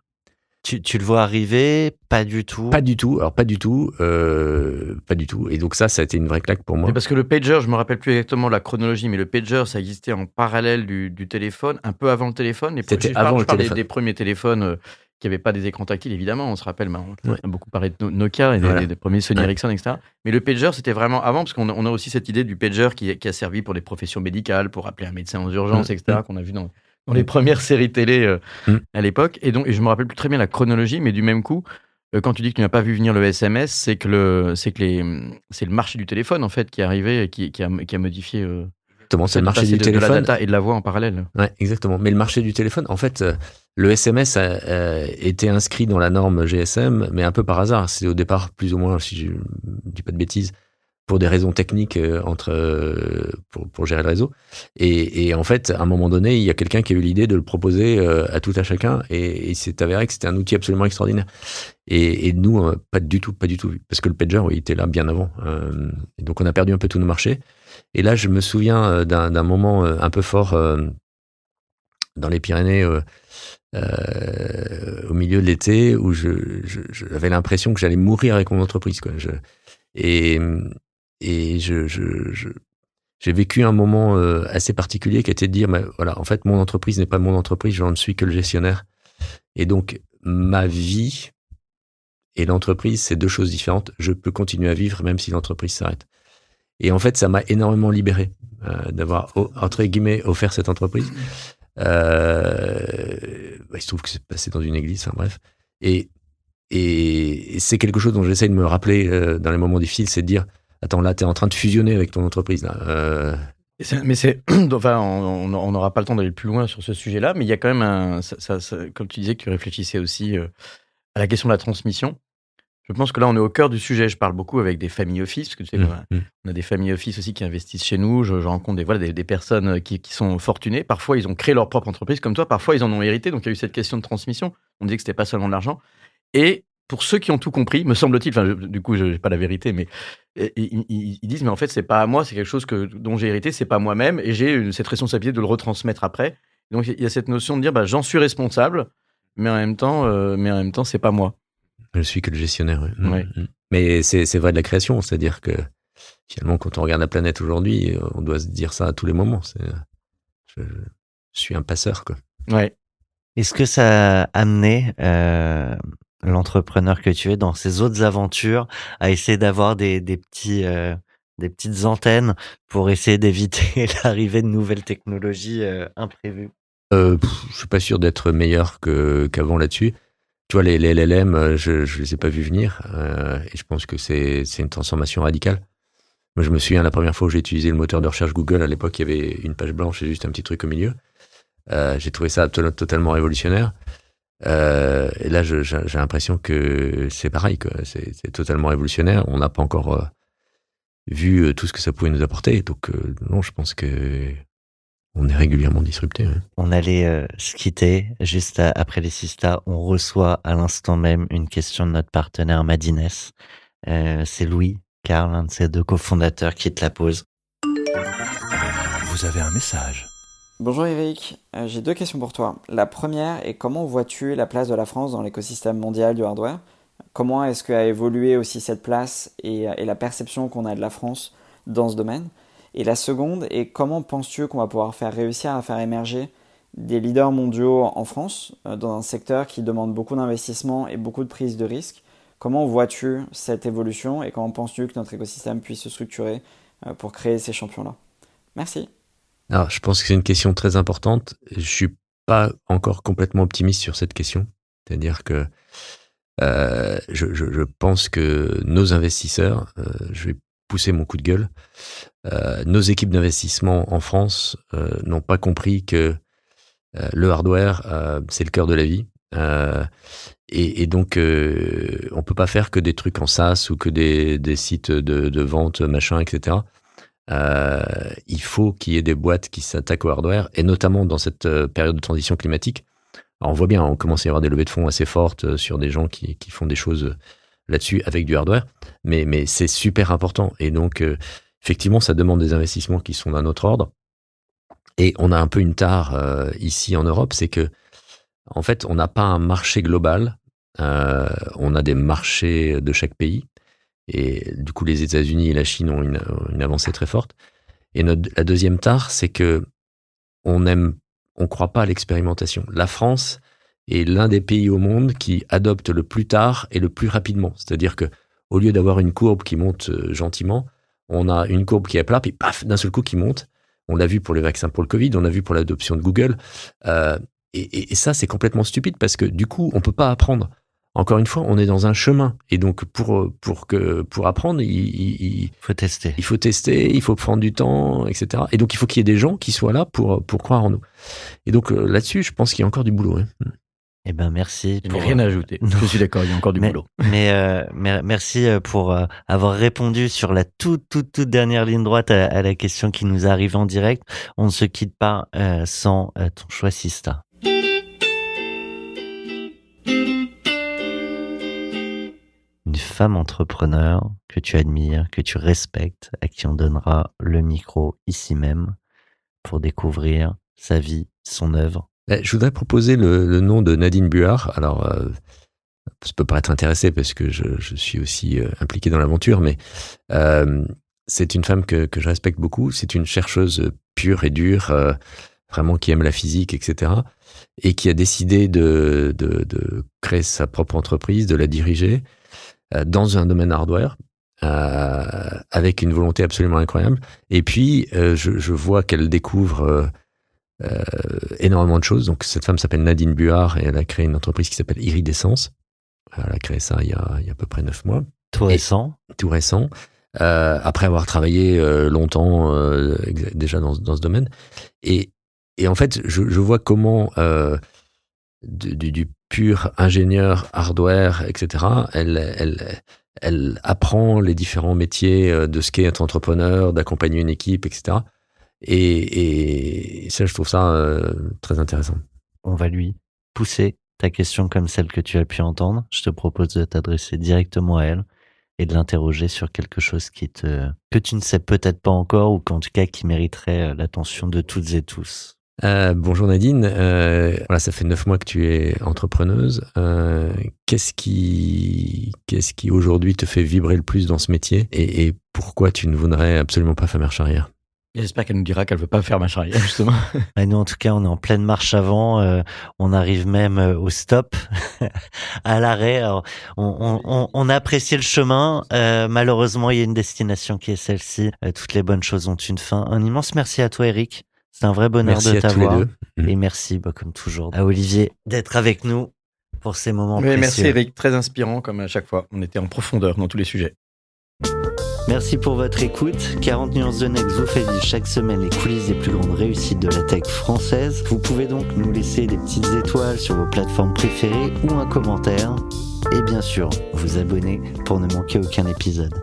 Tu, tu le vois arriver? Pas du tout. Pas du tout. Alors pas du tout. Euh, pas du tout. Et donc ça, ça a été une vraie claque pour moi. Mais parce que le pager, je me rappelle plus exactement la chronologie, mais le pager, ça existait en parallèle du, du téléphone, un peu avant le téléphone. C'était avant je le téléphone. Des, des premiers téléphones. Euh, qui n'avaient pas des écrans tactiles, évidemment, on se rappelle, on ouais. a beaucoup parlé de Nokia et des, voilà. des, des premiers Sony ouais. Ericsson, etc. Mais le pager, c'était vraiment avant, parce qu'on a, on a aussi cette idée du pager qui, qui, a servi pour des professions médicales, pour appeler un médecin aux urgences, etc., qu'on a vu dans, dans, les premières séries télé euh, mmh. à l'époque. Et donc, et je me rappelle plus très bien la chronologie, mais du même coup, euh, quand tu dis que tu n'as pas vu venir le SMS, c'est que le, c'est que les, c'est le marché du téléphone en fait qui est arrivé, et qui, qui a, qui a modifié. Euh, Exactement, c'est le marché du de, téléphone. De la data et de la voix en parallèle. Ouais, exactement. Mais le marché du téléphone, en fait, le SMS a été inscrit dans la norme GSM, mais un peu par hasard. C'est au départ plus ou moins, si je dis pas de bêtises, pour des raisons techniques euh, entre euh, pour, gérer le réseau. Et, en fait, à un moment donné, il y a quelqu'un qui a eu l'idée de le proposer euh, à tout à chacun, et, et c'est avéré que c'était un outil absolument extraordinaire. Et, nous, pas du tout, pas du tout, parce que le pager, il était là bien avant. Donc, on a perdu un peu tous nos marchés. Et là, je me souviens d'un moment un peu fort dans les Pyrénées. Au milieu de l'été où je, j'avais je, l'impression que j'allais mourir avec mon entreprise. Quoi. Je, et, et je, j'ai vécu un moment euh, assez particulier qui était de dire, bah, voilà, en fait, mon entreprise n'est pas mon entreprise, je ne suis que le gestionnaire. Et donc, ma vie et l'entreprise, c'est deux choses différentes. Je peux continuer à vivre même si l'entreprise s'arrête. Et en fait, ça m'a énormément libéré euh, d'avoir, entre guillemets, offert cette entreprise. Euh, bah, il se trouve que c'est passé dans une église, enfin bref. Et, et c'est quelque chose dont j'essaie de me rappeler euh, dans les moments difficiles, c'est de dire, attends, là, tu es en train de fusionner avec ton entreprise. Là. Euh, Mais c'est, enfin, on n'aura pas le temps d'aller plus loin sur ce sujet-là, mais il y a quand même un, ça, ça, comme tu disais que tu réfléchissais aussi euh, à la question de la transmission. Je pense que là, on est au cœur du sujet. Je parle beaucoup avec des familles office, parce que tu sais, Mmh, mmh. on a des familles office aussi qui investissent chez nous. Je, je rencontre des, voilà, des, des personnes euh, qui, qui sont fortunées. Parfois, ils ont créé leur propre entreprise comme toi. Parfois, ils en ont hérité. Donc, il y a eu cette question de transmission. On disait que c'était pas seulement de l'argent. Et pour ceux qui ont tout compris, me semble-t-il, enfin, du coup, je n'ai pas la vérité, mais ils, ils- ils disent, mais en fait, c'est pas à moi, c'est quelque chose que, dont j'ai hérité, c'est pas moi-même, et j'ai cette responsabilité de le retransmettre après. Donc, il y a cette notion de dire, bah, j'en suis responsable, mais en même temps, euh, mais en même temps, c'est pas moi. Je suis que le gestionnaire. ouais. Mm, Ouais. mm. Mais c'est vrai de la création, c'est-à-dire que finalement, quand on regarde la planète aujourd'hui, on doit se dire ça à tous les moments. C'est, je, je suis un passeur, quoi. Ouais. Est-ce que ça a amené euh, l'entrepreneur que tu es dans ses autres aventures à essayer d'avoir des, des petits euh, des petites antennes pour essayer d'éviter l'arrivée de nouvelles technologies euh, imprévues Euh, pff, je suis pas sûr d'être meilleur que qu'avant là-dessus. Tu vois, les, LLM, euh, je je les ai pas vus venir, et je pense que c'est c'est une transformation radicale. Moi, je me souviens la première fois où j'ai utilisé le moteur de recherche Google. À l'époque, il y avait une page blanche et juste un petit truc au milieu. J'ai trouvé ça to- totalement révolutionnaire. Euh, et là, j'ai j'ai l'impression que c'est pareil, quoi. C'est c'est totalement révolutionnaire. On n'a pas encore euh, vu euh, tout ce que ça pouvait nous apporter. Donc, euh, non, je pense que on est régulièrement disrupté. ouais. On allait euh, se quitter juste à- après les Sista. On reçoit à l'instant même une question de notre partenaire Madines. Euh, c'est Louis, Carl, un de ses deux cofondateurs, qui te la pose. Vous avez un message. Bonjour Eric, Euh, j'ai deux questions pour toi. La première est comment vois-tu la place de la France dans l'écosystème mondial du hardware? Comment est-ce qu'a évolué aussi cette place et, et la perception qu'on a de la France dans ce domaine? Et la seconde est comment penses-tu qu'on va pouvoir faire réussir à faire émerger des leaders mondiaux en France euh, dans un secteur qui demande beaucoup d'investissement et beaucoup de prise de risque? Comment vois-tu cette évolution et comment penses-tu que notre écosystème puisse se structurer euh, pour créer ces champions-là? Merci. Alors, je pense que c'est une question très importante. Je suis pas encore complètement optimiste sur cette question. C'est-à-dire que euh, je, je- je pense que nos investisseurs, euh, je vais pousser mon coup de gueule, euh, nos équipes d'investissement en France euh, n'ont pas compris que euh, le hardware, euh, c'est le cœur de la vie. Et, et donc, on peut pas faire que des trucs en SaaS ou que des, des sites de, de vente, machin, etc. Euh, il faut qu'il y ait des boîtes qui s'attaquent au hardware, et notamment dans cette euh, période de transition climatique. Alors, on voit bien, on commence à y avoir des levées de fonds assez fortes euh, sur des gens qui, font des choses là-dessus avec du hardware, mais, c'est super important. Et donc, effectivement, ça demande des investissements qui sont d'un autre ordre. Et on a un peu une tare ici en Europe, c'est que, en fait, on n'a pas un marché global, on a des marchés de chaque pays. Et du coup, les États-Unis et la Chine ont une, avancée très forte. Et la deuxième tare, c'est que on aime, on croit pas à l'expérimentation. La France est l'un des pays au monde qui adopte le plus tard et le plus rapidement. C'est-à-dire que au lieu d'avoir une courbe qui monte euh, gentiment, on a une courbe qui est plat, puis paf, d'un seul coup qui monte. On l'a vu pour les vaccins pour le Covid, on l'a vu pour l'adoption de Google. Euh, et, et- et ça, c'est complètement stupide parce que du coup, on peut pas apprendre. Encore une fois, on est dans un chemin. Et donc, pour, pour, que, pour apprendre, il, il- il- Faut tester. il faut tester, il faut prendre du temps, etc. Et donc, il faut qu'il y ait des gens qui soient là pour, pour croire en nous. Et donc, euh, là-dessus, je pense qu'il y a encore du boulot. hein. Eh ben merci. Pour- rien à ajouter. Non. Je suis d'accord, il y a encore du mais, boulot. mais, euh, mer- merci euh, pour euh, avoir répondu sur la toute, toute, toute dernière ligne droite à, à la question qui nous arrive en direct. On ne se quitte pas euh, sans euh, ton choix Sista. Une femme entrepreneur que tu admires, que tu respectes, à qui on donnera le micro ici même pour découvrir sa vie, son œuvre. Eh, Je voudrais proposer le, nom de Nadine Buard. Alors, euh, ça peut paraître intéressé parce que je, suis aussi euh, impliqué dans l'aventure, mais euh, c'est une femme que, que je respecte beaucoup. C'est une chercheuse pure et dure, euh, vraiment qui aime la physique, etc. Et qui a décidé de, de, créer sa propre entreprise, de la diriger dans un domaine hardware. euh, avec une volonté absolument incroyable. Et puis, euh, je, je vois qu'elle découvre euh, euh, énormément de choses. Donc, cette femme s'appelle Nadine Buard et elle a créé une entreprise qui s'appelle Iridescence. Elle a créé ça il y a, il y a à peu près neuf mois, Tout Et- récent. tout récent. euh, après avoir travaillé euh, longtemps euh, déjà dans, dans, ce domaine. Et, et en fait, je, je vois comment du, du, pur ingénieur hardware, etc., elle, elle, elle apprend les différents métiers de ce qu'est être entrepreneur, d'accompagner une équipe, etc. Et, et ça, je trouve ça très intéressant. On va lui pousser ta question comme celle que tu as pu entendre. Je te propose de t'adresser directement à elle et de l'interroger sur quelque chose qui que tu ne sais peut-être pas encore ou qu'en tout cas qui mériterait euh, l'attention de toutes et tous. Euh, bonjour Nadine, euh, voilà, ça fait neuf mois que tu es entrepreneuse. Euh, qu'est-ce qui, qu'est-ce qui aujourd'hui te fait vibrer le plus dans ce métier et, et pourquoi tu ne voudrais absolument pas faire marche arrière? J'espère qu'elle nous dira qu'elle veut pas faire marche arrière, justement. Et nous, en tout cas, on est en pleine marche avant. Euh, on arrive même au stop, à l'arrêt. On, on, on, a apprécié le chemin. Euh, malheureusement, il y a une destination qui est celle-ci. Euh, toutes les bonnes choses ont une fin. Un immense merci à toi, Eric. C'est un vrai bonheur merci de t'avoir. Mmh. Et merci, bah, comme toujours, à Olivier d'être avec nous pour ces moments oui, précieux. Merci, Eric. Très inspirant, comme à chaque fois. On était en profondeur dans tous les sujets. Merci pour votre écoute. 40 nuances de Next vous fait vivre chaque semaine les coulisses des plus grandes réussites de la tech française. Vous pouvez donc nous laisser des petites étoiles sur vos plateformes préférées ou un commentaire. Et bien sûr, vous abonner pour ne manquer aucun épisode.